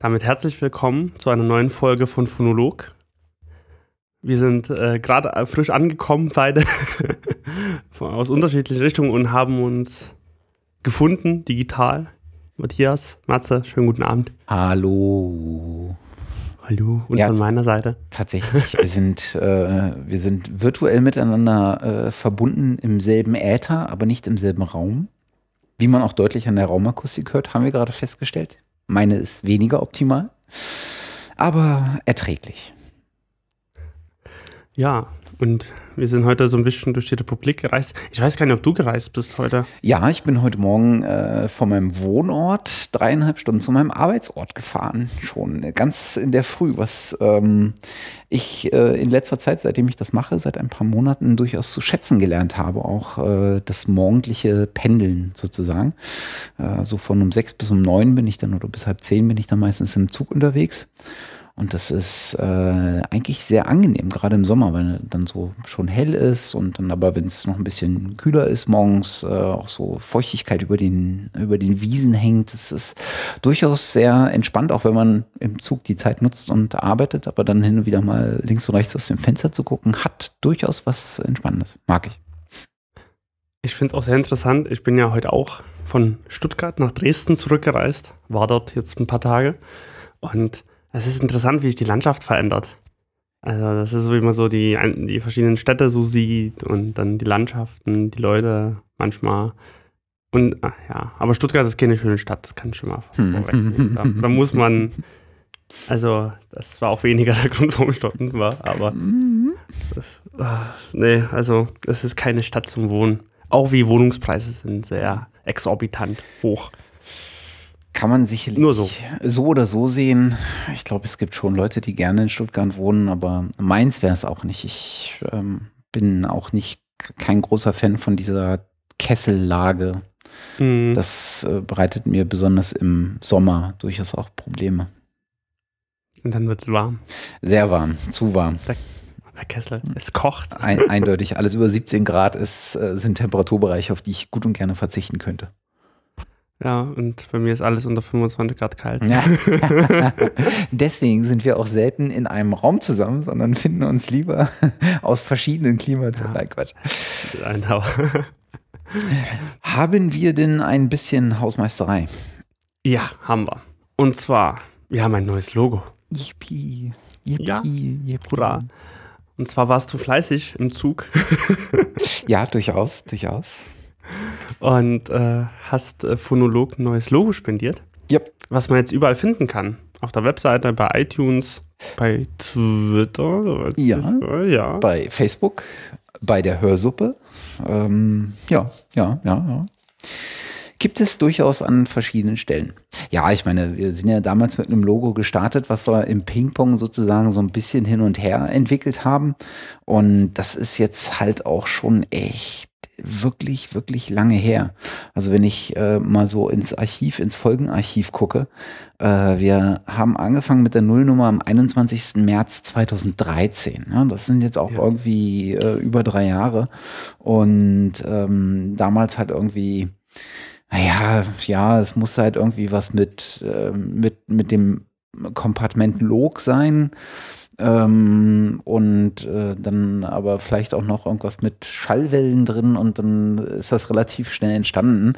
Damit herzlich willkommen zu einer neuen Folge von Phonolog. Wir sind äh, gerade frisch angekommen, beide aus unterschiedlichen Richtungen und haben uns gefunden, digital. Matthias, Matze, schönen guten Abend. Hallo. Hallo, und ja, von meiner Seite. Tatsächlich, wir sind, äh, wir sind virtuell miteinander äh, verbunden im selben Äther, aber nicht im selben Raum. Wie man auch deutlich an der Raumakustik hört, haben wir gerade festgestellt. Meine ist weniger optimal, aber erträglich. Ja, und wir sind heute so ein bisschen durch die Republik gereist. Ich weiß gar nicht, ob du gereist bist heute. Ja, ich bin heute Morgen äh, von meinem Wohnort dreieinhalb Stunden zu meinem Arbeitsort gefahren. Schon ganz in der Früh, was ähm, ich äh, in letzter Zeit, seitdem ich das mache, seit ein paar Monaten durchaus zu schätzen gelernt habe. Auch äh, das morgendliche Pendeln sozusagen. Äh, so von um sechs bis um neun bin ich dann oder bis halb zehn bin ich dann meistens im Zug unterwegs. Und das ist äh, eigentlich sehr angenehm, gerade im Sommer, weil dann so schon hell ist und dann aber, wenn es noch ein bisschen kühler ist morgens, äh, auch so Feuchtigkeit über den, über den Wiesen hängt. Das ist durchaus sehr entspannt, auch wenn man im Zug die Zeit nutzt und arbeitet, aber dann hin und wieder mal links und rechts aus dem Fenster zu gucken, hat durchaus was Entspannendes. Mag ich. Ich finde es auch sehr interessant. Ich bin ja heute auch von Stuttgart nach Dresden zurückgereist, war dort jetzt ein paar Tage und es ist interessant, wie sich die Landschaft verändert. Also das ist so, wie man so die, die verschiedenen Städte so sieht und dann die Landschaften, die Leute manchmal. Und ach ja, aber Stuttgart ist keine schöne Stadt, das kann ich schon mal vorwegnehmen. Da, da, muss man, also das war auch weniger der Grund, warum ich dort war, aber das, ach, nee, also es ist keine Stadt zum Wohnen. Auch wie Wohnungspreise sind sehr exorbitant hoch kann man sicherlich Nur so. so oder so sehen. Ich glaube, es gibt schon Leute, die gerne in Stuttgart wohnen, aber meins wäre es auch nicht. Ich ähm, bin auch nicht kein großer Fan von dieser Kessellage. Mhm. Das äh, bereitet mir besonders im Sommer durchaus auch Probleme. Und dann wird es warm. Sehr warm, zu warm. Der, der Kessel, es kocht. Ein, eindeutig. Alles über 17 Grad ist, äh, sind Temperaturbereiche, auf die ich gut und gerne verzichten könnte. Ja, und bei mir ist alles unter 25 Grad kalt. Ja. Deswegen sind wir auch selten in einem Raum zusammen, sondern finden uns lieber aus verschiedenen Klimazonen. Ja. Quatsch. Genau. haben wir denn ein bisschen Hausmeisterei? Ja, haben wir. Und zwar, wir haben ein neues Logo. Yippie. Yippie. Ja. Yippie. Hurra. Und zwar warst du fleißig im Zug. ja, durchaus, durchaus und äh, hast äh, Phonolog ein neues Logo spendiert. Yep. Was man jetzt überall finden kann. Auf der Webseite, bei iTunes, bei Twitter. Ja, ja. Bei Facebook, bei der Hörsuppe. Ähm, ja, ja, ja, ja. Gibt es durchaus an verschiedenen Stellen. Ja, ich meine, wir sind ja damals mit einem Logo gestartet, was wir im Ping-Pong sozusagen so ein bisschen hin und her entwickelt haben. Und das ist jetzt halt auch schon echt wirklich, wirklich lange her. Also wenn ich äh, mal so ins Archiv, ins Folgenarchiv gucke, äh, wir haben angefangen mit der Nullnummer am 21. März 2013. Ja, das sind jetzt auch ja. irgendwie äh, über drei Jahre. Und ähm, damals halt irgendwie, naja, ja, es muss halt irgendwie was mit, äh, mit, mit dem Kompartment Log sein. Ähm, und äh, dann aber vielleicht auch noch irgendwas mit Schallwellen drin und dann ist das relativ schnell entstanden.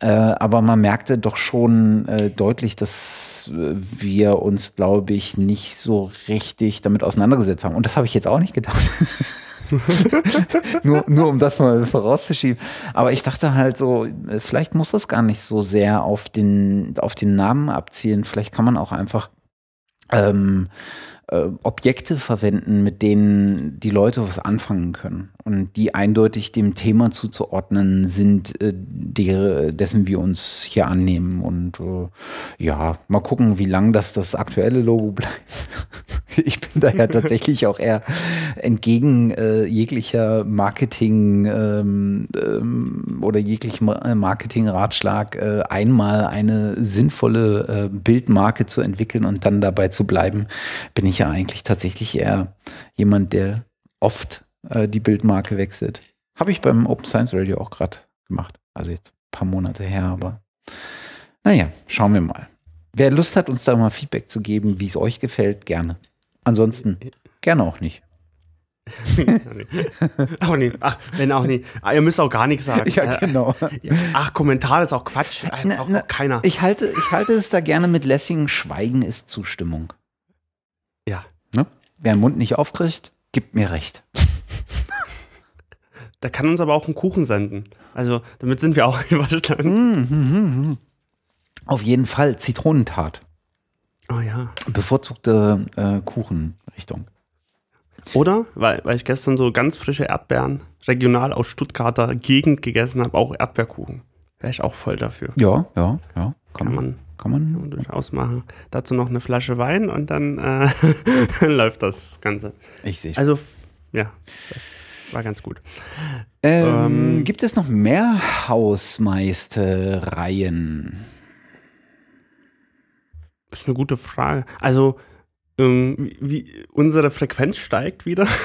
Äh, aber man merkte doch schon äh, deutlich, dass wir uns, glaube ich, nicht so richtig damit auseinandergesetzt haben. Und das habe ich jetzt auch nicht gedacht. nur, nur um das mal vorauszuschieben. Aber ich dachte halt so, vielleicht muss das gar nicht so sehr auf den, auf den Namen abzielen. Vielleicht kann man auch einfach ähm, äh, Objekte verwenden, mit denen die Leute was anfangen können und die eindeutig dem Thema zuzuordnen sind, äh, der, dessen wir uns hier annehmen. Und äh, ja, mal gucken, wie lang das das aktuelle Logo bleibt. ich bin da ja tatsächlich auch eher entgegen äh, jeglicher Marketing ähm, ähm, oder jeglichem äh, Marketing-Ratschlag, äh, einmal eine sinnvolle äh, Bildmarke zu entwickeln und dann dabei zu bleiben, bin ich ja eigentlich tatsächlich eher jemand, der oft äh, die Bildmarke wechselt. Habe ich beim Open Science Radio auch gerade gemacht. Also jetzt ein paar Monate her, aber naja, schauen wir mal. Wer Lust hat, uns da mal Feedback zu geben, wie es euch gefällt, gerne. Ansonsten gerne auch nicht. auch nicht. Ach, wenn auch nicht. Ah, ihr müsst auch gar nichts sagen. Ja, genau. Ach, Kommentar ist auch Quatsch. Äh, Na, braucht na, auch keiner. Ich halte, ich halte es da gerne mit Lessing, Schweigen ist Zustimmung. ja. Ne? Wer den Mund nicht aufkriegt, gibt mir recht. Der kann uns aber auch einen Kuchen senden. Also, damit sind wir auch einverstanden. Mhm, Auf jeden Fall Zitronentat. Oh ja. Bevorzugte äh, Kuchenrichtung. Oder, weil, weil ich gestern so ganz frische Erdbeeren regional aus Stuttgarter Gegend gegessen habe, auch Erdbeerkuchen. Wäre ich auch voll dafür. Ja, ja, ja. Kann, Kann man, kann man. man durchaus machen. Dazu noch eine Flasche Wein und dann, äh, läuft das Ganze. Ich sehe. Also, ja, das war ganz gut. Ähm, ähm, gibt es noch mehr Hausmeistereien? Ist eine gute Frage. Also, ähm, wie, unsere Frequenz steigt wieder.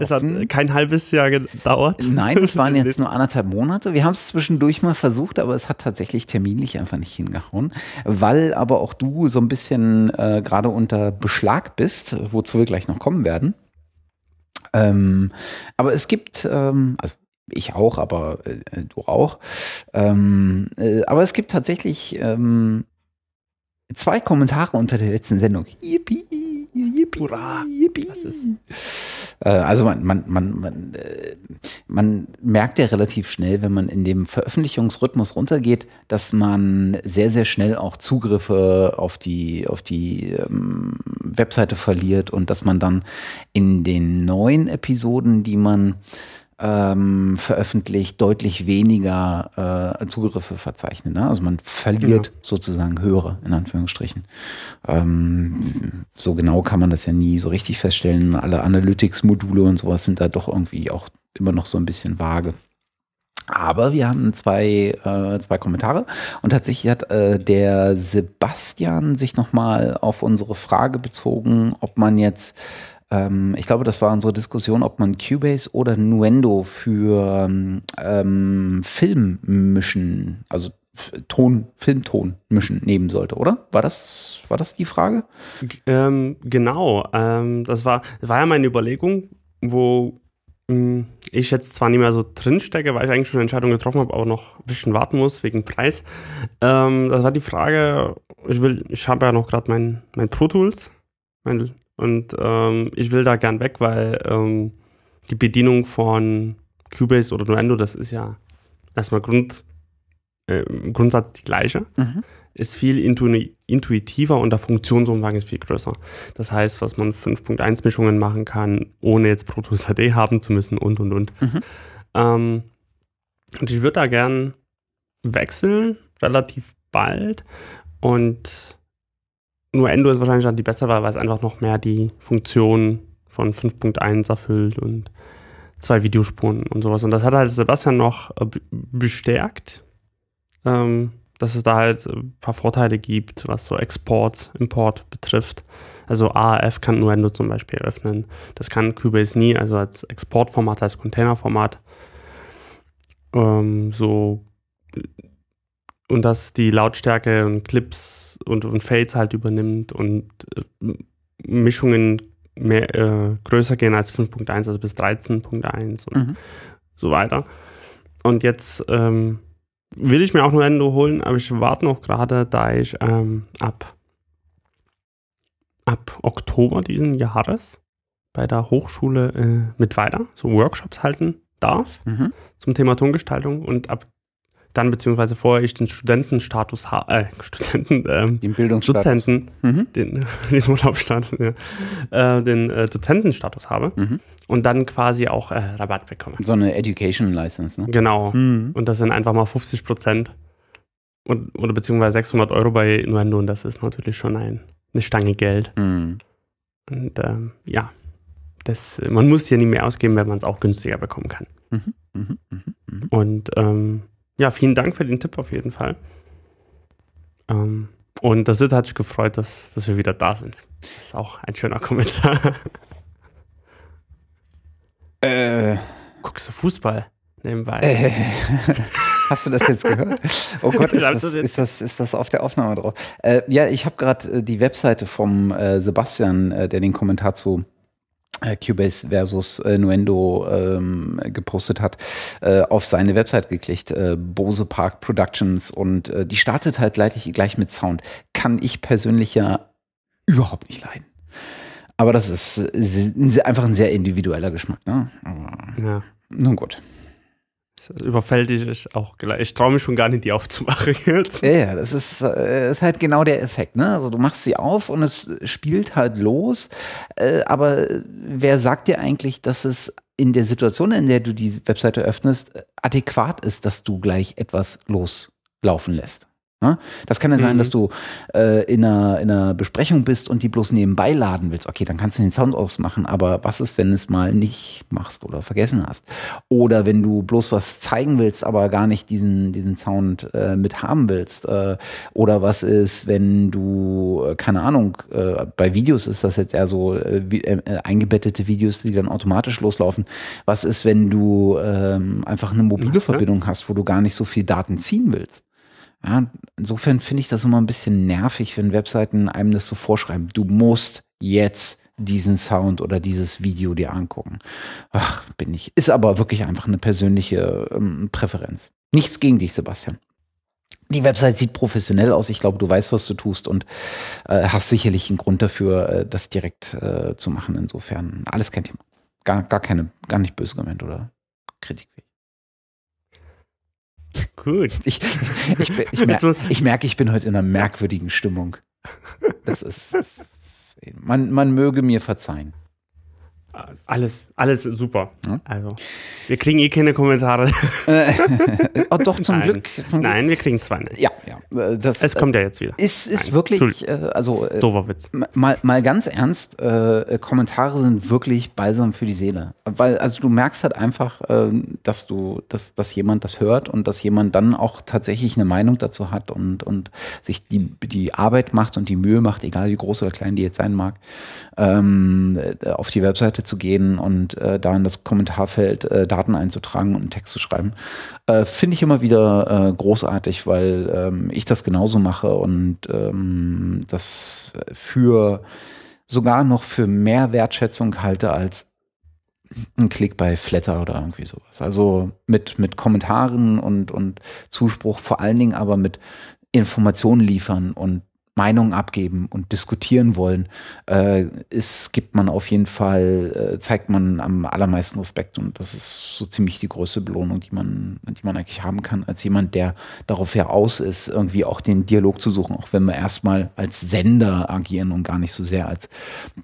Es hat kein halbes Jahr gedauert. Nein, es waren jetzt nur anderthalb Monate. Wir haben es zwischendurch mal versucht, aber es hat tatsächlich terminlich einfach nicht hingehauen, weil aber auch du so ein bisschen äh, gerade unter Beschlag bist, wozu wir gleich noch kommen werden. Ähm, aber es gibt, ähm, also ich auch, aber äh, du auch. Ähm, äh, aber es gibt tatsächlich ähm, zwei Kommentare unter der letzten Sendung. Yippie, yippie, Hurra, yippie. das ist- Also man, man, man, man, äh, man merkt ja relativ schnell, wenn man in dem Veröffentlichungsrhythmus runtergeht, dass man sehr, sehr schnell auch Zugriffe auf die, auf die ähm, Webseite verliert und dass man dann in den neuen Episoden, die man ähm, veröffentlicht, deutlich weniger äh, Zugriffe verzeichnet. Ne? Also man verliert Genau. sozusagen Hörer, in Anführungsstrichen. Ähm, so genau kann man das ja nie so richtig feststellen. Alle Analytics-Module und sowas sind da doch irgendwie auch immer noch so ein bisschen vage. Aber wir haben zwei, äh, zwei Kommentare und tatsächlich hat äh, der Sebastian sich nochmal auf unsere Frage bezogen, ob man jetzt, ähm, ich glaube, das war unsere Diskussion, ob man Cubase oder Nuendo für ähm, Film mischen, also Ton, Filmton mischen nehmen sollte, oder? War das, war das die Frage? G- Ähm, genau, ähm, das war, war ja meine Überlegung, wo mh, ich jetzt zwar nicht mehr so drin stecke, weil ich eigentlich schon eine Entscheidung getroffen habe, aber noch ein bisschen warten muss wegen Preis. Ähm, das war die Frage, ich will, ich habe ja noch gerade mein, mein Pro Tools mein, und ähm, ich will da gern weg, weil ähm, die Bedienung von Cubase oder Nuendo, das ist ja erstmal Grund, äh, im Grundsatz die gleiche ist viel intu intuitiver und der Funktionsumfang ist viel größer. Das heißt, was man 5.1 Mischungen machen kann, ohne jetzt Pro Tools HD haben zu müssen und und und. Mhm. Ähm, und ich würde da gern wechseln, relativ bald. Und Nuendo ist wahrscheinlich die bessere, weil es einfach noch mehr die Funktion von 5.1 erfüllt und zwei Videospuren und sowas. Und das hat halt Sebastian noch äh, bestärkt, ähm, dass es da halt ein paar Vorteile gibt, was so Export, Import betrifft. Also AAF kann Nuendo zum Beispiel öffnen. Das kann Cubase nie, also als Exportformat, als Containerformat. Ähm, so und dass die Lautstärke und Clips und, und Fades halt übernimmt und äh, Mischungen mehr, äh, größer gehen als 5.1, also bis 13.1 und Mhm. so weiter. Und jetzt ähm, will ich mir auch Nuendo holen, aber ich warte noch gerade, da ich ähm, ab, ab Oktober diesen Jahres bei der Hochschule äh, mit weiter so Workshops halten darf Mhm. zum Thema Tongestaltung und ab dann beziehungsweise vorher ich den Studentenstatus habe, äh, Studenten, ähm, Den Bildungsstatus. Dozenten, Mhm. den, den Urlaubsstatus, ja, äh, den äh, Dozentenstatus habe Mhm. und dann quasi auch äh, Rabatt bekomme. So eine Education License, ne? Genau. Mhm. Und das sind einfach mal 50 Prozent und, oder beziehungsweise 600 Euro bei Nuendo und das ist natürlich schon ein, eine Stange Geld. Mhm. Und ähm, ja, das, man muss hier nie mehr ausgeben, wenn man es auch günstiger bekommen kann. Mhm. Mhm. Und ähm, ja, vielen Dank für den Tipp auf jeden Fall. Ähm, und das hat sich gefreut, dass, dass wir wieder da sind. Das ist auch ein schöner Kommentar. Äh, Guckst du Fußball nebenbei? äh, Hast du das jetzt gehört? Oh Gott, ist das, ist das, ist das auf der Aufnahme drauf? Äh, ja, ich habe gerade äh, die Webseite vom äh, Sebastian, äh, der den Kommentar zu Cubase versus äh, Nuendo ähm, gepostet hat, äh, auf seine Website geklickt, äh, Bose Park Productions und äh, die startet halt gleich, gleich mit Sound. Kann ich persönlich ja überhaupt nicht leiden. Aber das ist, ist einfach ein sehr individueller Geschmack, ne? Aber, ja. Nun gut. Das überfällt dich auch gleich. Ich traue mich schon gar nicht, die aufzumachen jetzt. Ja, ja, das ist, äh, ist halt genau der Effekt. Ne? Also du machst sie auf und es spielt halt los. Äh, aber wer sagt dir eigentlich, dass es in der Situation, in der du die Webseite öffnest, adäquat ist, dass du gleich etwas loslaufen lässt? Ne? Das kann ja sein, mhm. dass du äh, in, einer, in einer Besprechung bist und die bloß nebenbei laden willst. Okay, dann kannst du den Sound ausmachen, aber was ist, wenn du es mal nicht machst oder vergessen hast? Oder wenn du bloß was zeigen willst, aber gar nicht diesen, diesen Sound äh, mit haben willst? Äh, oder was ist, wenn du, äh, keine Ahnung, äh, bei Videos ist das jetzt eher so äh, wie, eingebettete Videos, die dann automatisch loslaufen. Was ist, wenn du ähm, einfach eine mobile Verbindung hast, wo du gar nicht so viel Daten ziehen willst? Ja, insofern finde ich das immer ein bisschen nervig, wenn Webseiten einem das so vorschreiben. Du musst jetzt diesen Sound oder dieses Video dir angucken. Ach, bin ich. Ist aber wirklich einfach eine persönliche ähm, Präferenz. Nichts gegen dich, Sebastian. Die Website sieht professionell aus. Ich glaube, du weißt, was du tust und äh, hast sicherlich einen Grund dafür, äh, das direkt äh, zu machen. Insofern alles kein Thema. Gar, gar keine, gar nicht böse gemeint oder kritikfähig. Gut. Ich, ich, ich, ich, mer ich merke, ich bin heute in einer merkwürdigen Stimmung. Das ist. Man, man möge mir verzeihen. Alles, alles super. Hm? Also, wir kriegen eh keine Kommentare. Äh, oh, doch, zum Nein. Glück. Zum Nein, wir kriegen zwei nicht. Ja, ja. Äh, das, es kommt ja jetzt wieder. Ist, ist wirklich, äh, also. Äh, Dover Witz. Mal, mal ganz ernst, äh, Kommentare sind wirklich balsam für die Seele. Weil, also du merkst halt einfach, äh, dass du, dass, dass jemand das hört und dass jemand dann auch tatsächlich eine Meinung dazu hat und, und sich die, die Arbeit macht und die Mühe macht, egal wie groß oder klein die jetzt sein mag, ähm, auf die Webseite zu gehen und äh, da in das Kommentarfeld äh, Daten einzutragen und einen Text zu schreiben. Äh, Finde ich immer wieder äh, großartig, weil ähm, ich das genauso mache und ähm, das für sogar noch für mehr Wertschätzung halte als ein Klick bei Flatter oder irgendwie sowas. Also mit, mit Kommentaren und, und Zuspruch, vor allen Dingen aber mit Informationen liefern und Meinung abgeben und diskutieren wollen, äh, ist, gibt man auf jeden Fall, äh, zeigt man am allermeisten Respekt und das ist so ziemlich die größte Belohnung, die man, die man eigentlich haben kann, als jemand, der darauf ja aus ist, irgendwie auch den Dialog zu suchen, auch wenn wir erstmal als Sender agieren und gar nicht so sehr als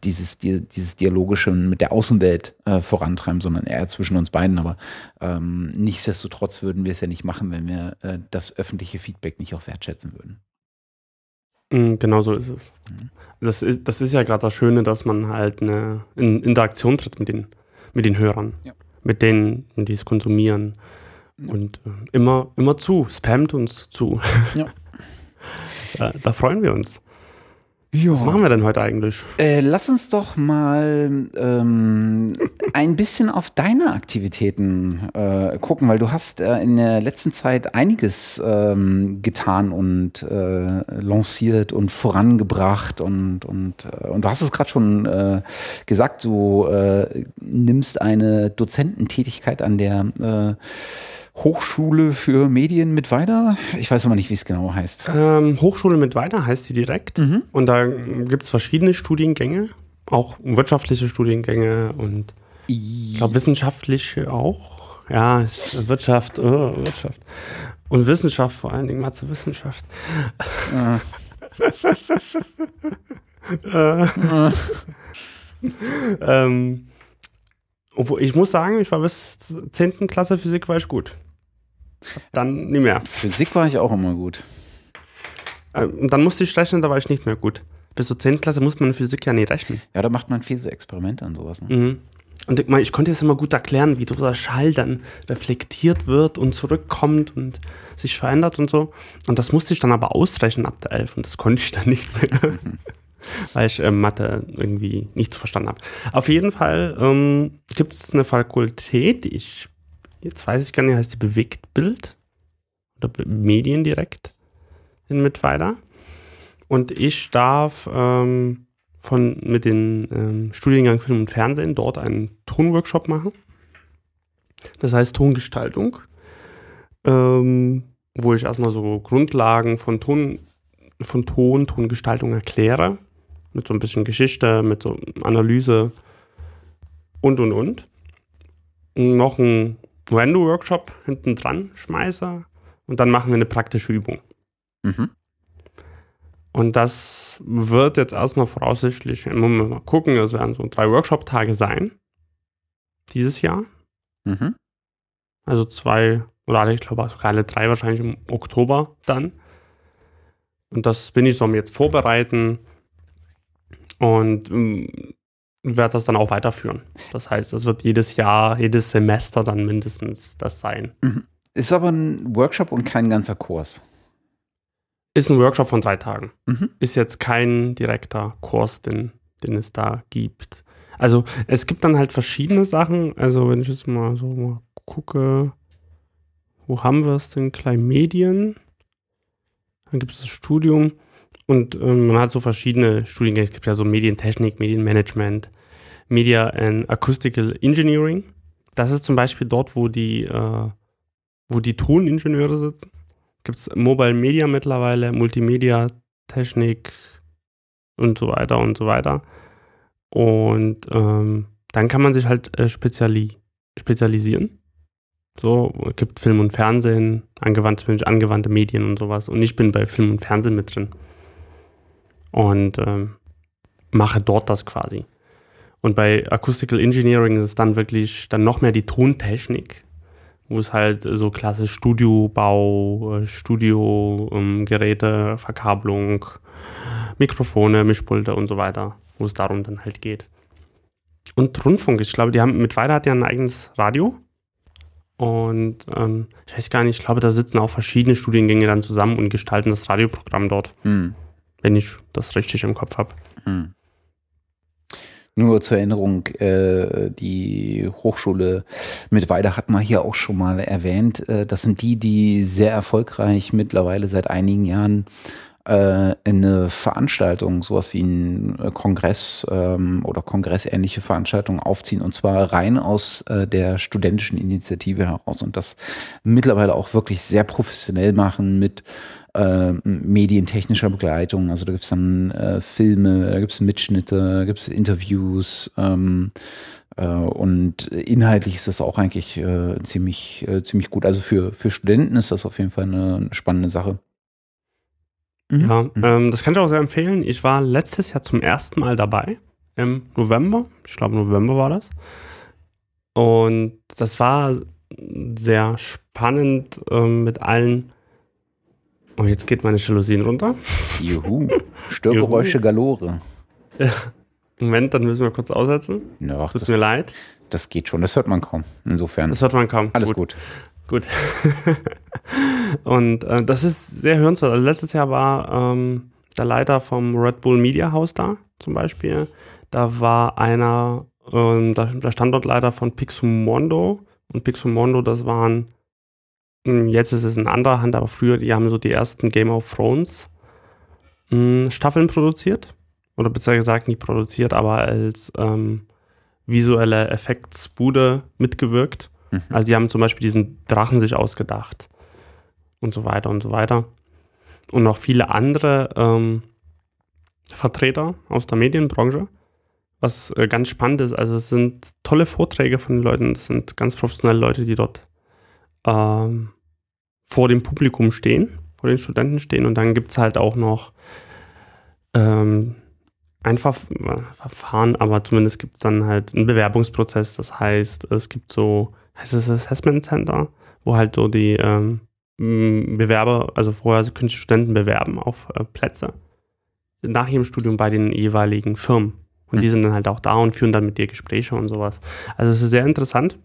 dieses, dieses Dialogische mit der Außenwelt äh, vorantreiben, sondern eher zwischen uns beiden. Aber ähm, nichtsdestotrotz würden wir es ja nicht machen, wenn wir äh, das öffentliche Feedback nicht auch wertschätzen würden. Mhm, genau so ist es. Mhm. Das ist, das ist ja gerade das Schöne, dass man halt eine in Interaktion tritt mit den, mit den Hörern, ja. mit denen, die es konsumieren. Ja. Und äh, immer, immer zu, spammt uns zu. Ja. da, da freuen wir uns. Ja. Was machen wir denn heute eigentlich? Äh, lass uns doch mal ähm, ein bisschen auf deine Aktivitäten äh, gucken, weil du hast äh, in der letzten Zeit einiges ähm, getan und äh, lanciert und vorangebracht und, und, äh, und du hast es gerade schon äh, gesagt, du nimmst eine Dozententätigkeit an der Hochschule für Medien mit weiter. Ich weiß aber nicht, wie es genau heißt. Ähm, Hochschule mit weiter heißt sie direkt. Mhm. Und da gibt es verschiedene Studiengänge, auch wirtschaftliche Studiengänge und ich glaube wissenschaftliche auch. Ja, Wirtschaft, oh, Wirtschaft. Und Wissenschaft, vor allen Dingen mal zur Wissenschaft. Ah. äh. ähm, obwohl, ich muss sagen, ich war bis zur 10. Klasse Physik war ich gut. Dann nicht mehr. Physik war ich auch immer gut. Äh, und dann musste ich rechnen, da war ich nicht mehr gut. Bis zur 10. Klasse muss man Physik ja nie rechnen. Ja, da macht man viel so Experimente und sowas. Ne? Mhm. Und ich, ich konnte jetzt immer gut erklären, wie dieser Schall dann reflektiert wird und zurückkommt und sich verändert und so. Und das musste ich dann aber ausrechnen ab der 11 und das konnte ich dann nicht mehr. Mhm. Weil ich äh, Mathe irgendwie nicht verstanden habe. Auf jeden Fall ähm, gibt es eine Fakultät, die ich jetzt weiß ich gar nicht, heißt die Bewegtbild. oder Medien direkt in Mittweida. Und ich darf ähm, von, mit dem ähm, Studiengang Film und Fernsehen dort einen Tonworkshop machen. Das heißt Tongestaltung, ähm, wo ich erstmal so Grundlagen von Ton, von Ton, Tongestaltung erkläre. Mit so ein bisschen Geschichte, mit so Analyse und und und. Noch ein Rando-Workshop hinten dran schmeiße und dann machen wir eine praktische Übung. Mhm. Und das wird jetzt erstmal voraussichtlich, wollen wir mal gucken, es werden so drei Workshop-Tage sein. Dieses Jahr. Mhm. Also zwei, oder ich glaube sogar alle drei wahrscheinlich im Oktober dann. Und das bin ich so am jetzt vorbereiten und ähm, werde das dann auch weiterführen. Das heißt, es wird jedes Jahr, jedes Semester dann mindestens das sein. Mhm. Ist aber ein Workshop und kein ganzer Kurs. Ist ein Workshop von drei Tagen. Mhm. Ist jetzt kein direkter Kurs, den, den es da gibt. Also es gibt dann halt verschiedene Sachen. Also wenn ich jetzt mal so mal gucke, wo haben wir es denn? Klein Medien. Dann gibt es das Studium. Und ähm, man hat so verschiedene Studiengänge. Es gibt ja so Medientechnik, Medienmanagement, Media and Acoustical Engineering. Das ist zum Beispiel dort, wo die, äh, wo die Toningenieure sitzen gibt es Mobile Media mittlerweile, Multimedia, Technik und so weiter und so weiter. Und ähm, dann kann man sich halt äh, speziali spezialisieren. So, es gibt Film und Fernsehen, angewandte, angewandte Medien und sowas. Und ich bin bei Film und Fernsehen mit drin. Und ähm, mache dort das quasi. Und bei Acoustical Engineering ist es dann wirklich dann noch mehr die Tontechnik wo es halt so klassisch Studiobau, äh, Studiogeräte, ähm, Verkabelung, Mikrofone, Mischpulte und so weiter, wo es darum dann halt geht. Und Rundfunk, ich glaube, die haben mit Weiter hat ja ein eigenes Radio. Und ähm, ich weiß gar nicht, ich glaube, da sitzen auch verschiedene Studiengänge dann zusammen und gestalten das Radioprogramm dort. Mhm. Wenn ich das richtig im Kopf habe. Mhm. Nur zur Erinnerung, äh, die Hochschule mit Weide hat man hier auch schon mal erwähnt. Äh, das sind die, die sehr erfolgreich mittlerweile seit einigen Jahren äh, eine Veranstaltung, sowas wie ein äh, Kongress ähm, oder kongressähnliche Veranstaltung aufziehen und zwar rein aus äh, der studentischen Initiative heraus und das mittlerweile auch wirklich sehr professionell machen mit äh, medientechnischer Begleitung. Also da gibt es dann äh, Filme, da gibt es Mitschnitte, da gibt es Interviews. Ähm, äh, und inhaltlich ist das auch eigentlich äh, ziemlich, äh, ziemlich gut. Also für, für Studenten ist das auf jeden Fall eine, eine spannende Sache. Mhm. Ja, mhm. ähm, das kann ich auch sehr empfehlen. Ich war letztes Jahr zum ersten Mal dabei, im November. Ich glaube, November war das. Und das war sehr spannend ähm, mit allen und jetzt geht meine Jalousien runter. Juhu. Störgeräusche Juhu. galore. Moment, dann müssen wir kurz aussetzen. Ja, Tut das, mir leid. Das geht schon, das hört man kaum. Insofern. Das hört man kaum. Alles gut. Gut. gut. Und äh, das ist sehr hörenswert. Also letztes Jahr war ähm, der Leiter vom Red Bull Media House da, zum Beispiel. Da war einer, ähm, der Standortleiter von Pixumondo. Und Pixumondo, das waren jetzt ist es in anderer Hand, aber früher, die haben so die ersten Game of Thrones hm, Staffeln produziert. Oder besser gesagt nicht produziert, aber als ähm, visuelle Effektsbude mitgewirkt. Mhm. Also die haben zum Beispiel diesen Drachen sich ausgedacht. Und so weiter und so weiter. Und noch viele andere ähm, Vertreter aus der Medienbranche. Was äh, ganz spannend ist, also es sind tolle Vorträge von den Leuten, das sind ganz professionelle Leute, die dort ähm, vor dem Publikum stehen, vor den Studenten stehen und dann gibt es halt auch noch ähm, einfach Verfahren, aber zumindest gibt es dann halt einen Bewerbungsprozess. Das heißt, es gibt so, heißt es Assessment Center, wo halt so die ähm, Bewerber, also vorher können sich Studenten bewerben auf äh, Plätze nach ihrem Studium bei den jeweiligen Firmen. Und die mhm. sind dann halt auch da und führen dann mit dir Gespräche und sowas. Also es ist sehr interessant.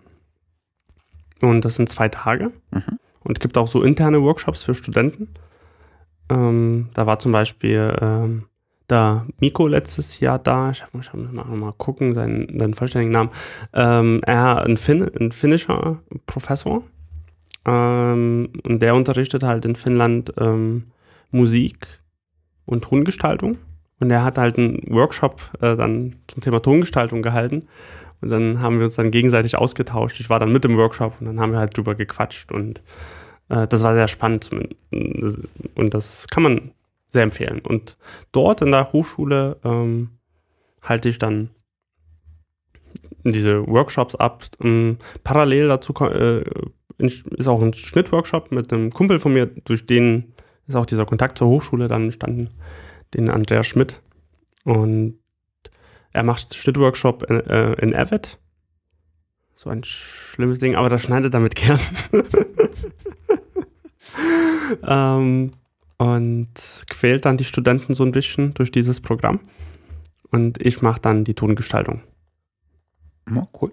Und das sind zwei Tage. Mhm. Und es gibt auch so interne Workshops für Studenten. Ähm, da war zum Beispiel ähm, da Miko letztes Jahr da. Ich muss noch mal gucken, seinen, seinen vollständigen Namen. Ähm, er ein, Finn, ein finnischer Professor Ähm, und der unterrichtet halt in Finnland ähm, Musik und Tongestaltung. Und er hat halt einen Workshop äh, dann zum Thema Tongestaltung gehalten. Und dann haben wir uns dann gegenseitig ausgetauscht. Ich war dann mit im Workshop und dann haben wir halt drüber gequatscht und äh, das war sehr spannend. Und das kann man sehr empfehlen. Und dort in der Hochschule ähm, halte ich dann diese Workshops ab. Ähm, parallel dazu äh, ist auch ein Schnittworkshop mit einem Kumpel von mir, durch den ist auch dieser Kontakt zur Hochschule dann entstanden, den Andreas Schmidt. Und er macht Schnittworkshop in, äh, in Avid. So ein schlimmes Ding, aber das schneidet damit gern. ähm, und quält dann die Studenten so ein bisschen durch dieses Programm. Und ich mache dann die Tongestaltung. Oh, cool.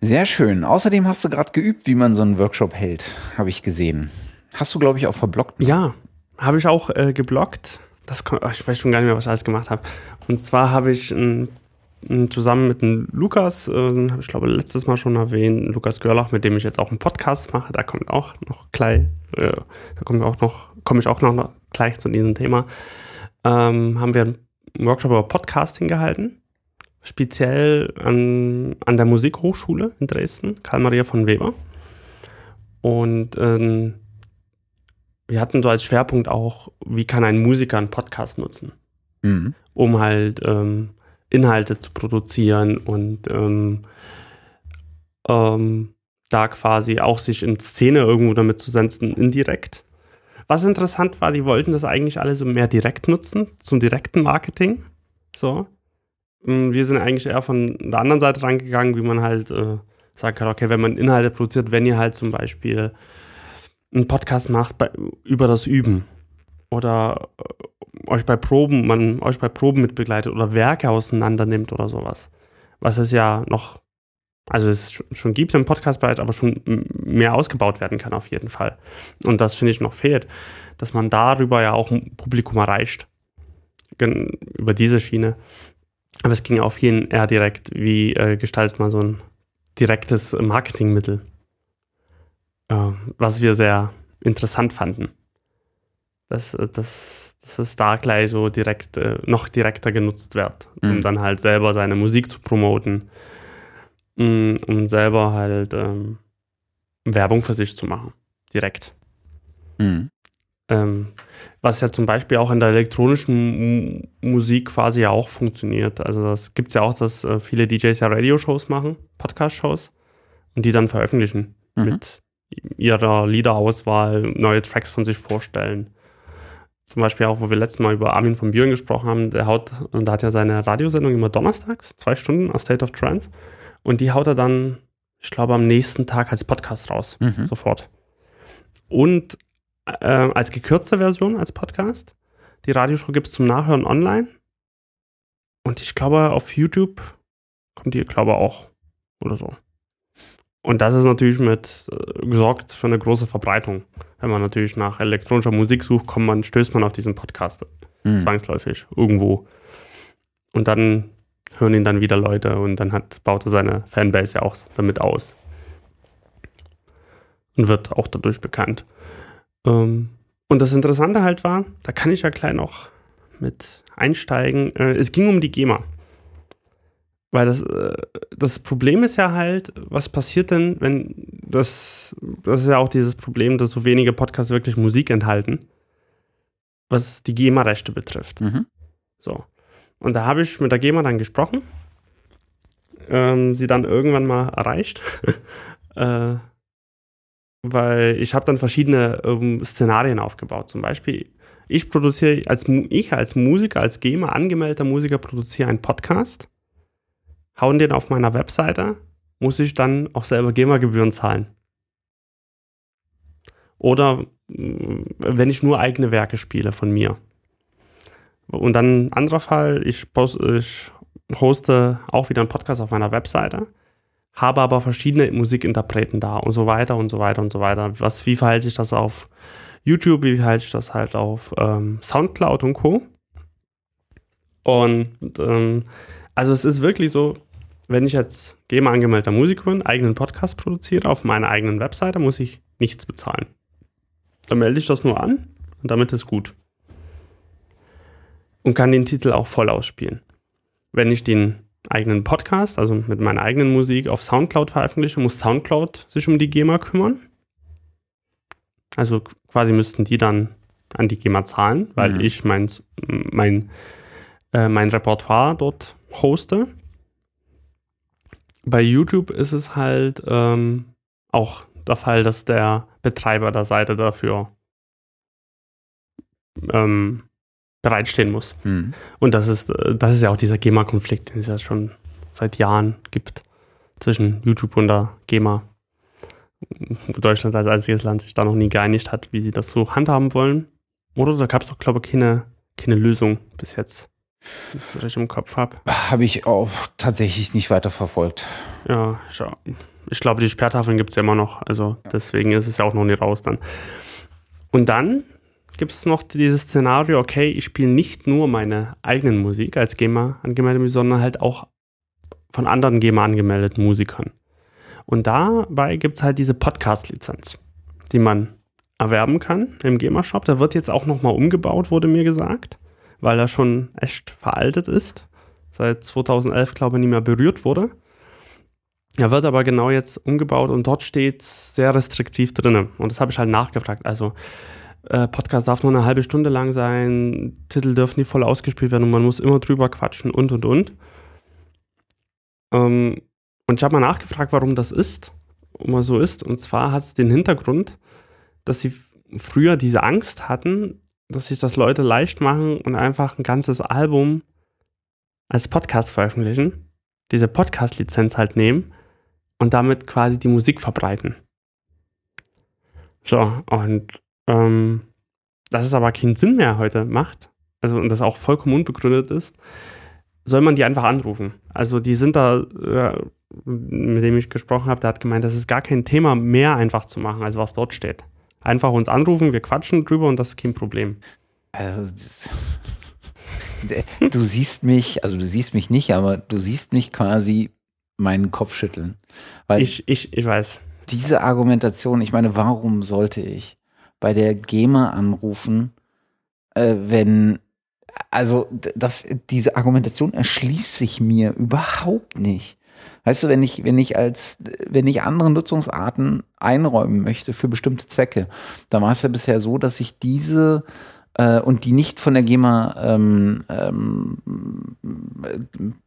Sehr schön. Außerdem hast du gerade geübt, wie man so einen Workshop hält, habe ich gesehen. Hast du, glaube ich, auch verblockt? Ja, habe ich auch äh, geblockt. Das, ich weiß schon gar nicht mehr, was ich alles gemacht habe. Und zwar habe ich ein zusammen mit dem Lukas, äh, habe ich glaube letztes Mal schon erwähnt, Lukas Görlach, mit dem ich jetzt auch einen Podcast mache, da kommt auch noch gleich, äh, da kommt auch noch, komme ich auch noch gleich zu diesem Thema, ähm, haben wir einen Workshop über Podcasting gehalten, speziell an, an der Musikhochschule in Dresden, Karl-Maria von Weber. Und ähm, wir hatten so als Schwerpunkt auch, wie kann ein Musiker einen Podcast nutzen, mhm. um halt ähm, Inhalte zu produzieren und ähm, ähm, da quasi auch sich in Szene irgendwo damit zu setzen, indirekt. Was interessant war, die wollten das eigentlich alle so mehr direkt nutzen, zum direkten Marketing. So. Ähm, wir sind eigentlich eher von der anderen Seite rangegangen, wie man halt äh, kann, okay, wenn man Inhalte produziert, wenn ihr halt zum Beispiel einen Podcast macht bei, über das Üben oder äh, euch bei Proben, man euch bei Proben mitbegleitet oder Werke auseinander nimmt oder sowas. Was es ja noch, also es schon gibt im Podcastbereich, aber schon mehr ausgebaut werden kann auf jeden Fall. Und das finde ich noch fehlt, dass man darüber ja auch ein Publikum erreicht. Über diese Schiene. Aber es ging auf jeden eher direkt, wie äh, gestaltet man so ein direktes Marketingmittel. Äh, was wir sehr interessant fanden. Das, äh, das dass es da gleich so direkt, äh, noch direkter genutzt wird, um mhm. dann halt selber seine Musik zu promoten, um, um selber halt ähm, Werbung für sich zu machen, direkt. Mhm. Ähm, was ja zum Beispiel auch in der elektronischen M Musik quasi ja auch funktioniert. Also das gibt es ja auch, dass äh, viele DJs ja Radio-Shows machen, Podcast-Shows und die dann veröffentlichen mhm. mit ihrer Liederauswahl, neue Tracks von sich vorstellen zum Beispiel auch, wo wir letztes Mal über Armin von Buren gesprochen haben, der haut, und da hat ja seine Radiosendung immer donnerstags, zwei Stunden aus State of Trance. Und die haut er dann, ich glaube, am nächsten Tag als Podcast raus. Mhm. Sofort. Und äh, als gekürzte Version als Podcast. Die Radioshow gibt es zum Nachhören online. Und ich glaube, auf YouTube kommt die, glaube ich, auch. Oder so. Und das ist natürlich mit äh, gesorgt für eine große Verbreitung. Wenn man natürlich nach elektronischer Musik sucht, kommt man, stößt man auf diesen Podcast. Mhm. Zwangsläufig, irgendwo. Und dann hören ihn dann wieder Leute und dann hat, baut er seine Fanbase ja auch damit aus. Und wird auch dadurch bekannt. Ähm, und das Interessante halt war, da kann ich ja gleich noch mit einsteigen. Äh, es ging um die GEMA. Weil das, äh, das Problem ist ja halt, was passiert denn, wenn das, das ist ja auch dieses Problem, dass so wenige Podcasts wirklich Musik enthalten, was die GEMA-Rechte betrifft. Mhm. So. Und da habe ich mit der GEMA dann gesprochen, ähm, sie dann irgendwann mal erreicht, äh, weil ich habe dann verschiedene ähm, Szenarien aufgebaut. Zum Beispiel, ich produziere als ich als Musiker, als GEMA angemeldeter Musiker produziere einen Podcast hauen den auf meiner Webseite, muss ich dann auch selber GEMA-Gebühren zahlen. Oder mm, wenn ich nur eigene Werke spiele von mir. Und dann ein anderer Fall, ich, ich hoste auch wieder einen Podcast auf meiner Webseite, habe aber verschiedene Musikinterpreten da und so weiter und so weiter und so weiter. Was, wie verhält sich das auf YouTube, wie verhält sich das halt auf ähm, Soundcloud und Co. Und ähm, also es ist wirklich so, wenn ich jetzt GEMA angemeldeter Musiker bin, eigenen Podcast produziere auf meiner eigenen Webseite, muss ich nichts bezahlen. Dann melde ich das nur an und damit ist gut. Und kann den Titel auch voll ausspielen. Wenn ich den eigenen Podcast, also mit meiner eigenen Musik auf Soundcloud veröffentliche, muss Soundcloud sich um die GEMA kümmern. Also quasi müssten die dann an die GEMA zahlen, weil mhm. ich mein, mein, äh, mein Repertoire dort hoste. Bei YouTube ist es halt ähm, auch der Fall, dass der Betreiber der Seite dafür ähm, bereitstehen muss. Mhm. Und das ist, äh, das ist ja auch dieser GEMA-Konflikt, den es ja schon seit Jahren gibt zwischen YouTube und der GEMA. Deutschland als einziges Land sich da noch nie geeinigt hat, wie sie das so handhaben wollen. Oder da gab es doch, glaube ich, keine, keine Lösung bis jetzt, was ich im Kopf habe. Habe ich auch tatsächlich nicht weiter verfolgt. Ja, ich, ich glaube, die Sperrtafeln gibt es ja immer noch. Also ja. deswegen ist es ja auch noch nie raus dann. Und dann gibt es noch dieses Szenario, okay, ich spiele nicht nur meine eigenen Musik als GEMA angemeldet, sondern halt auch von anderen GEMA angemeldeten Musikern. Und dabei gibt es halt diese Podcast-Lizenz, die man erwerben kann im GEMA-Shop. Der wird jetzt auch nochmal umgebaut, wurde mir gesagt, weil er schon echt veraltet ist. Seit 2011, glaube ich, nicht mehr berührt wurde. Er wird aber genau jetzt umgebaut und dort steht sehr restriktiv drin. Und das habe ich halt nachgefragt. Also äh, Podcast darf nur eine halbe Stunde lang sein, Titel dürfen nicht voll ausgespielt werden und man muss immer drüber quatschen und und und. Ähm, und ich habe mal nachgefragt, warum das ist, immer so ist. Und zwar hat es den Hintergrund, dass sie früher diese Angst hatten, dass sich das Leute leicht machen und einfach ein ganzes Album als Podcast veröffentlichen, diese Podcast-Lizenz halt nehmen und damit quasi die Musik verbreiten. So, und ähm, dass es aber keinen Sinn mehr heute macht, also und das auch vollkommen unbegründet ist, soll man die einfach anrufen. Also die sind da, äh, mit dem ich gesprochen habe, der hat gemeint, das ist gar kein Thema mehr einfach zu machen, als was dort steht. Einfach uns anrufen, wir quatschen drüber und das ist kein Problem. Also, du siehst mich, also du siehst mich nicht, aber du siehst mich quasi meinen Kopf schütteln. Weil ich, ich, ich weiß. Diese Argumentation, ich meine, warum sollte ich? bei der GEMA anrufen, äh, wenn, also das, diese Argumentation erschließt sich mir überhaupt nicht. Weißt du, wenn ich, wenn ich als, wenn ich andere Nutzungsarten einräumen möchte für bestimmte Zwecke, dann war es ja bisher so, dass ich diese äh, und die nicht von der GEMA ähm, ähm,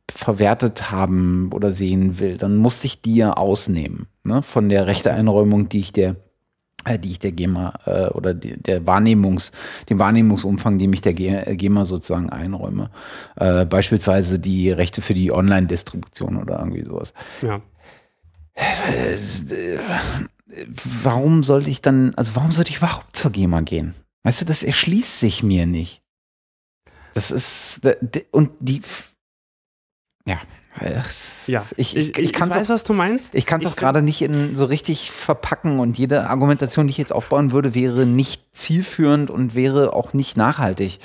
verwertet haben oder sehen will, dann musste ich die ja ausnehmen ne, von der Rechteeinräumung, die ich der die ich der GEMA äh, oder die, der Wahrnehmungs, dem Wahrnehmungsumfang, dem ich der GEMA sozusagen einräume. Äh, beispielsweise die Rechte für die Online-Distribution oder irgendwie sowas. Ja. Warum sollte ich dann, also warum sollte ich überhaupt zur GEMA gehen? Weißt du, das erschließt sich mir nicht. Das ist, und die, ja, ja, ich, ich, ich, kann weiß, auch, was du meinst. Ich kann es auch gerade nicht in so richtig verpacken und jede Argumentation, die ich jetzt aufbauen würde, wäre nicht zielführend und wäre auch nicht nachhaltig.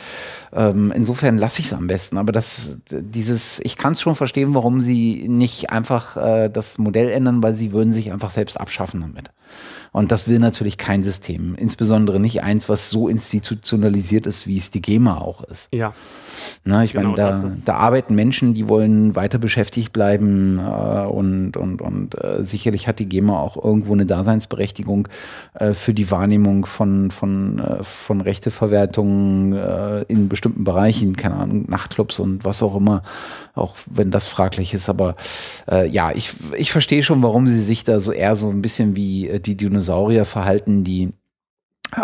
Ähm, insofern lasse ich es am besten. Aber das, dieses, ich kann es schon verstehen, warum sie nicht einfach äh, das Modell ändern, weil sie würden sich einfach selbst abschaffen damit. Und das will natürlich kein System. Insbesondere nicht eins, was so institutionalisiert ist, wie es die GEMA auch ist. Ja. Na, ich genau, meine, da, da arbeiten Menschen, die wollen weiter beschäftigt bleiben äh, und, und, und äh, sicherlich hat die GEMA auch irgendwo eine Daseinsberechtigung äh, für die Wahrnehmung von, von, äh, von Rechteverwertungen äh, in bestimmten Bereichen, keine Ahnung, Nachtclubs und was auch immer, auch wenn das fraglich ist. Aber äh, ja, ich, ich verstehe schon, warum sie sich da so eher so ein bisschen wie äh, die Dinosaurier Dinosaurier verhalten, die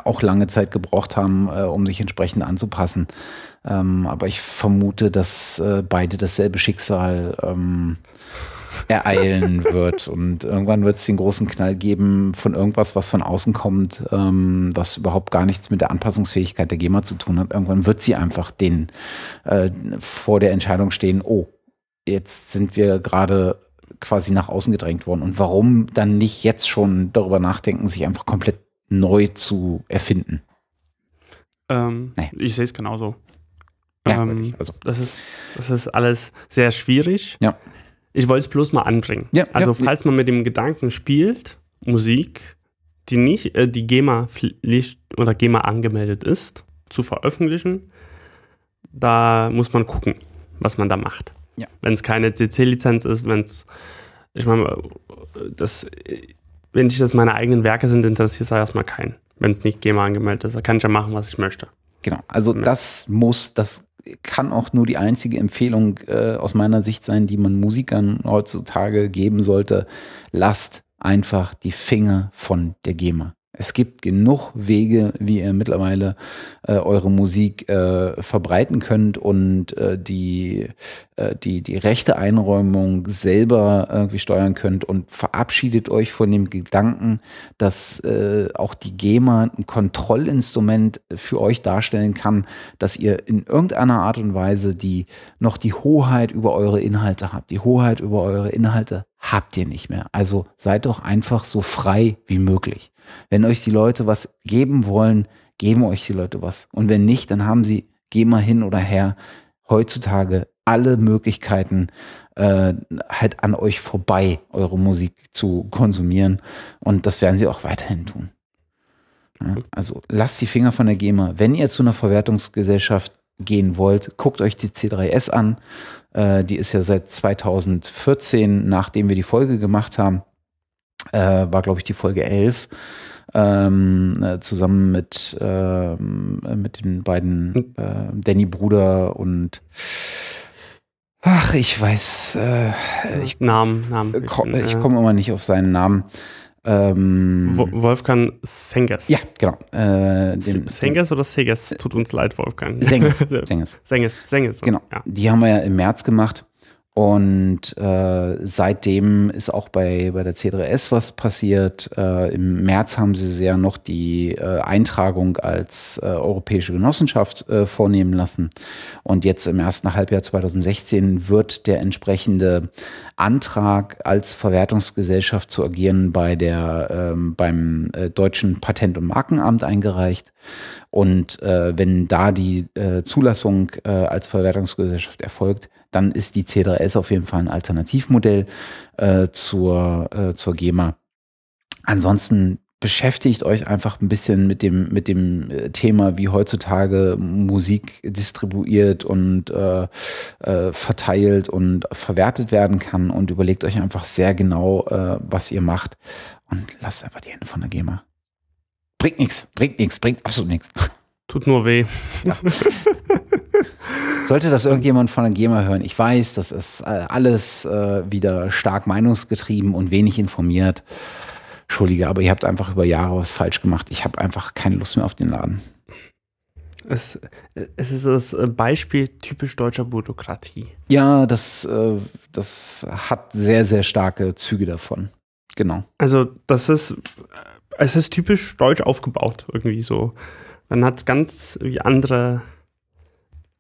auch lange Zeit gebraucht haben, äh, um sich entsprechend anzupassen. Ähm, aber ich vermute, dass äh, beide dasselbe Schicksal ähm, ereilen wird. Und irgendwann wird es den großen Knall geben von irgendwas, was von außen kommt, ähm, was überhaupt gar nichts mit der Anpassungsfähigkeit der GEMA zu tun hat. Irgendwann wird sie einfach den äh, vor der Entscheidung stehen, oh, jetzt sind wir gerade quasi nach außen gedrängt worden. Und warum dann nicht jetzt schon darüber nachdenken, sich einfach komplett neu zu erfinden? Ähm, nee. Ich sehe es genauso. Ja, ähm, also. das, ist, das ist alles sehr schwierig. Ja. ich wollte es bloß mal anbringen. Ja, also ja. falls man mit dem Gedanken spielt, Musik, die nicht, äh, die GEMA oder GEMA angemeldet ist, zu veröffentlichen, da muss man gucken, was man da macht. Ja. Wenn es keine CC-Lizenz ist, wenn es, ich meine, das, wenn ich das meine eigenen Werke sind, interessiert es erstmal keinen. Wenn es nicht GEMA angemeldet ist, da kann ich ja machen, was ich möchte. Genau, also Ja. das muss, das kann auch nur die einzige Empfehlung äh, aus meiner Sicht sein, die man Musikern heutzutage geben sollte. Lasst einfach die Finger von der GEMA. Es gibt genug Wege, wie ihr mittlerweile äh, eure Musik äh, verbreiten könnt und äh, die, äh, die, die rechte Einräumung selber irgendwie steuern könnt und verabschiedet euch von dem Gedanken, dass äh, auch die GEMA ein Kontrollinstrument für euch darstellen kann, dass ihr in irgendeiner Art und Weise die noch die Hoheit über eure Inhalte habt. Die Hoheit über eure Inhalte habt ihr nicht mehr. Also seid doch einfach so frei wie möglich. Wenn euch die Leute was geben wollen, geben euch die Leute was. Und wenn nicht, dann haben sie, geh mal hin oder her, heutzutage alle Möglichkeiten äh, halt an euch vorbei, eure Musik zu konsumieren. Und das werden sie auch weiterhin tun. Ja, also lasst die Finger von der GEMA. Wenn ihr zu einer Verwertungsgesellschaft gehen wollt, guckt euch die C3S an. Äh, die ist ja seit 2014, nachdem wir die Folge gemacht haben, äh, war, glaube ich, die Folge 11, ähm, äh, zusammen mit, äh, mit den beiden äh, Danny Bruder und ach, ich weiß, äh, ich, Namen, Namen. ko ich komme immer nicht auf seinen Namen. Ähm, Wo- Wolfgang Senges. ja, genau. Äh, den, Senges oder Seges? Tut uns leid, Wolfgang. Senges, Senges. Senges, Senges. Genau. Ja. Die haben wir ja im März gemacht. Und äh, seitdem ist auch bei, bei der C3S was passiert. Äh, Im März haben sie ja noch die äh, Eintragung als äh, europäische Genossenschaft äh, vornehmen lassen. Und jetzt im ersten Halbjahr 2016 wird der entsprechende Antrag als Verwertungsgesellschaft zu agieren bei der, ähm, beim äh, deutschen Patent- und Markenamt eingereicht. Und wenn da die Zulassung als Verwertungsgesellschaft erfolgt, dann ist die C3S auf jeden Fall ein Alternativmodell äh, zur, äh, zur GEMA. Ansonsten beschäftigt euch einfach ein bisschen mit dem, mit dem äh, Thema, wie heutzutage Musik distribuiert und äh, äh, verteilt und verwertet werden kann und überlegt euch einfach sehr genau, äh, was ihr macht und lasst einfach die Hände von der GEMA. Bringt nichts, bringt nichts, bringt absolut nichts. Tut nur weh. Sollte das irgendjemand von der GEMA hören, ich weiß, das ist äh, alles äh, wieder stark meinungsgetrieben und wenig informiert. Entschuldige, aber ihr habt einfach über Jahre was falsch gemacht. Ich habe einfach keine Lust mehr auf den Laden. Es, es ist das Beispiel typisch deutscher Bürokratie. Ja, das, äh, das hat sehr, sehr starke Züge davon. Genau. Also, das ist, es ist typisch deutsch aufgebaut, irgendwie so. Man hat ganz wie andere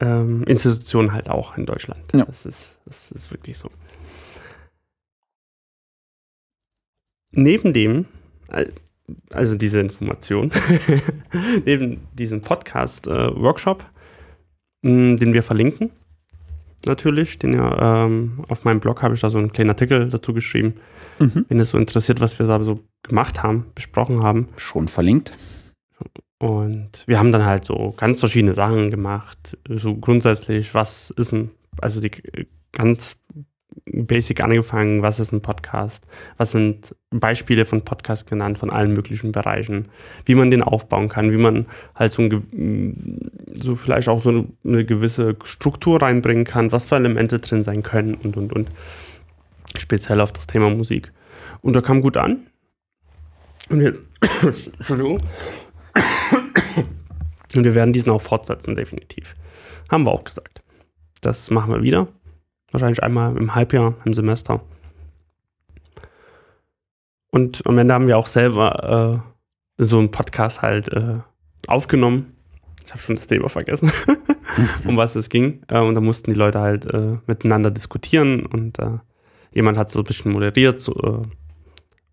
ähm, Institutionen halt auch in Deutschland. Ja. Das, ist, das ist wirklich so. Neben dem, äh, also diese Information, neben diesem Podcast-Workshop, den wir verlinken, natürlich, den ja ähm, auf meinem Blog habe ich da so einen kleinen Artikel dazu geschrieben, Mhm. wenn es so interessiert, was wir da so gemacht haben, besprochen haben. Schon verlinkt. Und wir haben dann halt so ganz verschiedene Sachen gemacht. So grundsätzlich, was ist ein, also die ganz basic angefangen, was ist ein Podcast? Was sind Beispiele von Podcast genannt, von allen möglichen Bereichen? Wie man den aufbauen kann, wie man halt so, ein, ge- so vielleicht auch so eine, eine gewisse Struktur reinbringen kann, was für Elemente drin sein können und, und, und. Speziell auf das Thema Musik. Und da kam gut an. Und wir, Entschuldigung. Und wir werden diesen auch fortsetzen, definitiv. Haben wir auch gesagt. Das machen wir wieder. Wahrscheinlich einmal im Halbjahr, im Semester. Und am Ende haben wir auch selber äh, so einen Podcast halt äh, aufgenommen. Ich habe schon das Thema vergessen, um was es ging. Äh, und da mussten die Leute halt äh, miteinander diskutieren und äh, jemand hat so ein bisschen moderiert. So, äh,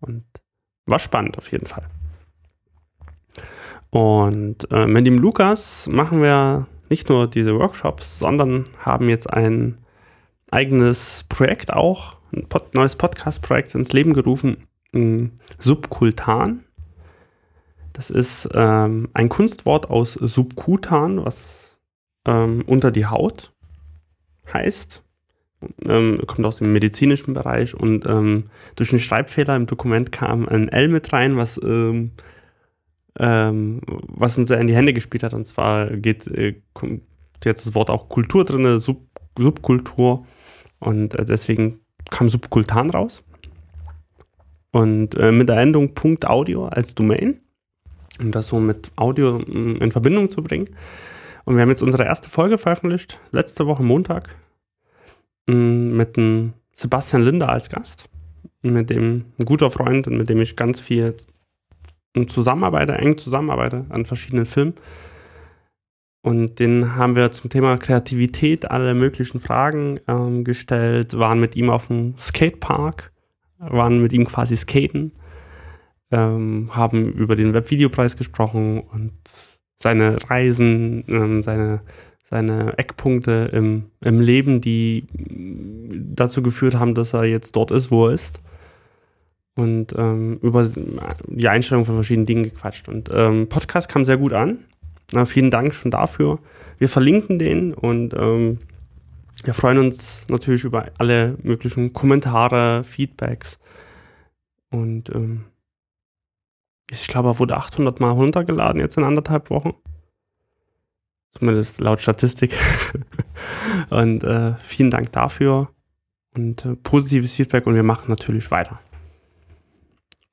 und war spannend auf jeden Fall. Und äh, mit dem Lukas machen wir nicht nur diese Workshops, sondern haben jetzt ein eigenes Projekt auch, ein Pod neues Podcast-Projekt ins Leben gerufen, ähm, Subkultan. Das ist ähm, ein Kunstwort aus Subkutan, was ähm, unter die Haut heißt. Ähm, kommt aus dem medizinischen Bereich und ähm, durch einen Schreibfehler im Dokument kam ein L mit rein, was, ähm, was uns sehr in die Hände gespielt hat. Und zwar geht äh, jetzt das Wort auch Kultur drin, Sub Subkultur. Und äh, deswegen kam Subkultan raus. Und äh, mit der Endung .audio als Domain, um das so mit Audio mm, in Verbindung zu bringen. Und wir haben jetzt unsere erste Folge veröffentlicht, letzte Woche Montag, mm, mit Sebastian Linder als Gast, mit dem ein guter Freund und mit dem ich ganz viel zusammenarbeite, eng zusammenarbeite an verschiedenen Filmen. Und den haben wir zum Thema Kreativität alle möglichen Fragen ähm, gestellt, waren mit ihm auf dem Skatepark, waren mit ihm quasi skaten, ähm, haben über den Webvideopreis gesprochen und seine Reisen, ähm, seine, seine Eckpunkte im, im Leben, die dazu geführt haben, dass er jetzt dort ist, wo er ist. Und ähm, über die Einstellung von verschiedenen Dingen gequatscht. Und ähm, Podcast kam sehr gut an. Na, vielen Dank schon dafür. Wir verlinken den und ähm, wir freuen uns natürlich über alle möglichen Kommentare, Feedbacks. Und ähm, ich glaube, er wurde 800 Mal runtergeladen jetzt in anderthalb Wochen. Zumindest laut Statistik. und äh, vielen Dank dafür und äh, positives Feedback und wir machen natürlich weiter.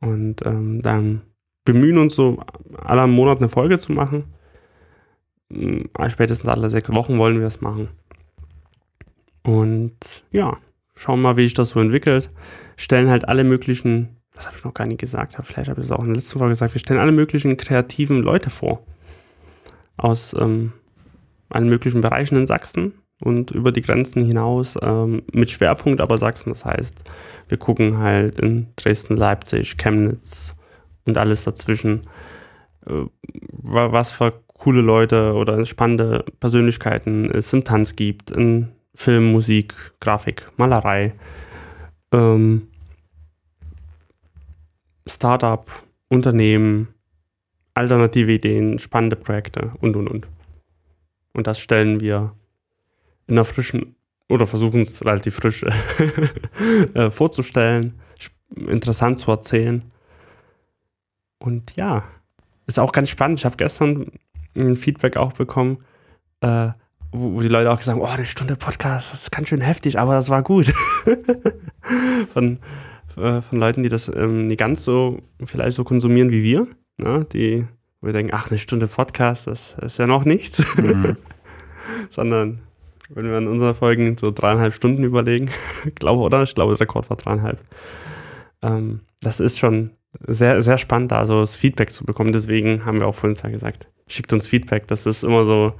Und ähm, dann bemühen uns so aller Monat eine Folge zu machen. Hm, spätestens alle sechs Wochen wollen wir es machen. Und ja, schauen mal, wie sich das so entwickelt. Stellen halt alle möglichen, das habe ich noch gar nicht gesagt, vielleicht habe ich es auch in der letzten Folge gesagt, wir stellen alle möglichen kreativen Leute vor. Aus ähm, allen möglichen Bereichen in Sachsen und über die Grenzen hinaus ähm, mit Schwerpunkt aber Sachsen. Das heißt, wir gucken halt in Dresden, Leipzig, Chemnitz und alles dazwischen, äh, was für coole Leute oder spannende Persönlichkeiten es im Tanz gibt, in Film, Musik, Grafik, Malerei, ähm, Startup, Unternehmen, alternative Ideen, spannende Projekte und und und. Und das stellen wir in einer frischen oder versuchen es relativ frisch äh, vorzustellen, interessant zu erzählen. Und ja, ist auch ganz spannend. Ich habe gestern ein Feedback auch bekommen, äh, wo, wo, die Leute auch gesagt haben, oh, eine Stunde Podcast, das ist ganz schön heftig, aber das war gut. von, äh, von Leuten, die das ähm, nicht ganz so vielleicht so konsumieren wie wir, ne? die wo wir denken, ach, eine Stunde Podcast, das ist ja noch nichts. Mhm. Sondern wenn wir in unseren Folgen so dreieinhalb Stunden überlegen, glaube oder? Ich glaube, der Rekord war dreieinhalb. Ähm, das ist schon sehr, sehr spannend, da so das Feedback zu bekommen. Deswegen haben wir auch vorhin ja gesagt, schickt uns Feedback. Das ist immer so,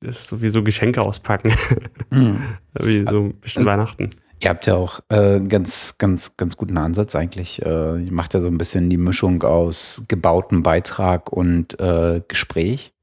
ist so wie so Geschenke auspacken. Mhm. wie so ein bisschen also, Weihnachten. Ihr habt ja auch äh, ganz, ganz, ganz guten Ansatz eigentlich. Äh, ihr macht ja so ein bisschen die Mischung aus gebautem Beitrag und äh, Gespräch.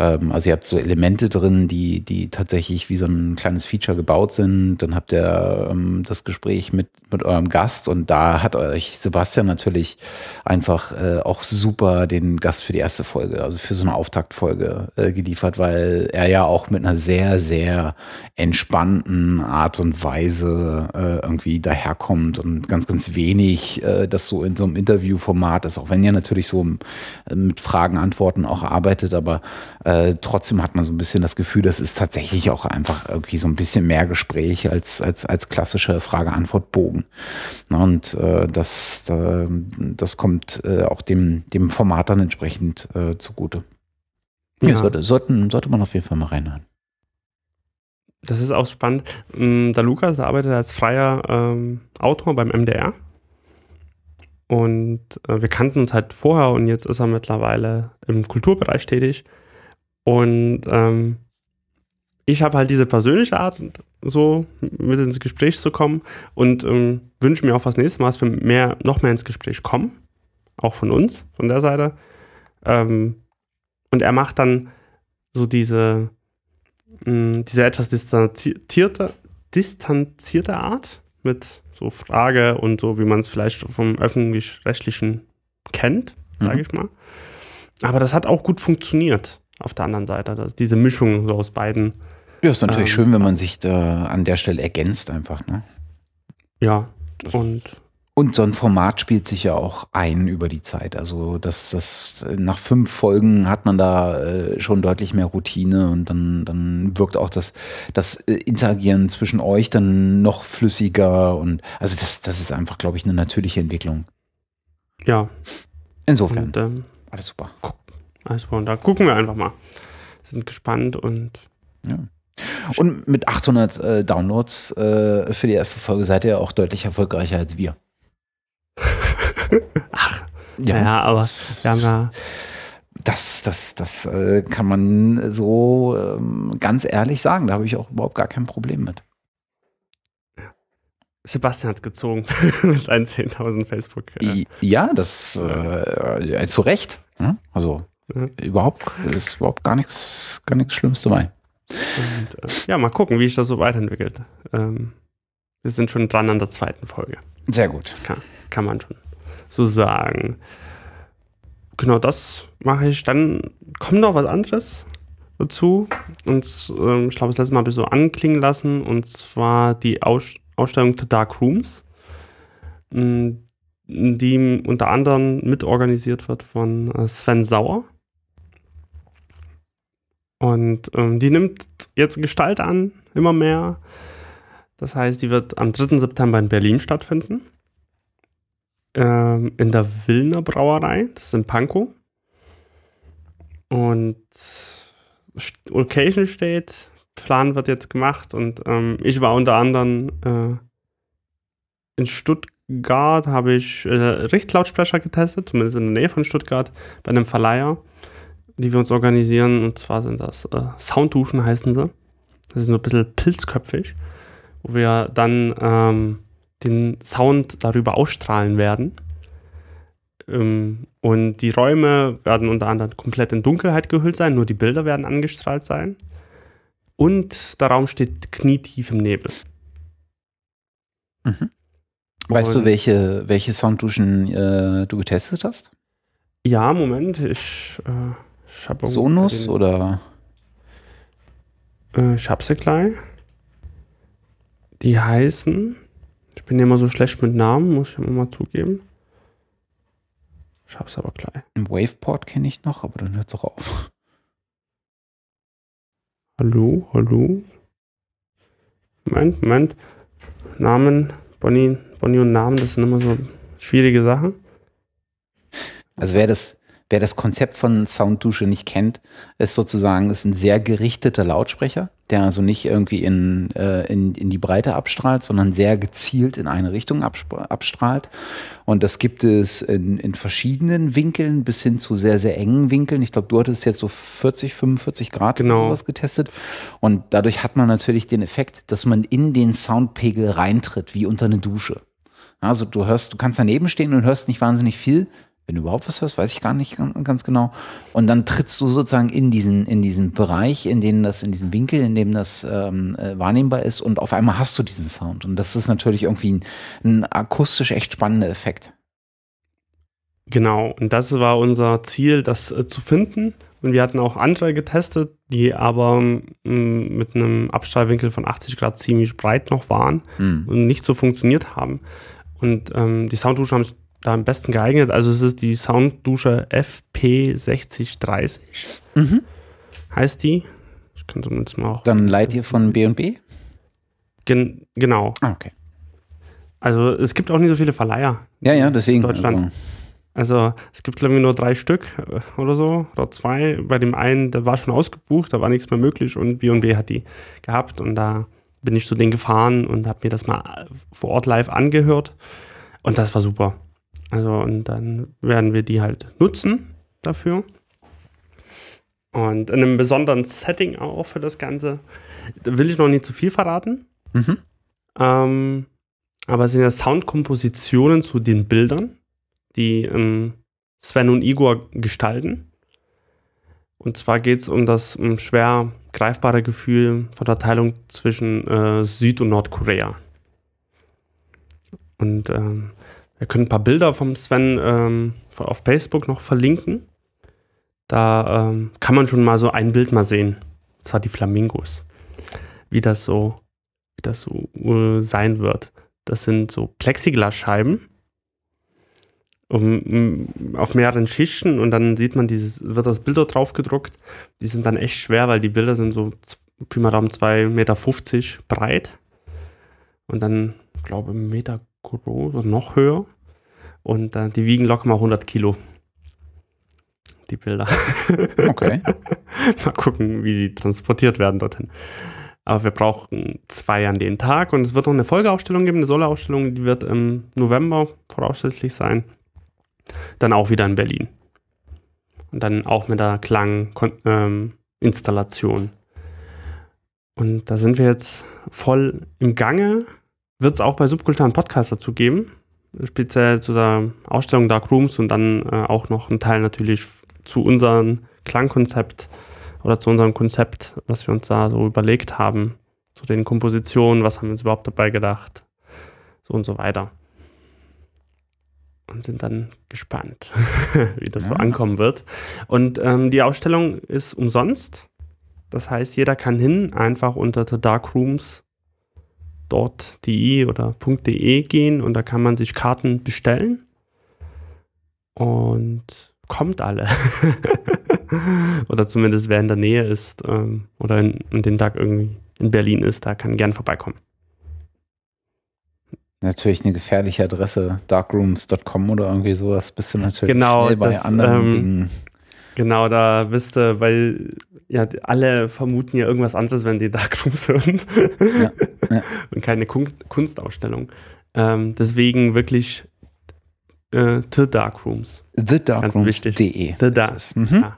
Ähm, also ihr habt so Elemente drin, die, die tatsächlich wie so ein kleines Feature gebaut sind. Dann habt ihr ähm, das Gespräch mit, mit eurem Gast und da hat euch Sebastian natürlich einfach äh, auch super den Gast für die erste Folge, also für so eine Auftaktfolge äh, geliefert, weil er ja auch mit einer sehr, sehr entspannten Art und Weise äh, irgendwie daherkommt und ganz, ganz wenig äh, das so in so einem Interviewformat ist, auch wenn ihr natürlich so äh, mit Fragen, Antworten auch arbeitet, aber trotzdem hat man so ein bisschen das Gefühl, das ist tatsächlich auch einfach irgendwie so ein bisschen mehr Gespräch als, als, als klassische Frage-Antwort-Bogen. Und äh, das, äh, das kommt äh, auch dem, dem Format dann entsprechend äh, zugute. Ja, ja. Sollte, sollten, sollte man auf jeden Fall mal reinhören. Das ist auch spannend. Mm, der Lukas arbeitet als freier ähm, Autor beim MDR. Und äh, wir kannten uns halt vorher und jetzt ist er mittlerweile im Kulturbereich tätig. Und ähm, ich habe halt diese persönliche Art, so mit ins Gespräch zu kommen und ähm, wünsche mir auch was nächstes Mal, dass wir mehr, noch mehr ins Gespräch kommen. Auch von uns, von der Seite. Ähm, und er macht dann so diese, mh, diese etwas distanzierte distanzierte Art mit so Frage und so, wie man es vielleicht vom öffentlich-rechtlichen kennt, sage Mhm. ich mal. Aber das hat auch gut funktioniert auf der anderen Seite. Das, diese Mischung so aus beiden. Ja, ist natürlich Ähm, schön, wenn man sich da an der Stelle ergänzt einfach. Ne? Ja, und Und so ein Format spielt sich ja auch ein über die Zeit. Also das, das nach fünf Folgen hat man da äh, schon deutlich mehr Routine und dann, dann wirkt auch das, das äh, Interagieren zwischen euch dann noch flüssiger und also das, das ist einfach, glaube ich, eine natürliche Entwicklung. ja, Insofern, und ähm, alles super. Also, und da gucken wir einfach mal. Sind gespannt und Und mit 800 äh, Downloads äh, für die erste Folge seid ihr auch deutlich erfolgreicher als wir. ach, ja, aber wir haben ja, Das, das, das äh, kann man so ähm, ganz ehrlich sagen. Da habe ich auch überhaupt gar kein Problem mit. Sebastian hat gezogen mit seinen 10.000 Facebook. Äh, Ja, das äh, äh, zu Recht. ne? Also Ja. überhaupt ist überhaupt gar nichts, gar nichts Schlimmes dabei. Und, äh, ja, mal gucken, wie sich das so weiterentwickelt. Ähm, wir sind schon dran an der zweiten Folge. Sehr gut. Kann, kann man schon so sagen. Genau das mache ich. Dann kommt noch was anderes dazu. Und ähm, ich glaube, das letzte Mal habe ich so anklingen lassen. Und zwar die Aus Ausstellung The Dark Rooms, die unter anderem mitorganisiert wird von äh, Sven Sauer. Und ähm, die nimmt jetzt Gestalt an, immer mehr. Das heißt, die wird am 3. September in Berlin stattfinden. Ähm, in der Wilner Brauerei, das ist in Pankow. Und Location steht, Plan wird jetzt gemacht und ähm, ich war unter anderem äh, in Stuttgart, habe ich äh, Richtlautsprecher getestet, zumindest in der Nähe von Stuttgart, bei einem Verleiher, die wir uns organisieren. Und zwar sind das äh, Soundduschen, heißen sie. Das ist nur ein bisschen pilzköpfig, wo wir dann ähm, den Sound darüber ausstrahlen werden. Ähm, und die Räume werden unter anderem komplett in Dunkelheit gehüllt sein, nur die Bilder werden angestrahlt sein. Und der Raum steht knietief im Nebel. Weißt du, welche, welche Soundduschen äh, du getestet hast? Ja, Moment, ich, äh, habe Sonos oder? Äh, gleich. Die heißen, ich bin ja immer so schlecht mit Namen, muss ich immer mal zugeben. Ich hab's aber gleich. Ein Waveport kenne ich noch, aber dann hört es auch auf. Hallo, hallo. Moment, Moment. Namen, Bonnie, Bonnie und Namen, das sind immer so schwierige Sachen. Also wer das, wer das Konzept von Sounddusche nicht kennt, ist sozusagen ist ein sehr gerichteter Lautsprecher, der also nicht irgendwie in, äh, in, in die Breite abstrahlt, sondern sehr gezielt in eine Richtung abstrahlt. Und das gibt es in, in verschiedenen Winkeln bis hin zu sehr, sehr engen Winkeln. Ich glaube, du hattest jetzt so 40, 45 Grad Genau. sowas getestet. Und dadurch hat man natürlich den Effekt, dass man in den Soundpegel reintritt, wie unter eine Dusche. Also du hörst, du kannst daneben stehen und hörst nicht wahnsinnig viel. Wenn du überhaupt was hörst, weiß ich gar nicht gan- ganz genau. Und dann trittst du sozusagen in diesen, in diesen Bereich, in dem das, in diesen Winkel, in dem das ähm, äh, wahrnehmbar ist und auf einmal hast du diesen Sound. Und das ist natürlich irgendwie ein, ein akustisch echt spannender Effekt. Genau, und das war unser Ziel, das äh, zu finden. Und wir hatten auch andere getestet, die aber mm, mit einem Abstrahlwinkel von 80 Grad ziemlich breit noch waren Hm. und nicht so funktioniert haben. Und ähm, die Soundduschen haben sich da am besten geeignet. Also es ist die Sounddusche FP6030, Mhm. heißt die. Ich kann zumindest mal auch. Dann leiht ihr von B&B? Gen genau. Ah, okay. Also es gibt auch nicht so viele Verleiher. Ja, ja, deswegen. Deutschland. Also, Also es gibt glaube ich nur drei Stück äh, oder so, oder zwei. Bei dem einen, der war schon ausgebucht, da war nichts mehr möglich und B&B hat die gehabt und da bin ich zu denen gefahren und habe mir das mal vor Ort live angehört und das war super. Also und dann werden wir die halt nutzen dafür. Und in einem besonderen Setting auch für das Ganze. Da will ich noch nicht zu viel verraten. mhm. Ähm, aber es sind ja Soundkompositionen zu den Bildern, die ähm, Sven und Igor gestalten. Und zwar geht es um das um schwer greifbare Gefühl von der Teilung zwischen äh, Süd- und Nordkorea. Und ähm, wir können ein paar Bilder vom Sven ähm, auf Facebook noch verlinken. Da ähm, kann man schon mal so ein Bild mal sehen. Und zwar die Flamingos. Wie das so, wie das so äh, sein wird. Das sind so Plexiglasscheiben um, auf mehreren Schichten und dann sieht man dieses, wird das Bilder drauf gedruckt. Die sind dann echt schwer, weil die Bilder sind so Pi mal Daumen 2,50 Meter breit und dann, glaube ich, Meter groß oder noch höher. Und äh, die wiegen locker mal 100 Kilo. Die Bilder. Okay. mal gucken, wie die transportiert werden dorthin. Aber wir brauchen zwei an den Tag und es wird noch eine Folgeausstellung geben, eine Solo-Ausstellung, die wird im November voraussichtlich sein. Dann auch wieder in Berlin. Und dann auch mit der Klanginstallation. Ähm, und da sind wir jetzt voll im Gange. Wird es auch bei Subkulturen Podcast dazu geben. Speziell zu der Ausstellung Dark Rooms und dann äh, auch noch ein Teil natürlich zu unserem Klangkonzept oder zu unserem Konzept, was wir uns da so überlegt haben. Zu den Kompositionen, was haben wir uns überhaupt dabei gedacht. So und so weiter und sind dann gespannt, wie das ja. so ankommen wird. Und ähm, die Ausstellung ist umsonst. Das heißt, jeder kann hin, einfach unter The Dark Rooms dort.de oder .de gehen und da kann man sich Karten bestellen. Und kommt alle. oder zumindest wer in der Nähe ist ähm, oder in, in den Tag irgendwie in Berlin ist, da kann gern vorbeikommen. Natürlich eine gefährliche Adresse, darkrooms.com oder irgendwie sowas, bist du natürlich genau, schnell bei das, anderen ähm, Dingen. Genau, da bist du, weil ja alle vermuten ja irgendwas anderes, wenn die Darkrooms hören. Ja, ja. Und keine Kunstausstellung. Ähm, deswegen wirklich äh, The Darkrooms. TheDarkrooms.de. The Dark. Mhm. Ja,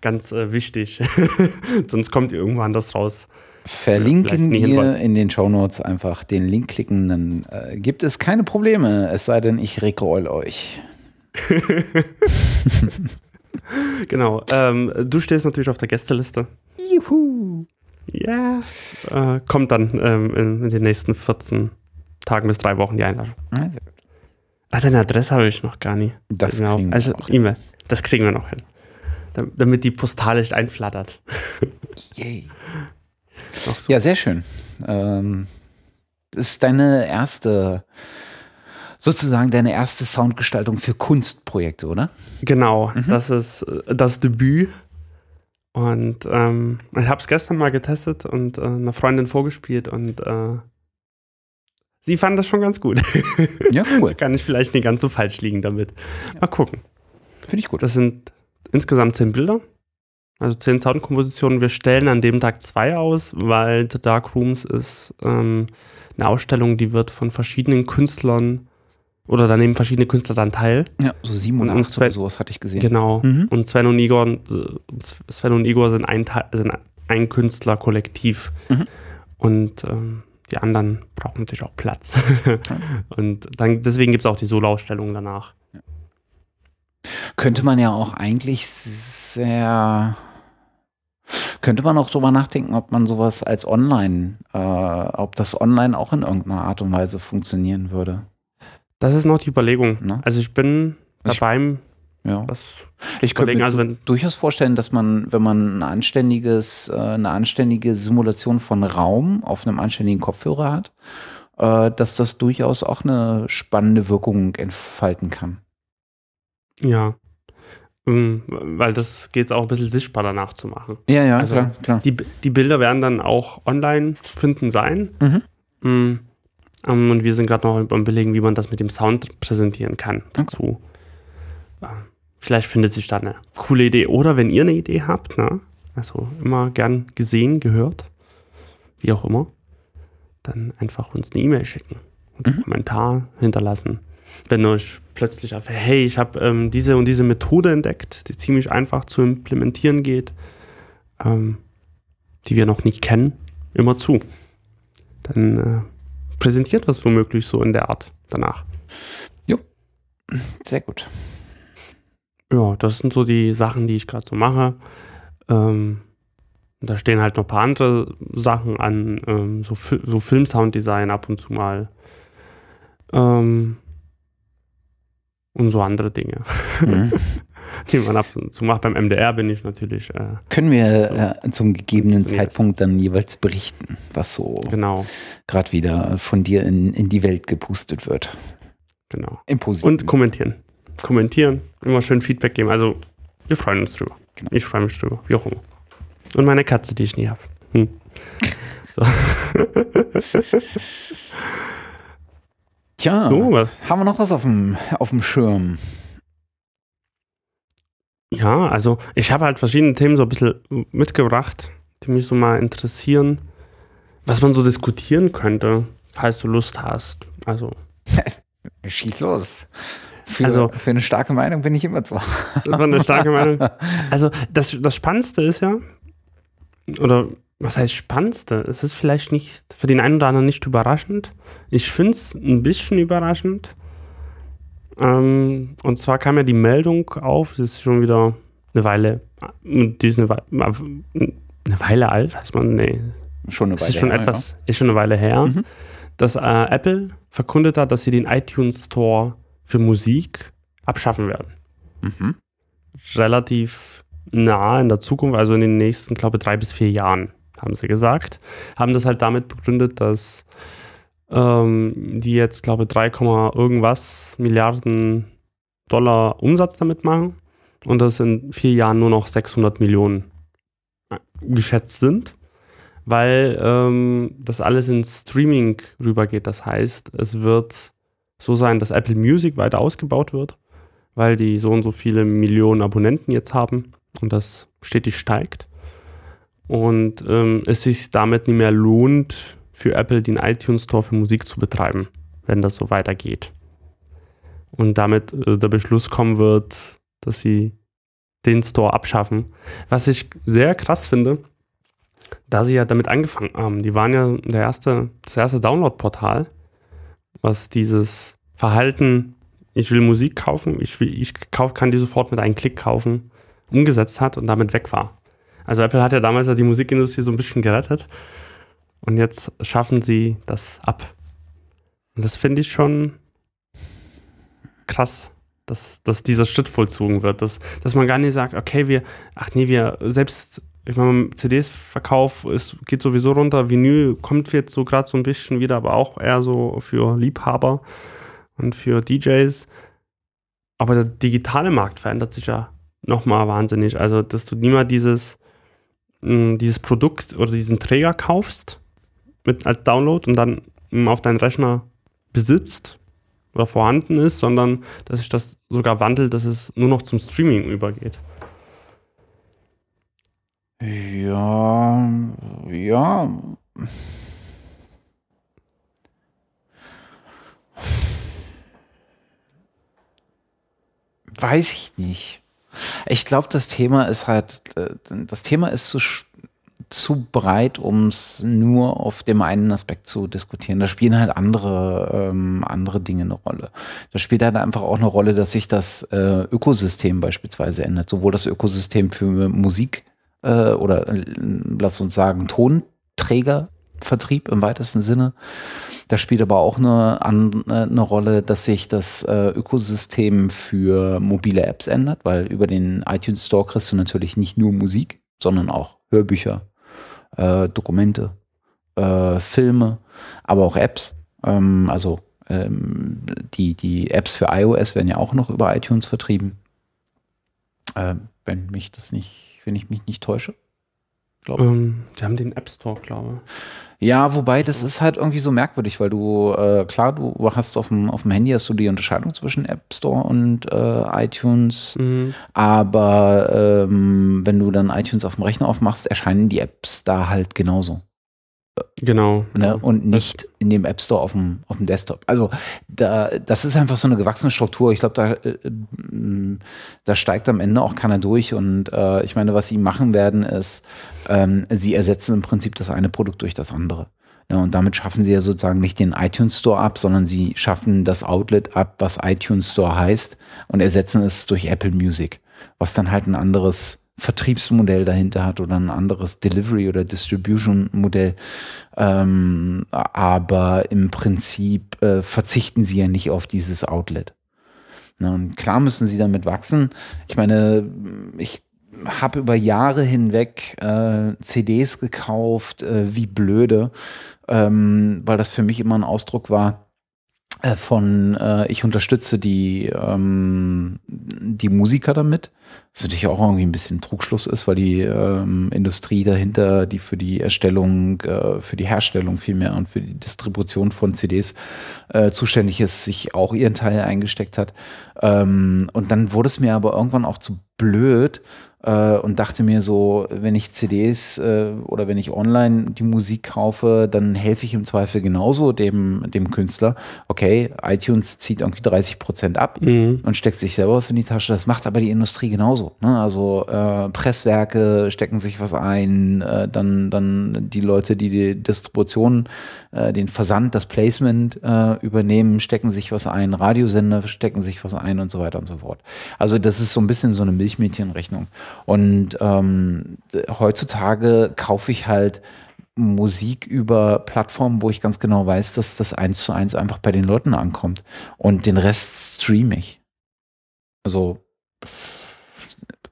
ganz äh, wichtig. Sonst kommt ihr irgendwo anders raus verlinken wir in den Shownotes einfach den Link klicken, dann äh, gibt es keine Probleme, es sei denn, ich regroll euch. genau. Ähm, du stehst natürlich auf der Gästeliste. Juhu. Ja. Äh, kommt dann ähm, in, in, den nächsten 14 Tagen bis drei Wochen die Einladung. Also. Ah, deine Adresse habe ich noch gar nicht. Das genau. kriegen wir also, E-Mail. Das kriegen wir noch hin. Damit die postalisch einflattert. Yay. So. Ja, sehr schön. Ähm, das ist deine erste, sozusagen deine erste Soundgestaltung für Kunstprojekte, oder? Genau, mhm. das ist äh, das Debüt. Und ähm, ich habe es gestern mal getestet und äh, einer Freundin vorgespielt und äh, sie fand das schon ganz gut. Ja, cool. Kann ich vielleicht nicht ganz so falsch liegen damit. Mal gucken. Finde ich gut. Das sind insgesamt zehn Bilder. Also zehn Soundkompositionen. Wir stellen an dem Tag zwei aus, weil The Dark Rooms ist ähm, eine Ausstellung, die wird von verschiedenen Künstlern oder da nehmen verschiedene Künstler dann teil. Ja, so sieben und, und Sven, oder sowas hatte ich gesehen. Genau. Mhm. Und Sven und Igor, Sven und Igor sind ein, sind ein Künstlerkollektiv. Mhm. Und ähm, die anderen brauchen natürlich auch Platz. und dann, deswegen gibt es auch die Solo-Ausstellung danach. Ja. Könnte man ja auch eigentlich sehr könnte man auch drüber nachdenken, ob man sowas als online, äh, ob das online auch in irgendeiner Art und Weise funktionieren würde. Das ist noch die Überlegung. Ne? Also ich bin also dabei, ja. was ich könnte mir also durchaus vorstellen, dass man, wenn man ein anständiges, äh, eine anständige Simulation von Raum auf einem anständigen Kopfhörer hat, äh, dass das durchaus auch eine spannende Wirkung entfalten kann. Ja, ähm, weil das geht es auch ein bisschen sichtbar danach zu machen. Ja, ja, also klar, klar. Die, die Bilder werden dann auch online zu finden sein. Mhm. Ähm, und wir sind gerade noch beim Belegen, wie man das mit dem Sound präsentieren kann dazu. Okay. Äh, vielleicht findet sich da eine coole Idee. Oder wenn ihr eine Idee habt, ne? also immer gern gesehen, gehört, wie auch immer, dann einfach uns eine E-Mail schicken und einen mhm. Kommentar hinterlassen wenn euch plötzlich auf, hey, ich habe ähm, diese und diese Methode entdeckt, die ziemlich einfach zu implementieren geht, ähm, die wir noch nicht kennen, immer zu. Dann äh, präsentiert das womöglich so in der Art danach. Jo, sehr gut. Ja, das sind so die Sachen, die ich gerade so mache. Ähm, da stehen halt noch ein paar andere Sachen an, ähm, so, so Filmsounddesign ab und zu mal. Ähm, und so andere Dinge. Mhm. die man ab und zu macht. Beim MDR bin ich natürlich. Äh, Können wir äh, zum gegebenen Zeitpunkt dann jeweils berichten, was so genau. gerade wieder von dir in, in die Welt gepustet wird. Genau. Im Und kommentieren. Kommentieren, immer schön Feedback geben. Also, wir freuen uns drüber. Genau. Ich freue mich drüber. Wie auch immer. Und meine Katze, die ich nie habe. Hm. So. Tja, so, haben wir noch was auf dem, auf dem Schirm? Ja, also ich habe halt verschiedene Themen so ein bisschen mitgebracht, die mich so mal interessieren, was man so diskutieren könnte, falls du Lust hast. Also. Schieß los. Für, also, für eine starke Meinung bin ich immer zwar. Für eine starke Meinung. Also das, das Spannendste ist ja, oder was heißt Spannendste? Es ist vielleicht nicht für den einen oder anderen nicht überraschend. Ich finde es ein bisschen überraschend, ähm, und zwar kam ja die Meldung auf, das ist schon wieder eine Weile, die ist eine, Weile, eine Weile alt, heißt man, nee. Schon eine Weile ist schon her, etwas, ja. ist schon eine Weile her, mhm. dass äh, Apple verkündet hat, dass sie den iTunes Store für Musik abschaffen werden. Mhm. Relativ nah in der Zukunft, also in den nächsten, glaube ich, drei bis vier Jahren, haben sie gesagt. Haben das halt damit begründet, dass ähm, die jetzt, glaube ich, 3, irgendwas Milliarden Dollar Umsatz damit machen und das in vier Jahren nur noch 600 Millionen äh, geschätzt sind, weil ähm, das alles ins Streaming rübergeht. Das heißt, es wird so sein, dass Apple Music weiter ausgebaut wird, weil die so und so viele Millionen Abonnenten jetzt haben und das stetig steigt. Und ähm, es sich damit nicht mehr lohnt, für Apple den iTunes Store für Musik zu betreiben, wenn das so weitergeht. Und damit äh, der Beschluss kommen wird, dass sie den Store abschaffen. Was ich sehr krass finde, da sie ja damit angefangen haben. Die waren ja der erste, das erste Download-Portal, was dieses Verhalten, ich will Musik kaufen, ich, will, ich kauf, kann die sofort mit einem Klick kaufen, umgesetzt hat und damit weg war. Also Apple hat ja damals ja die Musikindustrie so ein bisschen gerettet und jetzt schaffen sie das ab. Und das finde ich schon krass, dass, dass dieser Schritt vollzogen wird. Dass, dass man gar nicht sagt, okay, wir, ach nee, wir selbst, ich meine, CDs-Verkauf geht sowieso runter, Vinyl kommt jetzt so gerade so ein bisschen wieder, aber auch eher so für Liebhaber und für DJs. Aber der digitale Markt verändert sich ja nochmal wahnsinnig. Also, dass du niemals dieses, hm, dieses Produkt oder diesen Träger kaufst, mit als Download und dann auf deinen Rechner besitzt oder vorhanden ist, sondern dass sich das sogar wandelt, dass es nur noch zum Streaming übergeht. Ja, ja. Weiß ich nicht. Ich glaube, das Thema ist halt, äh, das Thema ist zu, zu breit, um es nur auf dem einen Aspekt zu diskutieren. Da spielen halt andere, ähm, andere Dinge eine Rolle. Da spielt halt einfach auch eine Rolle, dass sich das äh, Ökosystem beispielsweise ändert. Sowohl das Ökosystem für Musik äh, oder äh, lass uns sagen Tonträgervertrieb im weitesten Sinne. Da spielt aber auch eine, eine Rolle, dass sich das äh, Ökosystem für mobile Apps ändert, weil über den iTunes Store kriegst du natürlich nicht nur Musik, sondern auch Hörbücher, äh, Dokumente, äh, Filme, aber auch Apps. Ähm, also ähm, die, die Apps für iOS werden ja auch noch über iTunes vertrieben. Äh, wenn mich das nicht, wenn ich mich nicht täusche. Glaube. Ähm, die haben den App Store, glaube ich. Ja, wobei das ist halt irgendwie so merkwürdig, weil du, äh, klar, du hast auf dem, auf dem Handy hast du die Unterscheidung zwischen App Store und äh, iTunes, mhm. aber ähm, wenn du dann iTunes auf dem Rechner aufmachst, erscheinen die Apps da halt genauso. Genau. Ne? Und nicht in dem App Store auf dem, auf dem Desktop. Also da, das ist einfach so eine gewachsene Struktur. Ich glaube, da, äh, da steigt am Ende auch keiner durch. Und äh, ich meine, was sie machen werden, ist, ähm, sie ersetzen im Prinzip das eine Produkt durch das andere. Ja, und damit schaffen sie ja sozusagen nicht den iTunes Store ab, sondern sie schaffen das Outlet ab, was iTunes Store heißt, und ersetzen es durch Apple Music, was dann halt ein anderes Vertriebsmodell dahinter hat oder ein anderes Delivery- oder Distribution-Modell. Ähm, aber im Prinzip äh, verzichten sie ja nicht auf dieses Outlet. Na, und klar müssen sie damit wachsen. Ich meine, ich habe über Jahre hinweg äh, CDs gekauft, äh, wie blöde, ähm, weil das für mich immer ein Ausdruck war, äh, von äh, ich unterstütze die, ähm, die Musiker damit. Was natürlich auch irgendwie ein bisschen Trugschluss ist, weil die ähm, Industrie dahinter, die für die Erstellung, äh, für die Herstellung vielmehr und für die Distribution von CDs äh, zuständig ist, sich auch ihren Teil eingesteckt hat. Ähm, und dann wurde es mir aber irgendwann auch zu blöd, äh, und dachte mir so, wenn ich CDs äh, oder wenn ich online die Musik kaufe, dann helfe ich im Zweifel genauso dem, dem Künstler. Okay, iTunes zieht irgendwie 30 Prozent ab mhm. und steckt sich selber was in die Tasche. Das macht aber die Industrie genauso. Ne? Also äh, Presswerke stecken sich was ein, äh, dann, dann die Leute, die die Distribution, äh, den Versand, das Placement äh, übernehmen, stecken sich was ein, Radiosender stecken sich was ein und so weiter und so fort. Also das ist so ein bisschen so eine Milchmädchenrechnung. Und ähm, heutzutage kaufe ich halt Musik über Plattformen, wo ich ganz genau weiß, dass das eins zu eins einfach bei den Leuten ankommt. Und den Rest streame ich. Also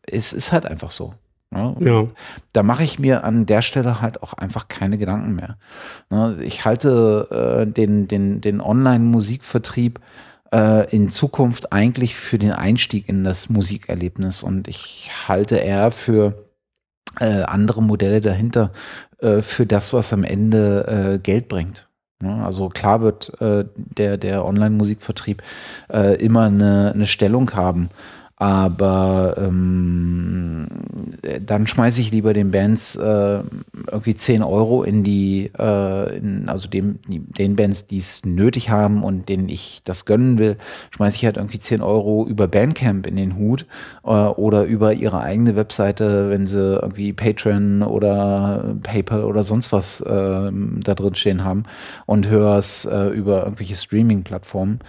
es ist halt einfach so. Ne? Ja. Da mache ich mir an der Stelle halt auch einfach keine Gedanken mehr. Ne? Ich halte äh, den, den, den Online-Musikvertrieb äh, in Zukunft eigentlich für den Einstieg in das Musikerlebnis. Und ich halte eher für äh, andere Modelle dahinter äh, für das, was am Ende äh, Geld bringt. Ja, also klar wird äh, der, der Online-Musikvertrieb äh, immer eine, eine Stellung haben. Aber ähm, dann schmeiße ich lieber den Bands äh, irgendwie 10 Euro in die, äh, in, also dem, den Bands, die es nötig haben und denen ich das gönnen will, schmeiße ich halt irgendwie 10 Euro über Bandcamp in den Hut äh, oder über ihre eigene Webseite, wenn sie irgendwie Patreon oder PayPal oder sonst was äh, da drin stehen haben und höre es äh, über irgendwelche Streaming-Plattformen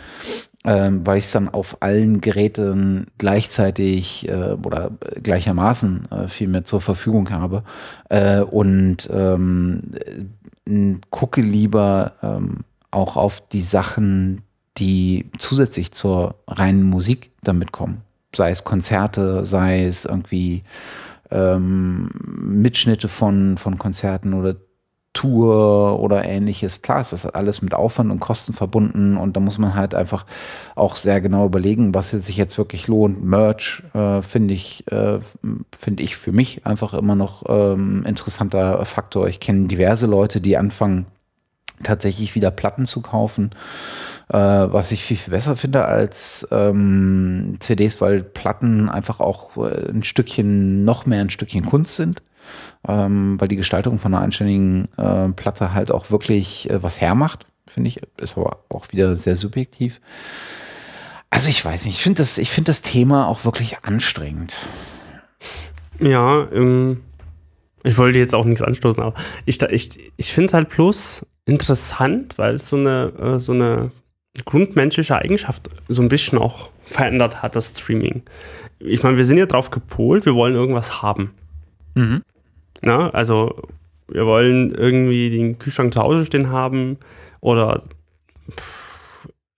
ähm, weil ich es dann auf allen Geräten gleichzeitig äh, oder gleichermaßen äh, viel mehr zur Verfügung habe äh, und ähm, gucke lieber ähm, auch auf die Sachen, die zusätzlich zur reinen Musik damit kommen. Sei es Konzerte, sei es irgendwie ähm, Mitschnitte von, von Konzerten oder Tour oder ähnliches. Klar ist das alles mit Aufwand und Kosten verbunden und da muss man halt einfach auch sehr genau überlegen, was sich jetzt wirklich lohnt. Merch äh, finde ich, äh, finde ich für mich einfach immer noch ähm, interessanter Faktor. Ich kenne diverse Leute, die anfangen, tatsächlich wieder Platten zu kaufen, äh, was ich viel, viel besser finde als ähm, CDs, weil Platten einfach auch äh, ein Stückchen, noch mehr ein Stückchen Kunst sind ähm, weil die Gestaltung von einer einständigen äh, Platte halt auch wirklich äh, was hermacht, finde ich. Ist aber auch wieder sehr subjektiv. Also ich weiß nicht, ich finde das, find das Thema auch wirklich anstrengend. Ja, ähm, ich wollte jetzt auch nichts anstoßen, aber ich, ich, ich finde es halt bloß interessant, weil es so eine, äh, so eine grundmenschliche Eigenschaft so ein bisschen auch verändert hat, das Streaming. Ich meine, wir sind ja drauf gepolt, wir wollen irgendwas haben. Mhm. Na, also wir wollen irgendwie den Kühlschrank zu Hause stehen haben oder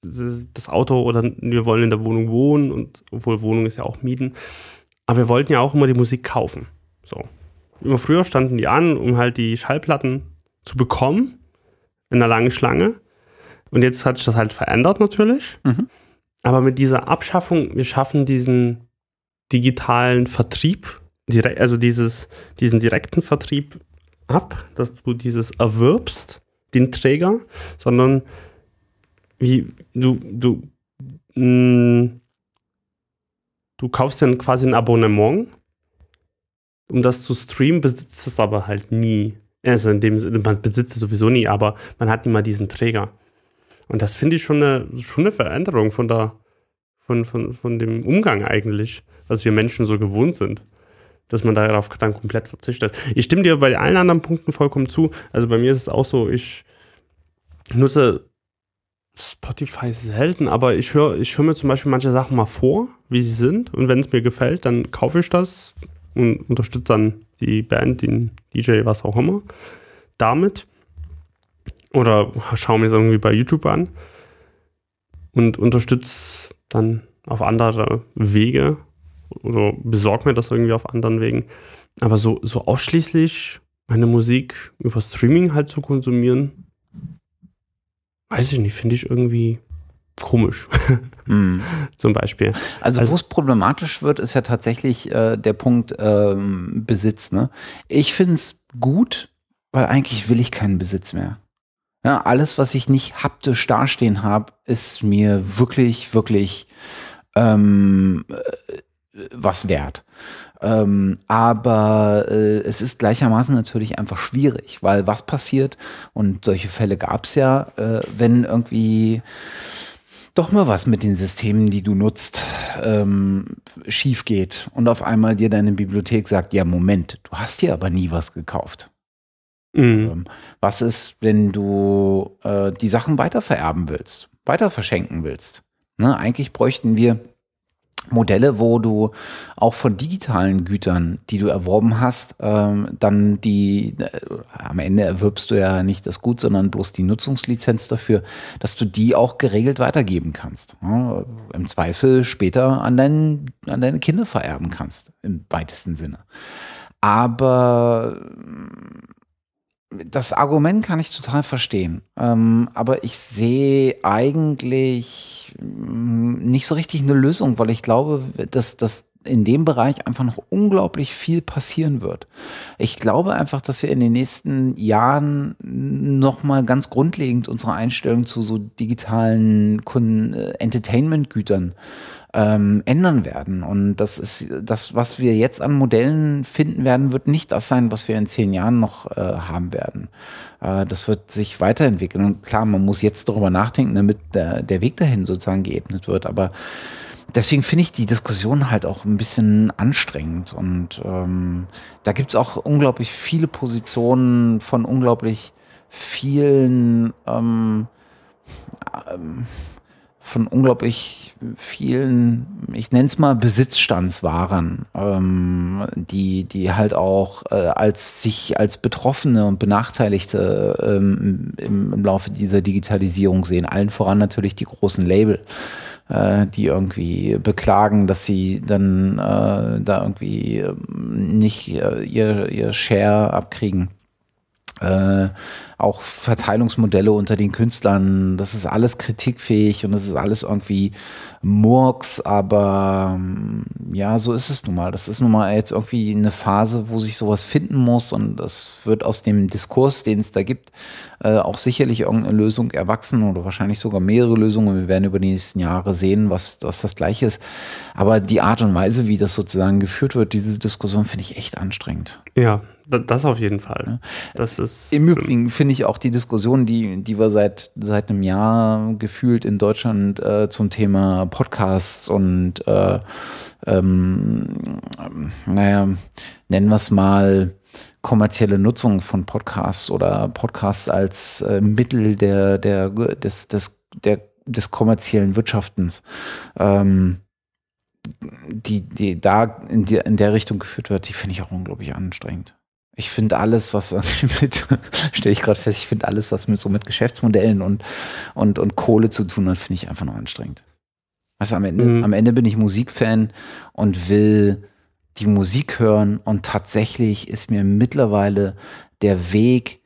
das Auto oder wir wollen in der Wohnung wohnen und obwohl Wohnung ist ja auch mieten. Aber wir wollten ja auch immer die Musik kaufen. So. Immer früher standen die an, um halt die Schallplatten zu bekommen in einer langen Schlange. Und jetzt hat sich das halt verändert natürlich. Mhm. Aber mit dieser Abschaffung, wir schaffen diesen digitalen Vertrieb direkt, also dieses, diesen direkten Vertrieb ab, dass du dieses erwirbst, den Träger, sondern wie du, du, mh, mm, du kaufst dann quasi ein Abonnement, um das zu streamen, besitzt es aber halt nie. Also in dem man besitzt es sowieso nie, aber man hat immer diesen Träger. Und das finde ich schon eine, schon eine Veränderung von der, von, von, von dem Umgang eigentlich, was wir Menschen so gewohnt sind dass man darauf dann komplett verzichtet. Ich stimme dir bei allen anderen Punkten vollkommen zu. Also bei mir ist es auch so, ich nutze Spotify selten, aber ich höre ich hör mir zum Beispiel manche Sachen mal vor, wie sie sind. Und wenn es mir gefällt, dann kaufe ich das und unterstütze dann die Band, den DJ, was auch immer, damit. Oder schaue mir es irgendwie bei YouTube an und unterstütze dann auf andere Wege oder besorge mir das irgendwie auf anderen Wegen. Aber so, so ausschließlich meine Musik über Streaming halt zu konsumieren, weiß ich nicht, finde ich irgendwie komisch. Mm. Zum Beispiel. Also, also wo es problematisch wird, ist ja tatsächlich äh, der Punkt ähm, Besitz. Ne? Ich finde es gut, weil eigentlich will ich keinen Besitz mehr. Ja, alles, was ich nicht haptisch dastehen habe, ist mir wirklich, wirklich ähm, äh, was wert. Ähm, aber äh, es ist gleichermaßen natürlich einfach schwierig, weil was passiert, und solche Fälle gab es ja, äh, wenn irgendwie doch mal was mit den Systemen, die du nutzt, ähm, schief geht und auf einmal dir deine Bibliothek sagt, ja, Moment, du hast dir aber nie was gekauft. Mhm. Ähm, was ist, wenn du äh, die Sachen weiter vererben willst, weiter verschenken willst? Ne, eigentlich bräuchten wir Modelle, wo du auch von digitalen Gütern, die du erworben hast, ähm, dann die, äh, am Ende erwirbst du ja nicht das Gut, sondern bloß die Nutzungslizenz dafür, dass du die auch geregelt weitergeben kannst. Ja, Im Zweifel später an, dein, an deine Kinder vererben kannst, im weitesten Sinne. Aber das Argument kann ich total verstehen. Ähm, aber ich sehe eigentlich mm, nicht so richtig eine Lösung, weil ich glaube, dass das in dem Bereich einfach noch unglaublich viel passieren wird. Ich glaube einfach, dass wir in den nächsten Jahren nochmal ganz grundlegend unsere Einstellung zu so digitalen äh, Entertainment-Gütern ähm, ändern werden. Und das ist das, was wir jetzt an Modellen finden werden, wird nicht das sein, was wir in zehn Jahren noch äh, haben werden. Äh, das wird sich weiterentwickeln. Und klar, man muss jetzt darüber nachdenken, damit der, der Weg dahin sozusagen geebnet wird. Aber deswegen finde ich die Diskussion halt auch ein bisschen anstrengend. Und ähm, da gibt es auch unglaublich viele Positionen von unglaublich vielen ähm, ähm, von unglaublich vielen, ich nenne es mal Besitzstandswaren, ähm, die, die halt auch äh, als sich als Betroffene und Benachteiligte ähm, im, im Laufe dieser Digitalisierung sehen. Allen voran natürlich die großen Label äh, die irgendwie beklagen, dass sie dann äh, da irgendwie ähm, nicht äh, ihr, ihr Share abkriegen. Äh, auch Verteilungsmodelle unter den Künstlern, das ist alles kritikfähig und das ist alles irgendwie Murks, aber ähm, ja, so ist es nun mal. Das ist nun mal jetzt irgendwie eine Phase, wo sich sowas finden muss und das wird aus dem Diskurs, den es da gibt, äh, auch sicherlich irgendeine Lösung erwachsen oder wahrscheinlich sogar mehrere Lösungen. Wir werden über die nächsten Jahre sehen, was, was das gleiche ist. Aber die Art und Weise, wie das sozusagen geführt wird, diese Diskussion, finde ich echt anstrengend. Ja, das auf jeden Fall. Das ist Im Übrigen finde ich auch die Diskussion, die, die wir seit, seit einem Jahr gefühlt in Deutschland äh, zum Thema Podcasts und äh, ähm, naja, nennen wir es mal kommerzielle Nutzung von Podcasts oder Podcasts als äh, Mittel der, der, des, des, der, des kommerziellen Wirtschaftens. Ähm, die, die da in, die, in der Richtung geführt wird, die finde ich auch unglaublich anstrengend. Ich finde alles, was mit, stelle ich gerade fest, ich finde alles, was mit so mit Geschäftsmodellen und, und, und Kohle zu tun hat, finde ich einfach nur anstrengend. Also am Ende, mhm. am Ende bin ich Musikfan und will die Musik hören und tatsächlich ist mir mittlerweile der Weg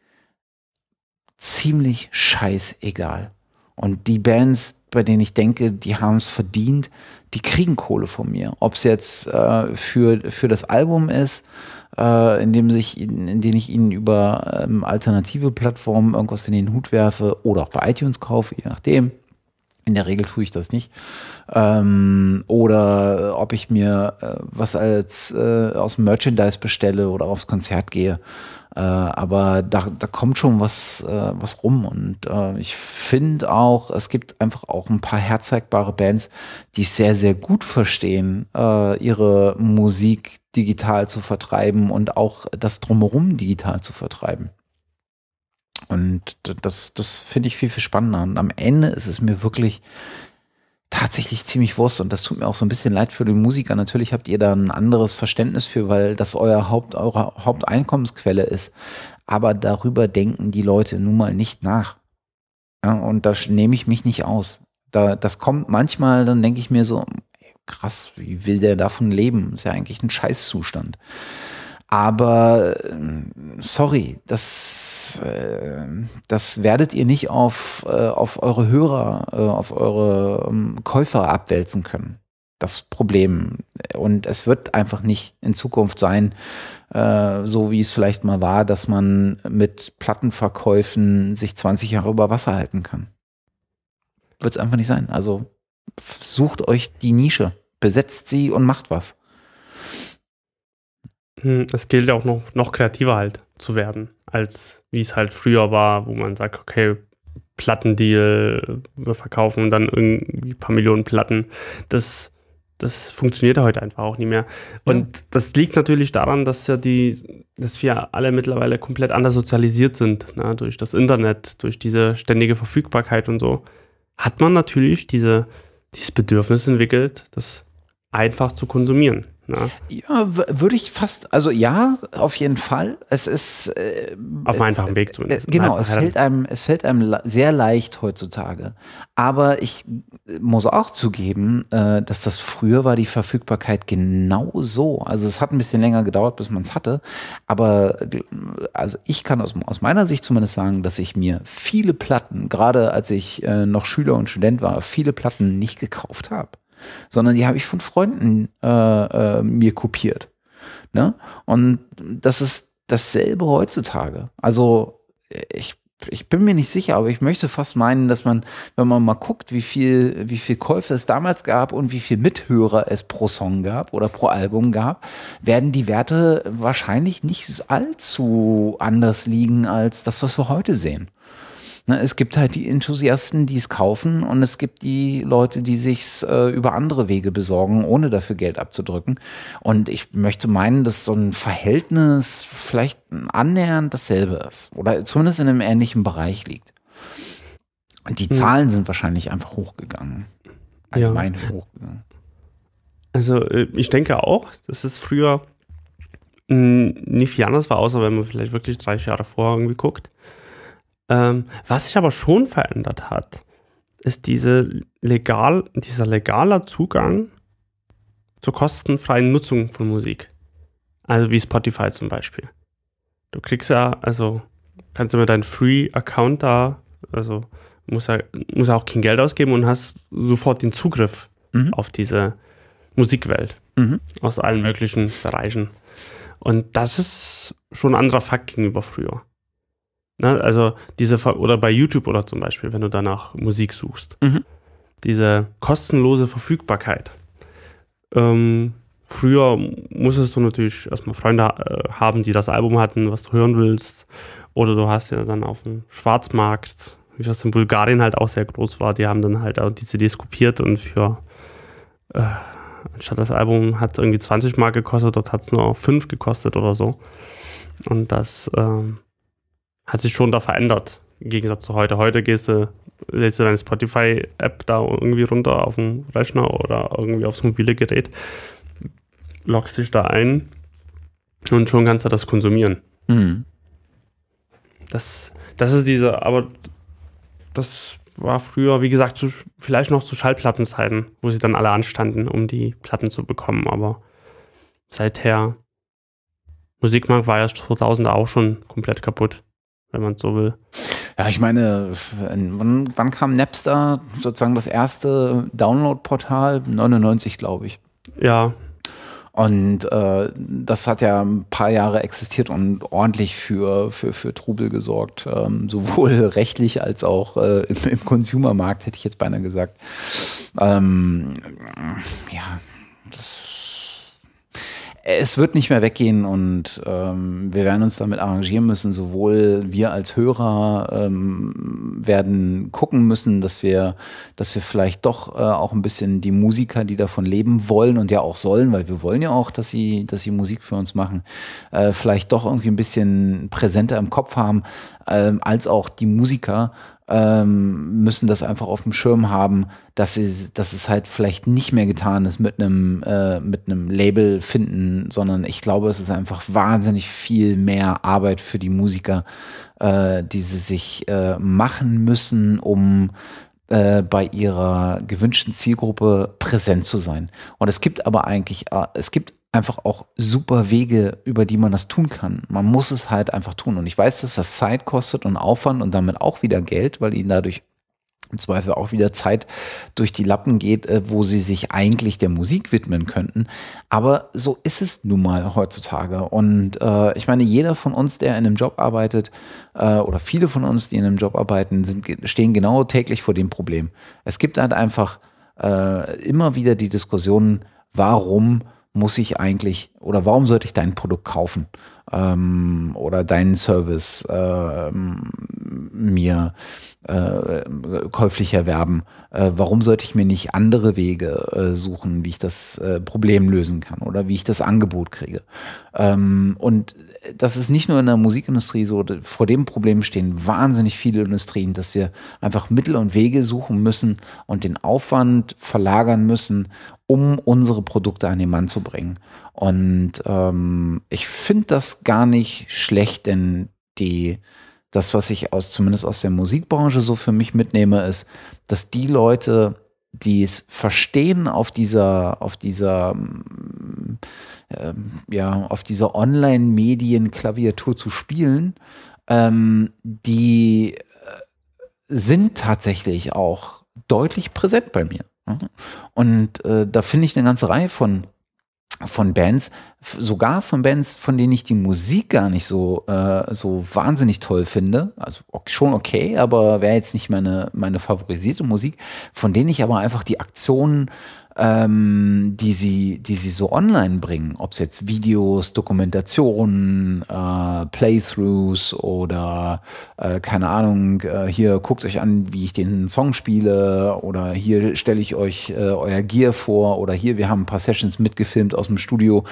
ziemlich scheißegal. Und die Bands, bei denen ich denke, die haben es verdient, die kriegen Kohle von mir. Ob es jetzt äh, für, für das Album ist, äh, indem, sich, in denen ich ihnen über ähm, alternative Plattformen irgendwas in den Hut werfe oder auch bei iTunes kaufe, je nachdem. In der Regel tue ich das nicht. Ähm, oder ob ich mir äh, was als äh, aus dem Merchandise bestelle oder aufs Konzert gehe. Äh, aber da, da kommt schon was, äh, was rum. Und äh, ich finde auch, es gibt einfach auch ein paar herzeigbare Bands, die sehr, sehr gut verstehen, äh, ihre Musik digital zu vertreiben und auch das drumherum digital zu vertreiben. Und das, das finde ich viel, viel spannender. Und am Ende ist es mir wirklich tatsächlich ziemlich Wurst und das tut mir auch so ein bisschen leid für die Musiker. Natürlich habt ihr da ein anderes Verständnis für, weil das euer Haupt, eure Haupteinkommensquelle ist. Aber darüber denken die Leute nun mal nicht nach. Ja, und da nehme ich mich nicht aus. Da, das kommt manchmal, dann denke ich mir so, krass, wie will der davon leben? Ist ja eigentlich ein Scheißzustand. Aber sorry, das, äh, das werdet ihr nicht auf, äh, auf eure Hörer, äh, auf eure ähm, Käufer abwälzen können. Das Problem. Und es wird einfach nicht in Zukunft sein, äh, so wie es vielleicht mal war, dass man mit Plattenverkäufen sich 20 Jahre über Wasser halten kann. Wird es einfach nicht sein. Also sucht euch die Nische, besetzt sie und macht was. Hm, es gilt auch noch, noch kreativer halt zu werden, als wie es halt früher war, wo man sagt, okay, Plattendeal, wir verkaufen dann irgendwie ein paar Millionen Platten. Das, das funktioniert heute einfach auch nicht mehr. Und ja. das liegt natürlich daran, dass ja die, dass wir alle mittlerweile komplett anders sozialisiert sind, ne? durch das Internet, durch diese ständige Verfügbarkeit und so, hat man natürlich diese, dieses Bedürfnis entwickelt, das einfach zu konsumieren. Ne? Ja, würde ich fast, also ja, auf jeden Fall. Es ist äh, auf einem einfachen Weg zumindest. Äh, genau, es fällt einem, es fällt einem sehr leicht heutzutage. Aber ich muss auch zugeben, äh, dass das früher war die Verfügbarkeit genau so. Also es hat ein bisschen länger gedauert, bis man es hatte. Aber also ich kann aus, aus meiner Sicht zumindest sagen, dass ich mir viele Platten, gerade als ich äh, noch Schüler und Student war, viele Platten nicht gekauft habe sondern die habe ich von Freunden äh, äh, mir kopiert. Ne? Und das ist dasselbe heutzutage. Also ich ich bin mir nicht sicher, aber ich möchte fast meinen, dass man, wenn man mal guckt, wie viel, wie viel Käufe es damals gab und wie viel Mithörer es pro Song gab oder pro Album gab, werden die Werte wahrscheinlich nicht allzu anders liegen als das, was wir heute sehen. Ne, es gibt halt die Enthusiasten, die es kaufen und es gibt die Leute, die sich äh, über andere Wege besorgen, ohne dafür Geld abzudrücken. Und ich möchte meinen, dass so ein Verhältnis vielleicht annähernd dasselbe ist oder zumindest in einem ähnlichen Bereich liegt. Und die hm. Zahlen sind wahrscheinlich einfach hochgegangen. Allgemein ja. hochgegangen. Also äh, ich denke auch, dass es früher nicht viel anders war, außer wenn man vielleicht wirklich 30 Jahre vorher irgendwie guckt. Ähm, was sich aber schon verändert hat, ist diese legal, dieser legaler Zugang zur kostenfreien Nutzung von Musik. Also wie Spotify zum Beispiel. Du kriegst ja, also kannst du mit deinem Free-Account da, also musst ja, musst ja auch kein Geld ausgeben und hast sofort den Zugriff mhm. auf diese Musikwelt mhm. aus allen möglichen Bereichen. Und das ist schon ein anderer Fakt gegenüber früher. Ne? Also diese, oder bei YouTube oder zum Beispiel, wenn du danach Musik suchst. Mhm. Diese kostenlose Verfügbarkeit. Ähm, früher musstest du natürlich erstmal Freunde äh, haben, die das Album hatten, was du hören willst. Oder du hast ja dann auf dem Schwarzmarkt, wie das in Bulgarien halt auch sehr groß war, die haben dann halt auch die CDs kopiert und für äh, anstatt das Album hat irgendwie 20 Mark gekostet, dort hat es nur 5 gekostet oder so. Und das ähm, hat sich schon da verändert. Im Gegensatz zu heute. Heute gehst du, lädst du deine Spotify-App da irgendwie runter auf den Rechner oder irgendwie aufs mobile Gerät, loggst dich da ein und schon kannst du das konsumieren. Mhm. Das, das ist diese, aber das war früher, wie gesagt, zu, vielleicht noch zu Schallplattenzeiten, wo sie dann alle anstanden, um die Platten zu bekommen, aber seither Musikmarkt war ja 2000 auch schon komplett kaputt wenn man so will. Ja, ich meine, wann, wann kam Napster? Sozusagen das erste Download-Portal? 99, glaube ich. Ja. Und äh, das hat ja ein paar Jahre existiert und ordentlich für, für, für Trubel gesorgt. Ähm, sowohl rechtlich als auch äh, im, im Consumermarkt, hätte ich jetzt beinahe gesagt. Ähm, ja, es wird nicht mehr weggehen und ähm, wir werden uns damit arrangieren müssen. Sowohl wir als Hörer ähm, werden gucken müssen, dass wir, dass wir vielleicht doch äh, auch ein bisschen die Musiker, die davon leben wollen und ja auch sollen, weil wir wollen ja auch, dass sie, dass sie Musik für uns machen, äh, vielleicht doch irgendwie ein bisschen präsenter im Kopf haben. ähm, als auch die Musiker ähm, müssen das einfach auf dem Schirm haben, dass, sie, dass es halt vielleicht nicht mehr getan ist mit einem, äh, mit einem Label finden, sondern ich glaube, es ist einfach wahnsinnig viel mehr Arbeit für die Musiker, äh, die sie sich äh, machen müssen, um äh, bei ihrer gewünschten Zielgruppe präsent zu sein. Und es gibt aber eigentlich, äh, es gibt einfach auch super Wege, über die man das tun kann. Man muss es halt einfach tun. Und ich weiß, dass das Zeit kostet und Aufwand und damit auch wieder Geld, weil ihnen dadurch im Zweifel auch wieder Zeit durch die Lappen geht, äh, wo sie sich eigentlich der Musik widmen könnten. Aber so ist es nun mal heutzutage. Und äh, ich meine, jeder von uns, der in einem Job arbeitet, äh, oder viele von uns, die in einem Job arbeiten, sind, stehen genau täglich vor dem Problem. Es gibt halt einfach äh, immer wieder die Diskussion, warum muss ich eigentlich oder warum sollte ich dein Produkt kaufen ähm, oder deinen Service ähm, mir äh, käuflich erwerben? Äh, warum sollte ich mir nicht andere Wege äh, suchen, wie ich das äh, Problem lösen kann oder wie ich das Angebot kriege? Ähm, und das ist nicht nur in der Musikindustrie so, vor dem Problem stehen wahnsinnig viele Industrien, dass wir einfach Mittel und Wege suchen müssen und den Aufwand verlagern müssen, um unsere Produkte an den Mann zu bringen. Und ähm, ich finde das gar nicht schlecht, denn die, das, was ich aus, zumindest aus der Musikbranche so für mich mitnehme, ist, dass die Leute, die es verstehen, auf dieser, auf dieser, äh, ja, auf dieser Online-Medien-Klaviatur zu spielen, ähm, die äh, sind tatsächlich auch deutlich präsent bei mir. Und äh, da finde ich eine ganze Reihe von von Bands, sogar von Bands, von denen ich die Musik gar nicht so, äh, so wahnsinnig toll finde. Also schon okay, aber wäre jetzt nicht meine, meine favorisierte Musik, von denen ich aber einfach die Aktionen ähm, die, sie, die sie so online bringen, ob es jetzt Videos, Dokumentationen, äh, Playthroughs oder äh, keine Ahnung, äh, hier guckt euch an, wie ich den Song spiele oder hier stelle ich euch äh, euer Gear vor oder hier, wir haben ein paar Sessions mitgefilmt aus dem Studio.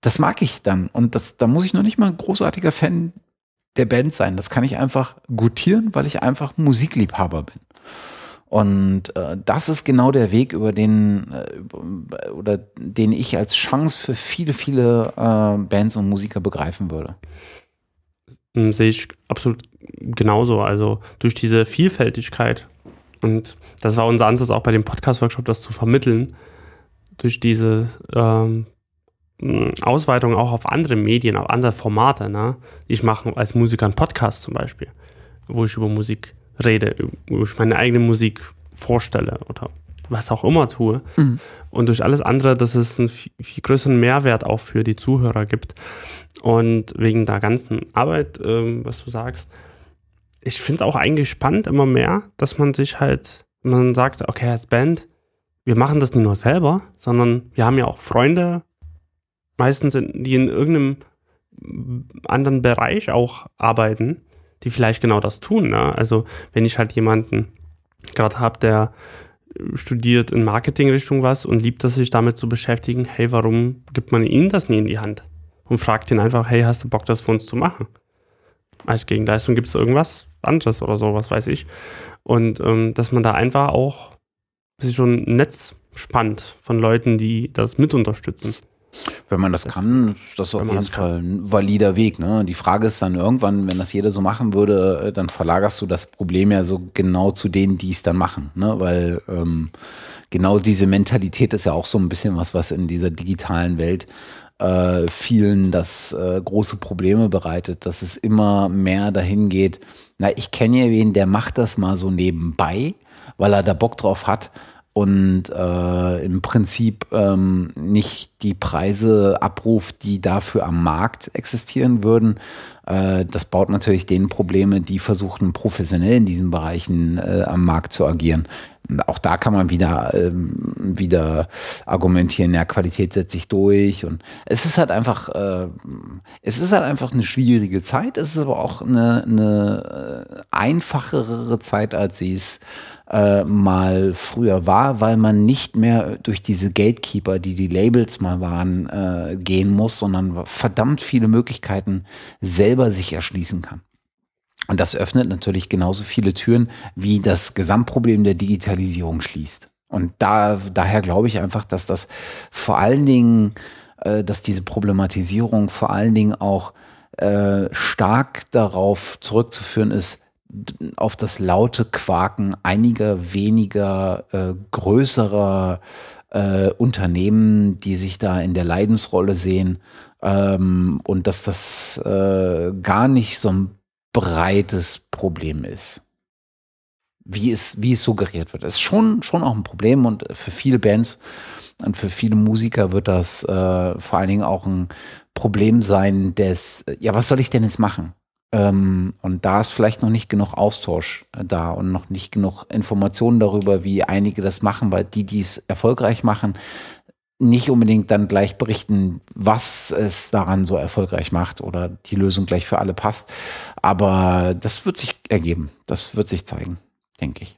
Das mag ich dann und das, da muss ich noch nicht mal ein großartiger Fan der Band sein. Das kann ich einfach gutieren, weil ich einfach Musikliebhaber bin. Und äh, das ist genau der Weg, über den äh, oder den ich als Chance für viele, viele äh, Bands und Musiker begreifen würde. Hm, sehe ich absolut genauso. Also durch diese Vielfältigkeit und das war unser Ansatz auch bei dem Podcast-Workshop, das zu vermitteln, durch diese ähm, hm, Ausweitung auch auf andere Medien, auf andere Formate. Ne? Ich mache als Musiker einen Podcast zum Beispiel, wo ich über Musik rede, wo ich meine eigene Musik vorstelle oder was auch immer tue. Mhm. Und durch alles andere, dass es einen viel, viel, größeren Mehrwert auch für die Zuhörer gibt. Und wegen der ganzen Arbeit, ähm, was du sagst, ich finde es auch eigentlich spannend immer mehr, dass man sich halt, man sagt, okay, als Band, wir machen das nicht nur selber, sondern wir haben ja auch Freunde, meistens, in, die in irgendeinem anderen Bereich auch arbeiten die vielleicht genau das tun. Ne? Also wenn ich halt jemanden gerade habe, der studiert in Marketingrichtung was und liebt es, sich damit zu beschäftigen, hey, warum gibt man ihm das nie in die Hand? Und fragt ihn einfach, hey, hast du Bock, das für uns zu machen? Als Gegenleistung gibt es irgendwas anderes oder so, was weiß ich. Und ähm, dass man da einfach auch sich schon ein Netz spannt von Leuten, die das mit unterstützen. Wenn man das, das kann, ist das auf jeden Fall ein valider Weg. Ne? Die Frage ist dann irgendwann, wenn das jeder so machen würde, äh, dann verlagerst du das Problem ja so genau zu denen, die es dann machen. Ne? Weil ähm, genau diese Mentalität ist ja auch so ein bisschen was, was in dieser digitalen Welt äh, vielen das äh, große Probleme bereitet, dass es immer mehr dahin geht, na, ich kenne ja wen, der macht das mal so nebenbei, weil er da Bock drauf hat und äh, im Prinzip ähm, nicht die Preise abruft, die dafür am Markt existieren würden. Äh, das baut natürlich den Probleme, die versuchen professionell in diesen Bereichen äh, am Markt zu agieren. auch da kann man wieder, ähm, wieder argumentieren, ja, Qualität setzt sich durch. Und es ist halt einfach, äh, es ist halt einfach eine schwierige Zeit. Es ist aber auch eine, eine äh, einfachere Zeit, als sie es äh, mal früher war, weil man nicht mehr durch diese Gatekeeper, die die Labels mal waren, äh, gehen muss, sondern verdammt viele Möglichkeiten selber sich erschließen kann. Und das öffnet natürlich genauso viele Türen, wie das Gesamtproblem der Digitalisierung schließt. Und da, daher glaube ich einfach, dass das vor allen Dingen, äh, dass diese Problematisierung vor allen Dingen auch äh, stark darauf zurückzuführen ist, auf das laute Quaken einiger weniger äh, größerer äh, Unternehmen, die sich da in der Leidensrolle sehen ähm, und dass das äh, gar nicht so ein breites Problem ist. Wie es, wie es suggeriert wird. Es ist schon, schon auch ein Problem und für viele Bands und für viele Musiker wird das äh, vor allen Dingen auch ein Problem sein des, ja, was soll ich denn jetzt machen? Ähm, und da ist vielleicht noch nicht genug Austausch äh, da und noch nicht genug Informationen darüber, wie einige das machen, weil die, die es erfolgreich machen, nicht unbedingt dann gleich berichten, was es daran so erfolgreich macht oder die Lösung gleich für alle passt. Aber das wird sich ergeben. Das wird sich zeigen, denke ich.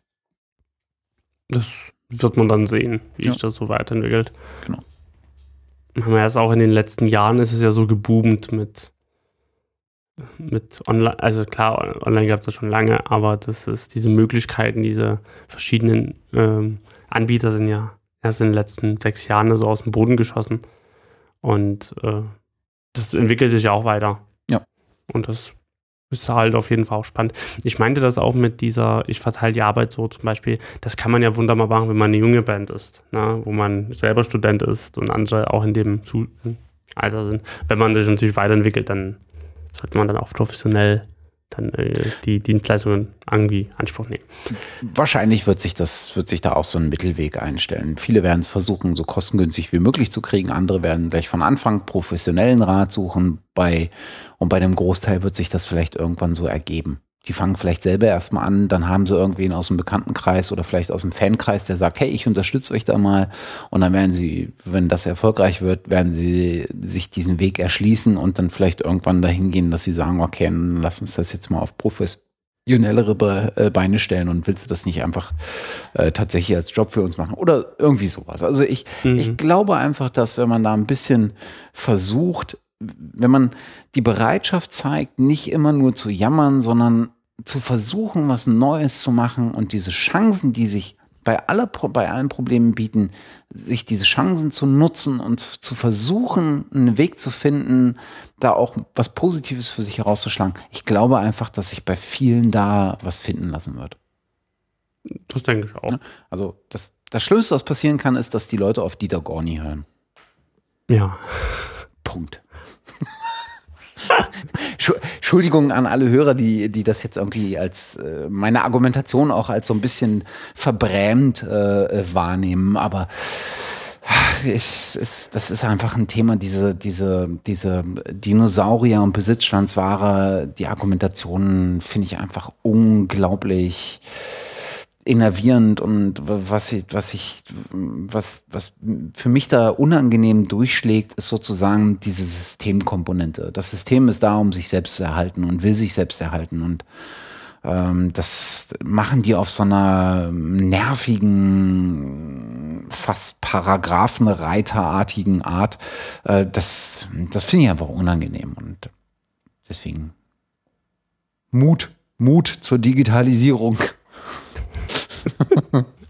Das wird man dann sehen, wie ja. sich das so weiterentwickelt. Genau. Haben wir erst auch in den letzten Jahren ist es ja so geboomt mit mit online, also klar, online gab es ja schon lange, aber das ist diese Möglichkeiten, diese verschiedenen ähm, Anbieter sind ja erst in den letzten sechs Jahren so aus dem Boden geschossen. Und äh, das entwickelt sich ja auch weiter. Ja. Und das ist halt auf jeden Fall auch spannend. Ich meinte das auch mit dieser, ich verteile die Arbeit so zum Beispiel, das kann man ja wunderbar machen, wenn man eine junge Band ist, ne? wo man selber Student ist und andere auch in dem Alter sind. Wenn man sich natürlich weiterentwickelt, dann sollte man dann auch professionell dann äh, die Dienstleistungen irgendwie Anspruch nehmen. Wahrscheinlich wird sich das, wird sich da auch so ein Mittelweg einstellen. Viele werden es versuchen, so kostengünstig wie möglich zu kriegen. Andere werden gleich von Anfang professionellen Rat suchen. Bei, und bei dem Großteil wird sich das vielleicht irgendwann so ergeben die fangen vielleicht selber erstmal an, dann haben sie irgendwen aus dem Bekanntenkreis oder vielleicht aus dem Fankreis, der sagt, hey, ich unterstütze euch da mal. Und dann werden sie, wenn das erfolgreich wird, werden sie sich diesen Weg erschließen und dann vielleicht irgendwann dahin gehen, dass sie sagen, okay, dann lass uns das jetzt mal auf professionellere äh, Beine stellen und willst du das nicht einfach äh, tatsächlich als Job für uns machen oder irgendwie sowas. Also ich, mhm. ich glaube einfach, dass wenn man da ein bisschen versucht, wenn man die Bereitschaft zeigt, nicht immer nur zu jammern, sondern zu versuchen, was Neues zu machen und diese Chancen, die sich bei, aller, bei allen Problemen bieten, sich diese Chancen zu nutzen und zu versuchen, einen Weg zu finden, da auch was Positives für sich herauszuschlagen. Ich glaube einfach, dass sich bei vielen da was finden lassen wird. Das denke ich auch. Also das, das Schlimmste, was passieren kann, ist, dass die Leute auf Dieter Gorni hören. Ja. Punkt. Entschuldigung an alle Hörer, die, die das jetzt irgendwie als äh, meine Argumentation auch als so ein bisschen verbrämt äh, wahrnehmen, aber ich, es, das ist einfach ein Thema, diese, diese, diese Dinosaurier und Besitzstandsware, die Argumentationen finde ich einfach unglaublich innervierend und was ich, was ich, was, was für mich da unangenehm durchschlägt, ist sozusagen diese Systemkomponente. Das System ist da, um sich selbst zu erhalten und will sich selbst erhalten und ähm, das machen die auf so einer nervigen, fast Paragraphenreiterartigen Art. Äh, das, das finde ich einfach unangenehm und deswegen Mut, Mut zur Digitalisierung.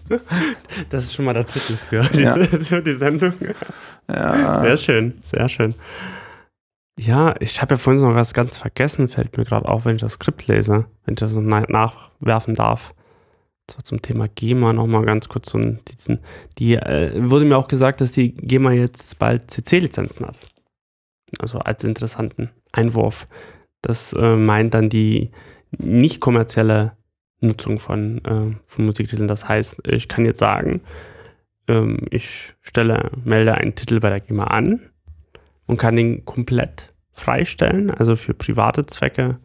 Das ist schon mal der Titel für, ja. für die Sendung. Ja. Sehr schön, sehr schön. Ja, ich habe ja vorhin noch was ganz vergessen, fällt mir gerade auf, wenn ich das Skript lese, wenn ich das noch nachwerfen darf. So zum Thema GEMA nochmal ganz kurz. So diesen, die äh, wurde mir auch gesagt, dass die GEMA jetzt bald CC-Lizenzen hat. Also als interessanten Einwurf. Das äh, meint dann die nicht kommerzielle Nutzung von, äh, von Musiktiteln. Das heißt, ich kann jetzt sagen, ähm, ich stelle, melde einen Titel bei der GEMA an und kann den komplett freistellen, also für private Zwecke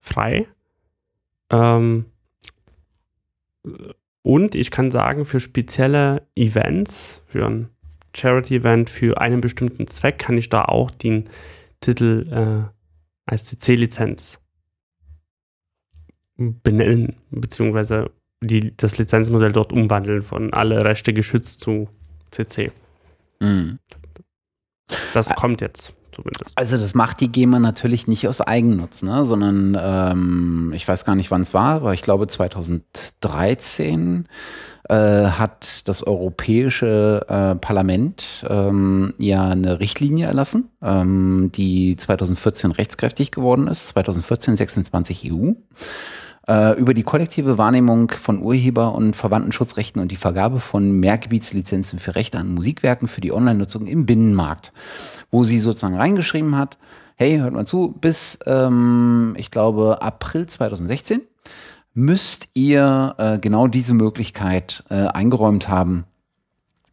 frei. Ähm, Und ich kann sagen, für spezielle Events, für ein Charity-Event, für einen bestimmten Zweck, kann ich da auch den Titel äh, als CC-Lizenz benennen, beziehungsweise die, das Lizenzmodell dort umwandeln von alle Rechte geschützt zu CC. Mhm. Das kommt jetzt zumindest. Also das macht die GEMA natürlich nicht aus Eigennutz, ne? sondern ähm, ich weiß gar nicht, wann es war, aber ich glaube 2013 äh, hat das Europäische äh, Parlament ähm, ja eine Richtlinie erlassen, ähm, die 2014 rechtskräftig geworden ist, 2014 26 EU äh, über die kollektive Wahrnehmung von Urheber- und Verwandtenschutzrechten und die Vergabe von Mehrgebietslizenzen für Rechte an Musikwerken für die Online-Nutzung im Binnenmarkt, wo sie sozusagen reingeschrieben hat, hey, hört mal zu, bis, ähm, ich glaube, April 2016 müsst ihr äh, genau diese Möglichkeit äh, eingeräumt haben,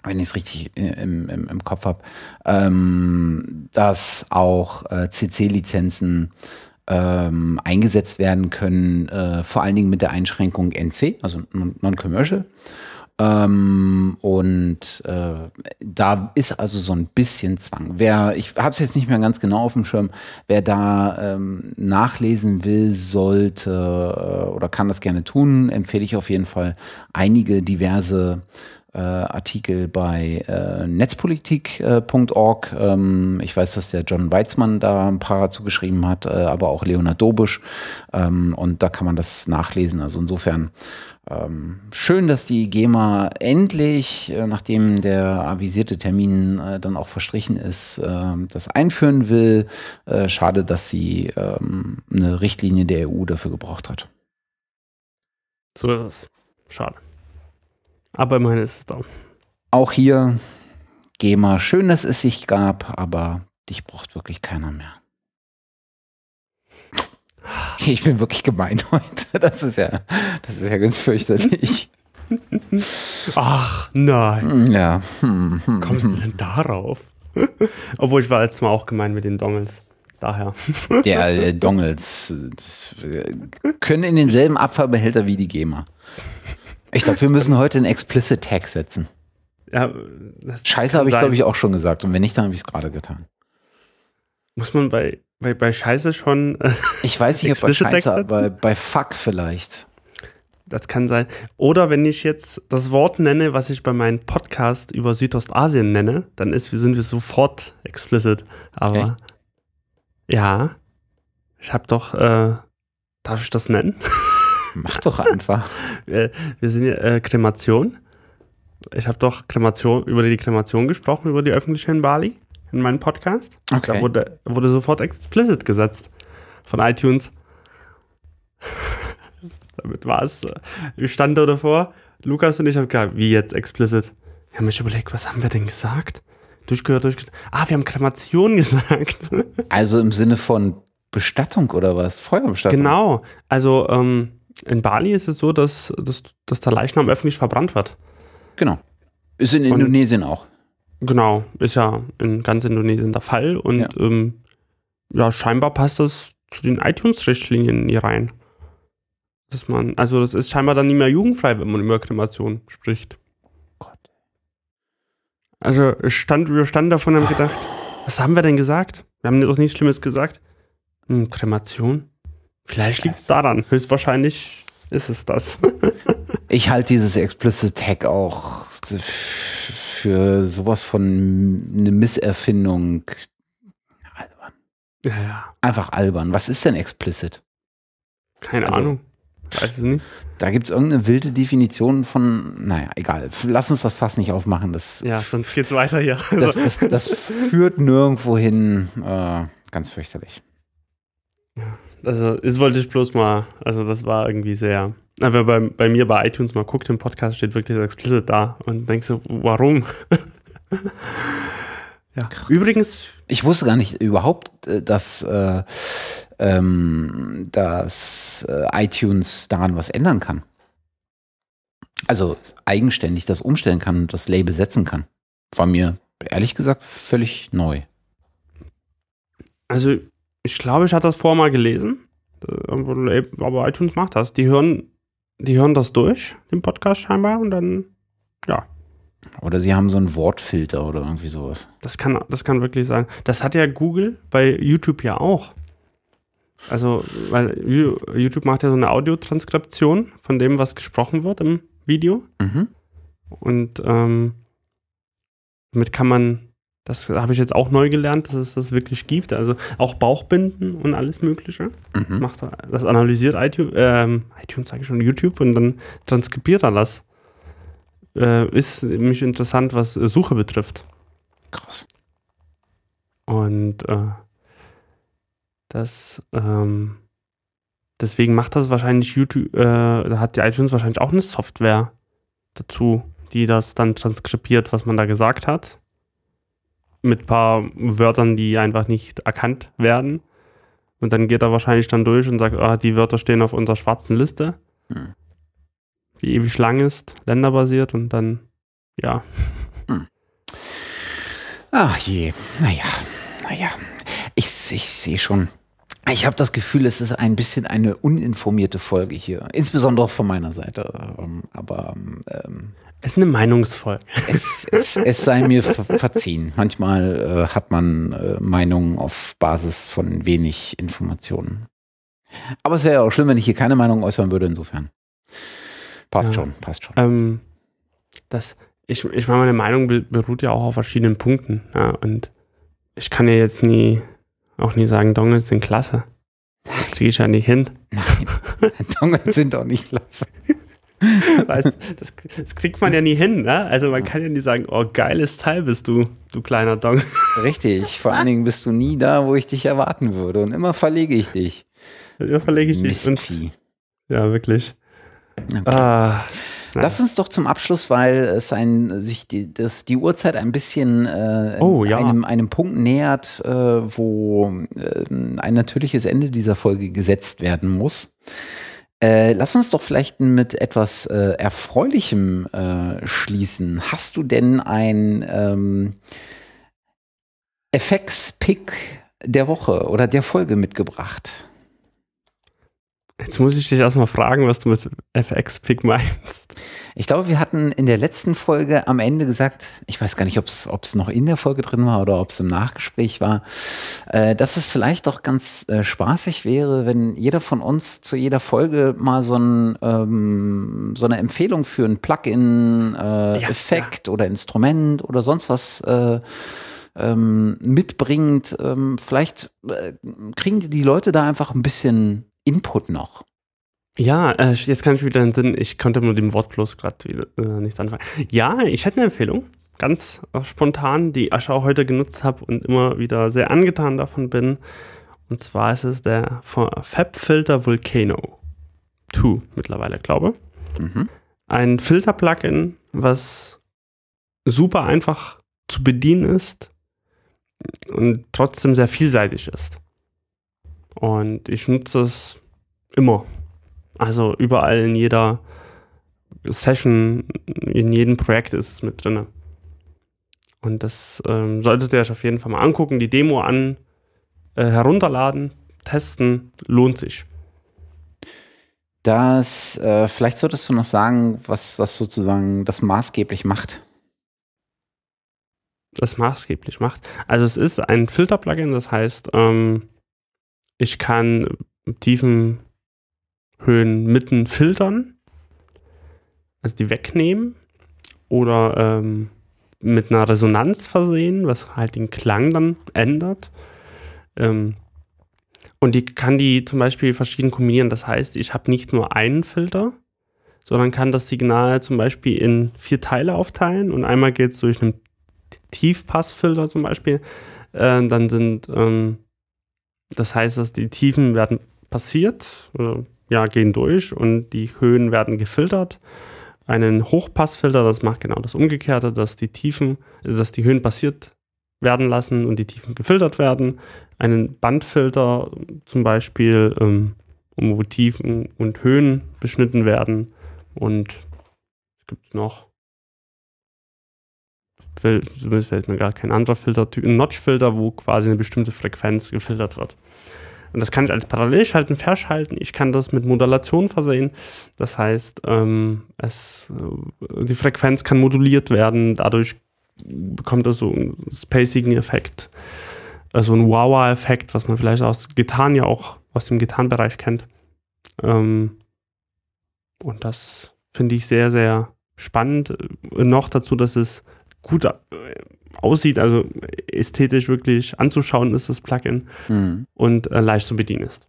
wenn ich es richtig äh, im, im, im Kopf habe, ähm, dass auch äh, CC-Lizenzen ähm, eingesetzt werden können, äh, vor allen Dingen mit der Einschränkung NC, also Non-Commercial. Ähm, und äh, da ist also so ein bisschen Zwang. Wer, ich habe es jetzt nicht mehr ganz genau auf dem Schirm, wer da ähm, nachlesen will, sollte äh, oder kann das gerne tun, empfehle ich auf jeden Fall einige diverse äh, Artikel bei äh, netzpolitik.org. Äh, ähm, ich weiß, dass der John Weizmann da ein paar zugeschrieben hat, äh, aber auch Leonard Dobusch. Ähm, und da kann man das nachlesen. Also insofern ähm, schön, dass die GEMA endlich, äh, nachdem der avisierte Termin äh, dann auch verstrichen ist, das einführen will. Schade, dass sie ähm, eine Richtlinie der EU dafür gebraucht hat. So ist es. Schade. Aber immerhin ist es da. Auch hier, GEMA, schön, dass es sich gab, aber dich braucht wirklich keiner mehr. Ich bin wirklich gemein heute. Das ist ja, das ist ja ganz fürchterlich. Ach, nein. Ja. Hm, hm, Kommst du denn darauf? Obwohl ich war letztes Mal auch gemein mit den Dongles. Daher. Der äh, Dongles äh, können in denselben Abfallbehälter wie die GEMA. Ich glaube, wir müssen heute einen Explicit Tag setzen. Ja, Scheiße habe ich, glaube ich, auch schon gesagt. Und wenn nicht, dann habe ich es gerade getan. Muss man bei, bei, bei Scheiße schon. Äh, ich weiß nicht, ob bei Scheiße, aber bei Fuck vielleicht. Das kann sein. Oder wenn ich jetzt das Wort nenne, was ich bei meinem Podcast über Südostasien nenne, dann ist, sind wir sofort explicit. Aber Echt? ja, ich habe doch, äh, darf ich das nennen? Mach doch einfach. wir, wir sind ja äh, Kremation. Ich habe doch Kremation, über die Kremation gesprochen, über die öffentliche in Bali, in meinem Podcast. Okay. Da wurde, wurde sofort explicit gesetzt von iTunes. Damit war es. Ich äh, stand da davor, Lukas und ich haben gesagt, wie jetzt explicit? Wir haben mich überlegt, was haben wir denn gesagt? Durchgehört, durchgehört. Ah, wir haben Kremation gesagt. Also im Sinne von Bestattung oder was? Feuerbestattung? Genau. Also, ähm, in Bali ist es so, dass, dass, dass der Leichnam öffentlich verbrannt wird. Genau. Ist in Indonesien und, auch. Genau, ist ja in ganz Indonesien der Fall. Und ja, ähm, ja scheinbar passt das zu den iTunes-Richtlinien nie rein. Dass man, also das ist scheinbar dann nicht mehr jugendfrei, wenn man über Kremation spricht. Gott. Also stand, wir standen davon und haben gedacht, was haben wir denn gesagt? Wir haben doch nichts Schlimmes gesagt. Hm, Kremation? Vielleicht liegt es daran. Höchstwahrscheinlich ist es das. ich halte dieses Explicit Tag auch für sowas von eine Misserfindung. Albern. Ja, ja. Einfach albern. Was ist denn explicit? Keine also, Ahnung. Weiß es nicht. Da gibt es irgendeine wilde Definition von, naja, egal. Lass uns das fast nicht aufmachen. Das, ja, sonst geht's weiter hier. Das, das, das führt nirgendwo hin. Äh, ganz fürchterlich. Ja. Also, das wollte ich bloß mal, also das war irgendwie sehr. Aber bei, bei mir bei iTunes mal guckt, im Podcast steht wirklich so explicit da und denkst so, warum? ja. Krass. Übrigens. Ich wusste gar nicht überhaupt, äh, dass, äh, ähm, dass äh, iTunes daran was ändern kann. Also eigenständig das umstellen kann und das Label setzen kann. War mir ehrlich gesagt völlig neu. Also ich glaube, ich hatte das vorher mal gelesen. Aber iTunes macht das. Die hören die hören das durch, den Podcast scheinbar, und dann, ja. Oder sie haben so einen Wortfilter oder irgendwie sowas. Das kann, das kann wirklich sein. Das hat ja Google bei YouTube ja auch. Also, weil YouTube macht ja so eine Audiotranskription von dem, was gesprochen wird im Video. Mhm. Und ähm, damit kann man, das habe ich jetzt auch neu gelernt, dass es das wirklich gibt. Also auch Bauchbinden und alles Mögliche. Das, Mhm. macht das analysiert iTunes, ähm, iTunes sage ich schon, YouTube und dann transkribiert er das. Äh, ist nämlich interessant, was Suche betrifft. Krass. Und äh, das, ähm, deswegen macht das wahrscheinlich YouTube, äh, da hat die iTunes wahrscheinlich auch eine Software dazu, die das dann transkribiert, was man da gesagt hat. Mit ein paar Wörtern, die einfach nicht erkannt werden. Und dann geht er wahrscheinlich dann durch und sagt, ah, die Wörter stehen auf unserer schwarzen Liste, Hm. die ewig lang ist, länderbasiert und dann, ja. Ach je, naja, naja. Ich, ich sehe schon. Ich habe das Gefühl, es ist ein bisschen eine uninformierte Folge hier. Insbesondere von meiner Seite. Ähm, Aber ähm, Es ist eine Meinungsfolge. es, es, es sei mir ver verziehen. Manchmal äh, hat man äh, Meinungen auf Basis von wenig Informationen. Aber es wäre ja auch schlimm, wenn ich hier keine Meinung äußern würde, insofern. Passt Ja. schon, passt schon. Ähm, das, ich, ich meine, meine Meinung be- beruht ja auch auf verschiedenen Punkten. Ja, und ich kann ja jetzt nie, auch nie sagen, Dongles sind klasse. Das kriege ich ja nicht hin. Nein, Dongles sind doch nicht lasse. Weißt, das, das kriegt man ja nie hin. Ne? Also man kann ja nie sagen, oh, geiles Teil bist du, du kleiner Dong. Richtig, vor allen Dingen bist du nie da, wo ich dich erwarten würde. Und immer verlege ich dich. Da verlege ich dich. Und, Mistvieh. ja, wirklich. Okay. Ah, Lass uns doch zum Abschluss, weil es ein, sich die, das, die Uhrzeit ein bisschen äh, Oh, ja. einem, einem Punkt nähert, äh, wo äh, ein natürliches Ende dieser Folge gesetzt werden muss. Äh, lass uns doch vielleicht mit etwas äh, Erfreulichem äh, schließen. Hast du denn ein ähm, FX-Pick der Woche oder der Folge mitgebracht? Jetzt muss ich dich erstmal fragen, was du mit FX-Pick meinst. Ich glaube, wir hatten in der letzten Folge am Ende gesagt, ich weiß gar nicht, ob es noch in der Folge drin war oder ob es im Nachgespräch war, äh, dass es vielleicht doch ganz äh, spaßig wäre, wenn jeder von uns zu jeder Folge mal so, ein, ähm, so eine Empfehlung für ein Plugin, äh, Ja, Effekt oder Instrument oder sonst was äh, ähm, mitbringt. Ähm, vielleicht äh, kriegen die Leute da einfach ein bisschen Input noch. Ja, äh, jetzt kann ich wieder in den Sinn, ich konnte mit dem Wort bloß gerade wieder äh, nichts anfangen. Ja, ich hätte eine Empfehlung, ganz äh, spontan, die ich auch heute genutzt habe und immer wieder sehr angetan davon bin. Und zwar ist es der FabFilter Volcano 2 mittlerweile, glaube Mhm. Ein Filter-Plugin, was super einfach zu bedienen ist und trotzdem sehr vielseitig ist. Und ich nutze es immer. Also überall in jeder Session, in jedem Projekt ist es mit drin. Und das ähm, solltet ihr euch auf jeden Fall mal angucken, die Demo an, äh, herunterladen, testen, lohnt sich. Das, äh, vielleicht solltest du noch sagen, was, was sozusagen das maßgeblich macht. das maßgeblich macht. Also es ist ein Filter-Plugin, das heißt, ähm, ich kann Tiefen, Höhen, Mitten filtern, also die wegnehmen oder ähm, mit einer Resonanz versehen, was halt den Klang dann ändert. Ähm, und die kann die zum Beispiel verschieden kombinieren. Das heißt, ich habe nicht nur einen Filter, sondern kann das Signal zum Beispiel in vier Teile aufteilen und einmal geht es durch einen Tiefpassfilter zum Beispiel. Äh, dann sind, ähm, das heißt, dass die Tiefen werden passiert, äh, ja, gehen durch und die Höhen werden gefiltert. Einen Hochpassfilter, das macht genau das Umgekehrte, dass die Tiefen, dass die Höhen passiert werden lassen und die Tiefen gefiltert werden. Einen Bandfilter zum Beispiel, ähm, um wo Tiefen und Höhen beschnitten werden. Und es gibt noch zumindest fällt mir gar kein anderer Filter, ein Notch-Filter, wo quasi eine bestimmte Frequenz gefiltert wird. Und das kann ich als Parallelschalten verschalten. Ich kann das mit Modulation versehen. Das heißt, ähm, es, äh, die Frequenz kann moduliert werden. Dadurch bekommt es so einen Spacigen-Effekt. Also ein Wawa-Effekt, was man vielleicht aus Gitarren ja auch aus dem Gitarrenbereich kennt. Ähm, und das finde ich sehr, sehr spannend. Noch dazu, dass es gut äh, aussieht, also ästhetisch wirklich anzuschauen ist das Plugin mhm. und äh, leicht zu bedienen ist.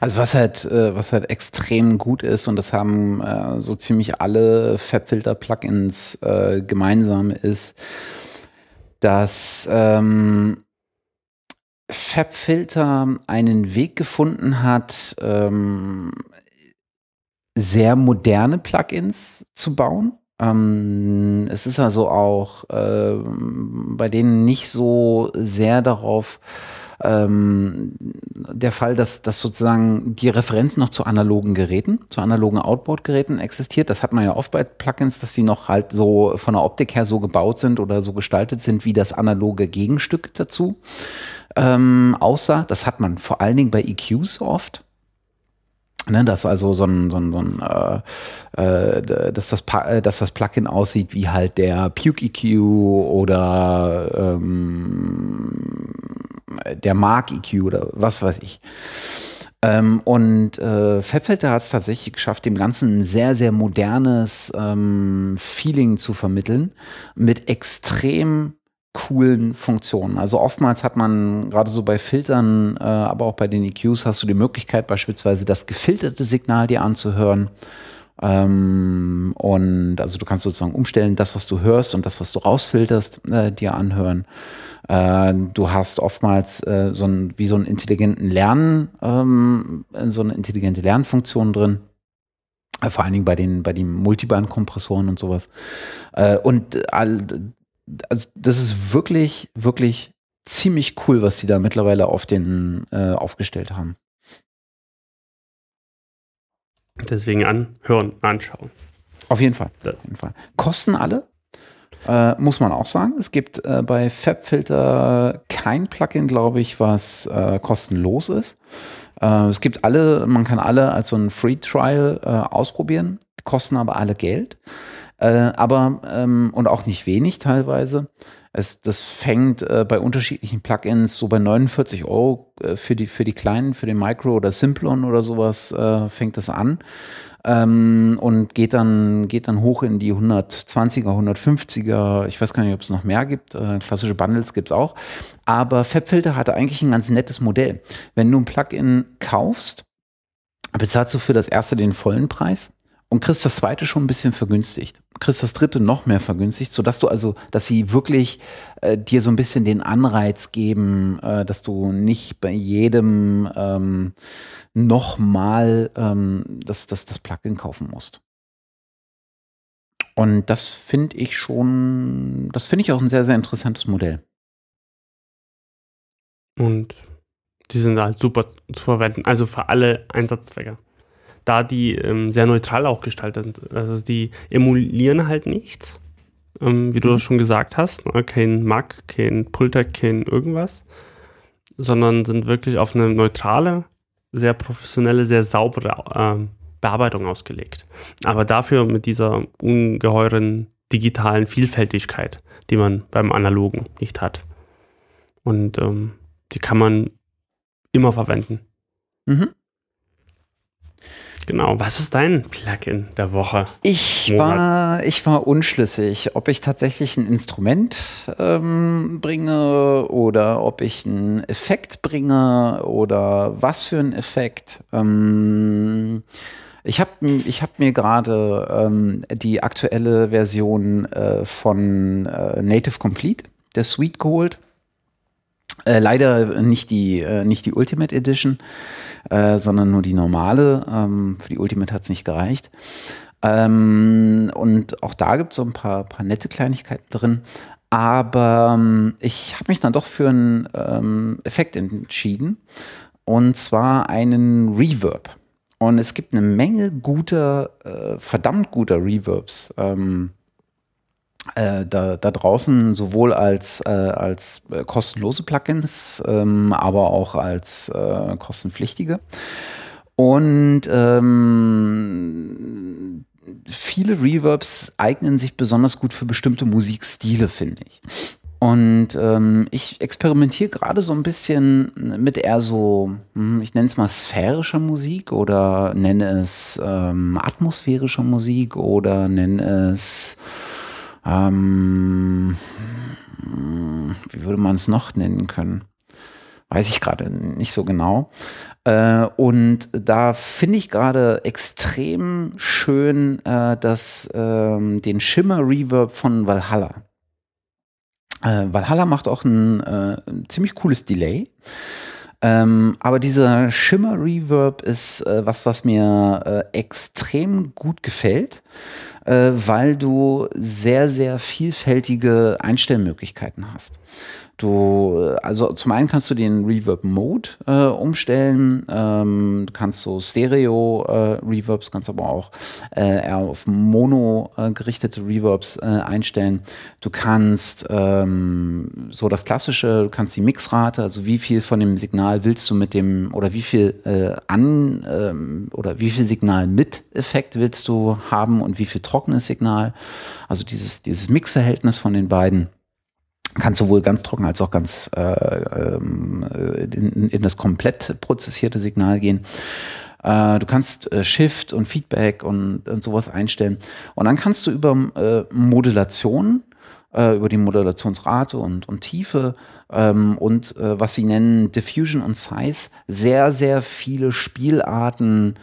Also was halt, äh, was halt extrem gut ist und das haben äh, so ziemlich alle Fabfilter-Plugins äh, gemeinsam ist, dass ähm, Fabfilter einen Weg gefunden hat, ähm, sehr moderne Plugins zu bauen. Ähm, es ist also auch äh, bei denen nicht so sehr darauf ähm, der Fall, dass, dass sozusagen die Referenz noch zu analogen Geräten, zu analogen Outboard-Geräten existiert. Das hat man ja oft bei Plugins, dass sie noch halt so von der Optik her so gebaut sind oder so gestaltet sind wie das analoge Gegenstück dazu ähm, aussah. Das hat man vor allen Dingen bei EQs oft. Ne, dass also so ein, so ein, so ein äh, äh, dass, das, äh, dass das Plugin aussieht wie halt der Puke EQ oder ähm, der Mark EQ oder was weiß ich. Ähm, und äh, Fettfelter hat es tatsächlich geschafft, dem Ganzen ein sehr, sehr modernes ähm, Feeling zu vermitteln mit extrem coolen Funktionen. Also oftmals hat man gerade so bei Filtern, äh, aber auch bei den EQs hast du die Möglichkeit beispielsweise das gefilterte Signal dir anzuhören. Ähm, und also du kannst sozusagen umstellen, das, was du hörst und das, was du rausfilterst, äh, dir anhören. Äh, du hast oftmals äh, so ein, wie so einen intelligenten Lernen, ähm, so eine intelligente Lernfunktion drin. Vor allen Dingen bei den, bei den Multiband-Kompressoren und sowas. Äh, und all, also das ist wirklich, wirklich ziemlich cool, was sie da mittlerweile auf den äh, aufgestellt haben. Deswegen anhören, anschauen. Auf jeden Fall. Auf jeden Fall. Kosten alle? Äh, muss man auch sagen. Es gibt äh, bei FabFilter kein Plugin, glaube ich, was äh, kostenlos ist. Äh, es gibt alle, man kann alle als so ein Free Trial äh, ausprobieren, kosten aber alle Geld. Äh, aber ähm, und auch nicht wenig teilweise. Es, das fängt äh, bei unterschiedlichen Plugins so bei 49 Euro äh, für die für die kleinen, für den Micro oder Simplon oder sowas äh, fängt das an ähm, und geht dann geht dann hoch in die 120er, 150er. Ich weiß gar nicht, ob es noch mehr gibt. Äh, klassische Bundles gibt es auch. Aber FabFilter hatte eigentlich ein ganz nettes Modell. Wenn du ein Plugin kaufst, bezahlst du für das erste den vollen Preis und kriegst das zweite schon ein bisschen vergünstigt. Kriegst das dritte noch mehr vergünstigt, sodass du also, dass sie wirklich äh, dir so ein bisschen den Anreiz geben, äh, dass du nicht bei jedem ähm, nochmal ähm, das, das, das Plugin kaufen musst. Und das finde ich schon, das finde ich auch ein sehr, sehr interessantes Modell. Und die sind halt super zu verwenden, also für alle Einsatzzwecke da die ähm, sehr neutral auch gestaltet sind. Also die emulieren halt nichts, ähm, wie du mhm. das schon gesagt hast. Ne? Kein Mac, kein Pulter, kein irgendwas, sondern sind wirklich auf eine neutrale, sehr professionelle, sehr saubere ähm, Bearbeitung ausgelegt. Aber dafür mit dieser ungeheuren digitalen Vielfältigkeit, die man beim Analogen nicht hat. Und ähm, die kann man immer verwenden. Mhm. Genau, was ist dein Plugin der Woche? Ich war, ich war unschlüssig, ob ich tatsächlich ein Instrument ähm, bringe oder ob ich einen Effekt bringe oder was für einen Effekt. Ähm, ich habe ich hab mir gerade ähm, die aktuelle Version äh, von äh, Native Complete, der Suite, geholt. Äh, leider nicht die, äh, nicht die Ultimate Edition, äh, sondern nur die normale. Ähm, für die Ultimate hat es nicht gereicht. Ähm, und auch da gibt es so ein paar, paar nette Kleinigkeiten drin. Aber ähm, ich habe mich dann doch für einen ähm, Effekt entschieden. Und zwar einen Reverb. Und es gibt eine Menge guter, äh, verdammt guter Reverbs. Ähm, äh, da, da draußen sowohl als, äh, als äh, kostenlose Plugins, ähm, aber auch als äh, kostenpflichtige. Und ähm, viele Reverbs eignen sich besonders gut für bestimmte Musikstile, finde ich. Und ähm, ich experimentiere gerade so ein bisschen mit eher so, hm, ich nenne es mal sphärischer Musik oder nenne es ähm, atmosphärischer Musik oder nenne es, ähm, wie würde man es noch nennen können? Weiß ich gerade nicht so genau. Äh, und da finde ich gerade extrem schön äh, dass, ähm, den Shimmer-Reverb von Valhalla. Äh, Valhalla macht auch ein, äh, ein ziemlich cooles Delay. Ähm, aber dieser Shimmer-Reverb ist äh, was, was mir äh, extrem gut gefällt, äh, weil du sehr, sehr vielfältige Einstellmöglichkeiten hast. Du, also zum einen kannst du den Reverb Mode äh, umstellen, ähm, du kannst so Stereo äh, kannst aber auch äh, eher auf Mono äh, gerichtete Reverbs äh, einstellen. Du kannst ähm, so das klassische, du kannst die Mixrate, also wie viel von dem Signal willst du mit dem oder wie viel äh, an ähm, oder wie viel Signal mit Effekt willst du haben und wie viel trockenes Signal, also dieses dieses Mixverhältnis von den beiden kann sowohl ganz trocken als auch ganz äh, ähm, in, in das komplett prozessierte Signal gehen. Äh, du kannst äh, Shift und Feedback und, und sowas einstellen. Und dann kannst du über äh, Modulation, äh, über die Modulationsrate und, und Tiefe ähm, und äh, was sie nennen Diffusion und Size sehr, sehr viele Spielarten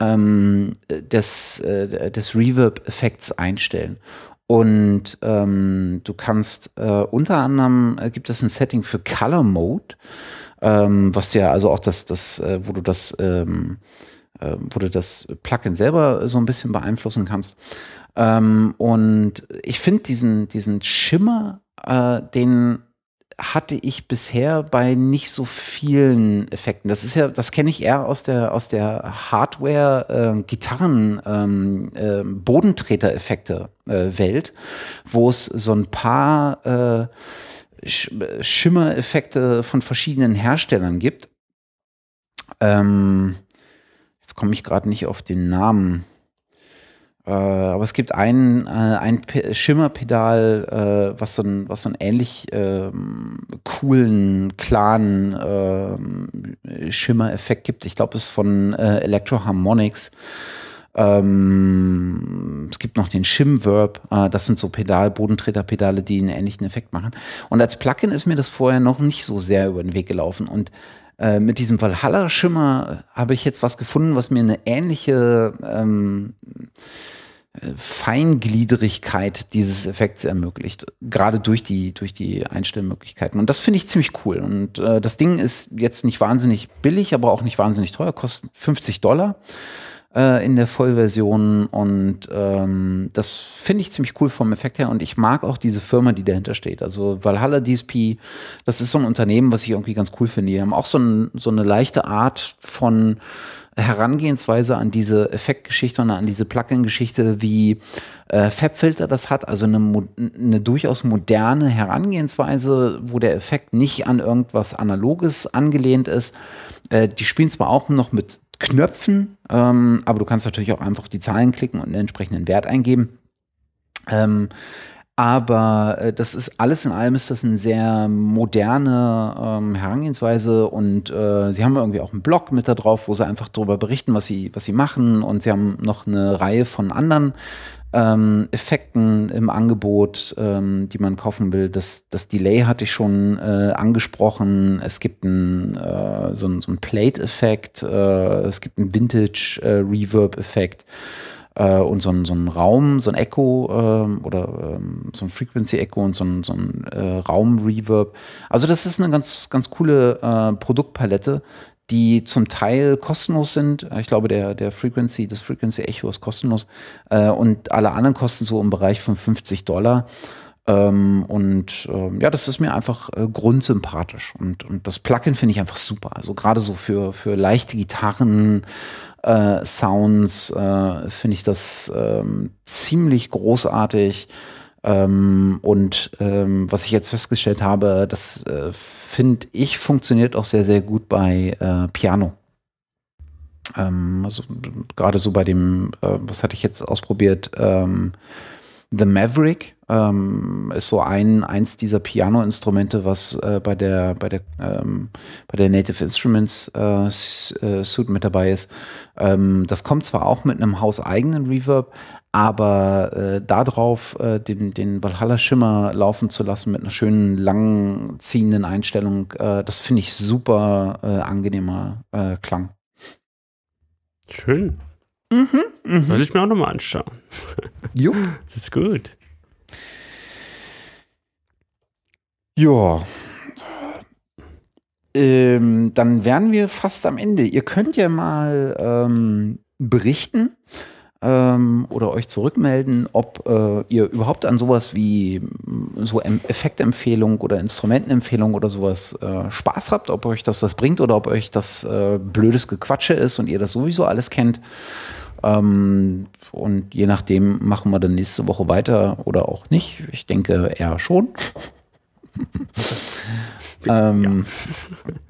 ähm, des, äh, des Reverb-Effekts einstellen. Und ähm, du kannst äh, unter anderem äh, gibt es ein Setting für Color Mode, ähm, was ja also auch das, das, äh, wo du das, ähm, äh, wo du das Plugin selber so ein bisschen beeinflussen kannst. Ähm, und ich finde diesen, diesen Schimmer, äh, den hatte ich bisher bei nicht so vielen Effekten. Das ist ja, das kenne ich eher aus der aus der Hardware äh, Gitarren ähm, äh, Bodentreter-Effekte äh, Welt, wo es so ein paar äh, Sch Schimmereffekte von verschiedenen Herstellern gibt. Ähm, jetzt komme ich gerade nicht auf den Namen. Äh, aber es gibt ein, äh, ein Schimmerpedal, äh, was, so ein, was so einen ähnlich ähm, coolen, klaren äh, Schimmereffekt gibt. Ich glaube, es ist von äh, Electro. Ähm, es gibt noch den Shimverb. Äh, das sind so Pedal, Bodentreterpedale, die einen ähnlichen Effekt machen. Und als Plugin ist mir das vorher noch nicht so sehr über den Weg gelaufen. Und äh, mit diesem Valhalla-Schimmer habe ich jetzt was gefunden, was mir eine ähnliche ähm, Feingliedrigkeit dieses Effekts ermöglicht, gerade durch die, durch die Einstellmöglichkeiten. Und das finde ich ziemlich cool. Und äh, das Ding ist jetzt nicht wahnsinnig billig, aber auch nicht wahnsinnig teuer, kostet 50 Dollar äh, in der Vollversion. Und ähm, das finde ich ziemlich cool vom Effekt her. Und ich mag auch diese Firma, die dahinter steht. Also Valhalla DSP, das ist so ein Unternehmen, was ich irgendwie ganz cool finde. Die haben auch so, ein, so eine leichte Art von Herangehensweise an diese Effektgeschichte und an diese Plugin-Geschichte, wie äh, FabFilter das hat, also eine, eine durchaus moderne Herangehensweise, wo der Effekt nicht an irgendwas Analoges angelehnt ist. Äh, die spielen zwar auch noch mit Knöpfen, ähm, aber du kannst natürlich auch einfach die Zahlen klicken und einen entsprechenden Wert eingeben. Ähm, aber äh, das ist alles in allem ist das eine sehr moderne ähm, Herangehensweise und äh, sie haben irgendwie auch einen Blog mit da drauf, wo sie einfach darüber berichten, was sie, was sie machen. Und sie haben noch eine Reihe von anderen ähm, Effekten im Angebot, ähm, die man kaufen will. Das, das Delay hatte ich schon äh, angesprochen. Es gibt ein, äh, so, ein, so Plate-Effekt, äh, es gibt einen Vintage-Reverb-Effekt. Äh, äh, und so ein, so ein Raum, so ein Echo äh, oder ähm, so ein Frequency-Echo und so ein, so ein äh, Raum-Reverb. Also das ist eine ganz, ganz coole Produktpalette, die zum Teil kostenlos sind. Ich glaube, der, der Frequency, das Frequency Echo ist kostenlos äh, und alle anderen kosten so im Bereich von 50 Dollar. Ähm, und ähm, ja, das ist mir einfach äh, grundsympathisch. Und, und das Plugin finde ich einfach super. Also gerade so für, für leichte Gitarren, äh, Sounds äh, finde ich das ähm, ziemlich großartig. Ähm, und ähm, was ich jetzt festgestellt habe, das äh, finde ich funktioniert auch sehr, sehr gut bei äh, Piano. Ähm, also gerade so bei dem, äh, was hatte ich jetzt ausprobiert? Ähm, The Maverick ähm, ist so ein eins dieser Piano-Instrumente, was äh, bei der bei der ähm, bei der Native Instruments äh, äh, Suite mit dabei ist. Das kommt zwar auch mit einem hauseigenen Reverb, aber äh, darauf äh, den den Valhalla Schimmer laufen zu lassen mit einer schönen lang ziehenden Einstellung, äh, das finde ich super äh, angenehmer äh, Klang. Schön. Mhm, mh. Soll ich mir auch nochmal anschauen. Jo. Das ist gut. Ja. Ähm, dann wären wir fast am Ende. Ihr könnt ja mal ähm, berichten ähm, oder euch zurückmelden, ob äh, ihr überhaupt an sowas wie so Effektempfehlung oder Instrumentenempfehlung oder sowas äh, Spaß habt, ob euch das was bringt oder ob euch das äh, blödes Gequatsche ist und ihr das sowieso alles kennt. Ähm, und je nachdem machen wir dann nächste Woche weiter oder auch nicht. Ich denke eher schon. ähm,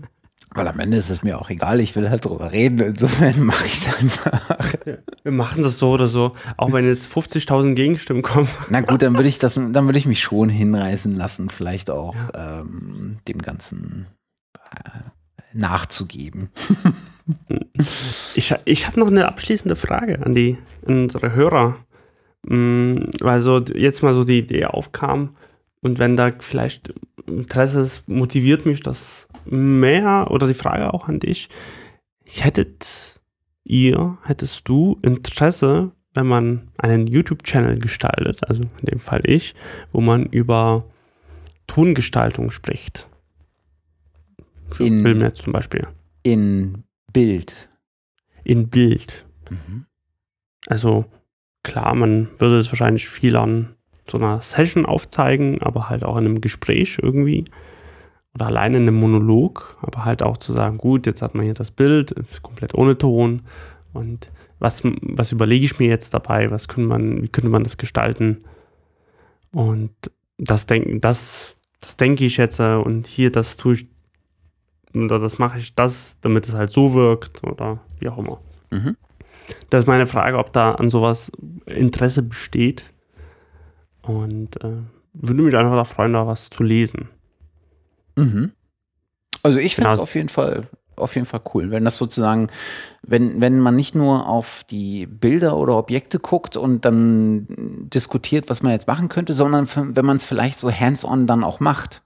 weil am Ende ist es mir auch egal, ich will halt drüber reden, insofern mache ich es einfach. Wir machen das so oder so, auch wenn jetzt 50.000 Gegenstimmen kommen. Na gut, dann würde ich das, dann würde ich mich schon hinreißen lassen, vielleicht auch ja. ähm, dem Ganzen äh, nachzugeben. Ich, ich habe noch eine abschließende Frage an die an unsere Hörer. Mm, weil so jetzt mal so die Idee aufkam und wenn da vielleicht Interesse ist, motiviert mich das mehr oder die Frage auch an dich. Hättet ihr, hättest du Interesse, wenn man einen YouTube-Channel gestaltet, also in dem Fall ich, wo man über Tongestaltung spricht? In, Filmnetz zum Beispiel. In Bild. In Bild. Mhm. Also klar, man würde es wahrscheinlich viel an so einer Session aufzeigen, aber halt auch in einem Gespräch irgendwie. Oder allein in einem Monolog, aber halt auch zu sagen, gut, jetzt hat man hier das Bild, ist komplett ohne Ton. Und was, was überlege ich mir jetzt dabei? Was könnte man, wie könnte man das gestalten? Und das denke das, das denke ich jetzt äh, und hier das tue ich oder das mache ich das, damit es halt so wirkt oder wie auch immer. Mhm. Das ist meine Frage, ob da an sowas Interesse besteht. Und äh, würde mich einfach da freuen, da was zu lesen. Mhm. Also ich finde es ja, auf jeden Fall auf jeden Fall cool, wenn das sozusagen, wenn, wenn man nicht nur auf die Bilder oder Objekte guckt und dann diskutiert, was man jetzt machen könnte, sondern wenn man es vielleicht so hands-on dann auch macht.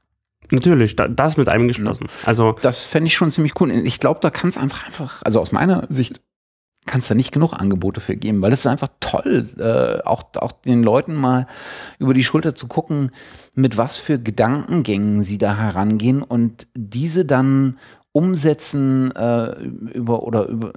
Natürlich, da, das mit einem geschlossen. Also das fände ich schon ziemlich cool. Ich glaube, da kann es einfach einfach, also aus meiner Sicht kann es da nicht genug Angebote für geben, weil das ist einfach toll, äh, auch, auch den Leuten mal über die Schulter zu gucken, mit was für Gedankengängen sie da herangehen und diese dann umsetzen äh, über oder über,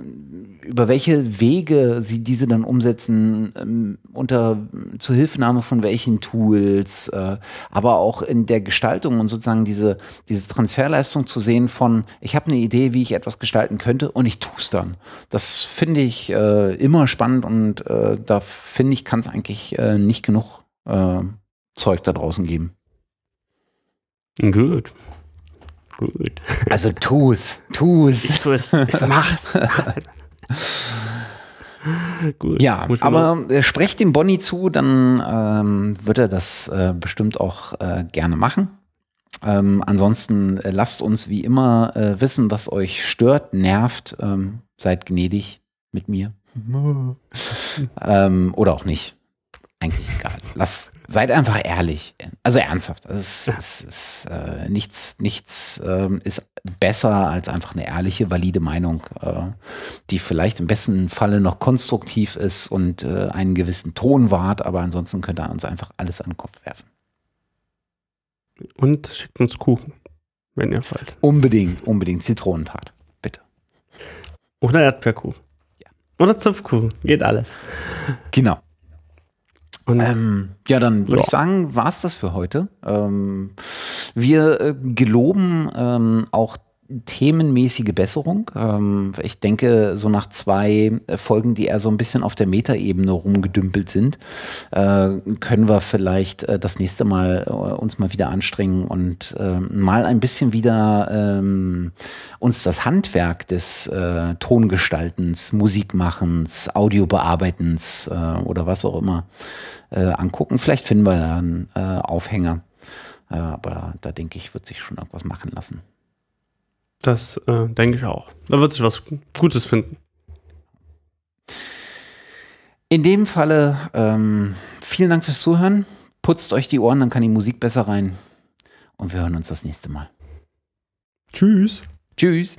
über welche Wege sie diese dann umsetzen ähm, unter Zuhilfenahme von welchen Tools, äh, aber auch in der Gestaltung und sozusagen diese diese Transferleistung zu sehen von ich habe eine Idee, wie ich etwas gestalten könnte und ich tue es dann. Das finde ich äh, immer spannend und äh, da finde ich kann es eigentlich äh, nicht genug äh, Zeug da draußen geben. Gut. Gut. Also tu's, tu's. Ich tu's, ich mach's. Gut, ja, aber äh, sprecht dem Bonnie zu, dann ähm, wird er das äh, bestimmt auch äh, gerne machen. Ähm, ansonsten äh, lasst uns wie immer äh, wissen, was euch stört, nervt. Ähm, seid gnädig mit mir. Ähm, oder auch nicht eigentlich egal. Lass, seid einfach ehrlich. Also ernsthaft. Es ist, ja. es ist äh, nichts, nichts äh, ist besser als einfach eine ehrliche, valide Meinung, äh, die vielleicht im besten Falle noch konstruktiv ist und äh, einen gewissen Ton wahrt, aber ansonsten könnt ihr uns einfach alles an den Kopf werfen. Und schickt uns Kuchen, wenn ihr wollt. Unbedingt, unbedingt Zitronentat, bitte. Oder Erdbeerkuchen. Ja. Oder Zupfkuchen, geht alles. Genau. Ähm, ja, dann würde ja. ich sagen, war es das für heute. Ähm, wir äh, geloben ähm, auch themenmäßige Besserung. Ähm, ich denke, so nach zwei Folgen, die eher so ein bisschen auf der Metaebene rumgedümpelt sind, äh, können wir vielleicht äh, das nächste Mal äh, uns mal wieder anstrengen und äh, mal ein bisschen wieder ähm, uns das Handwerk des äh, Tongestaltens, Musikmachens, Audiobearbeitens äh, oder was auch immer angucken. Vielleicht finden wir da einen Aufhänger. aber da denke ich, wird sich schon irgendwas machen lassen. Das äh, denke ich auch. Da wird sich was Gutes finden. In dem Falle ähm, vielen Dank fürs Zuhören. Putzt euch die Ohren, dann kann die Musik besser rein. Und wir hören uns das nächste Mal. Tschüss. Tschüss.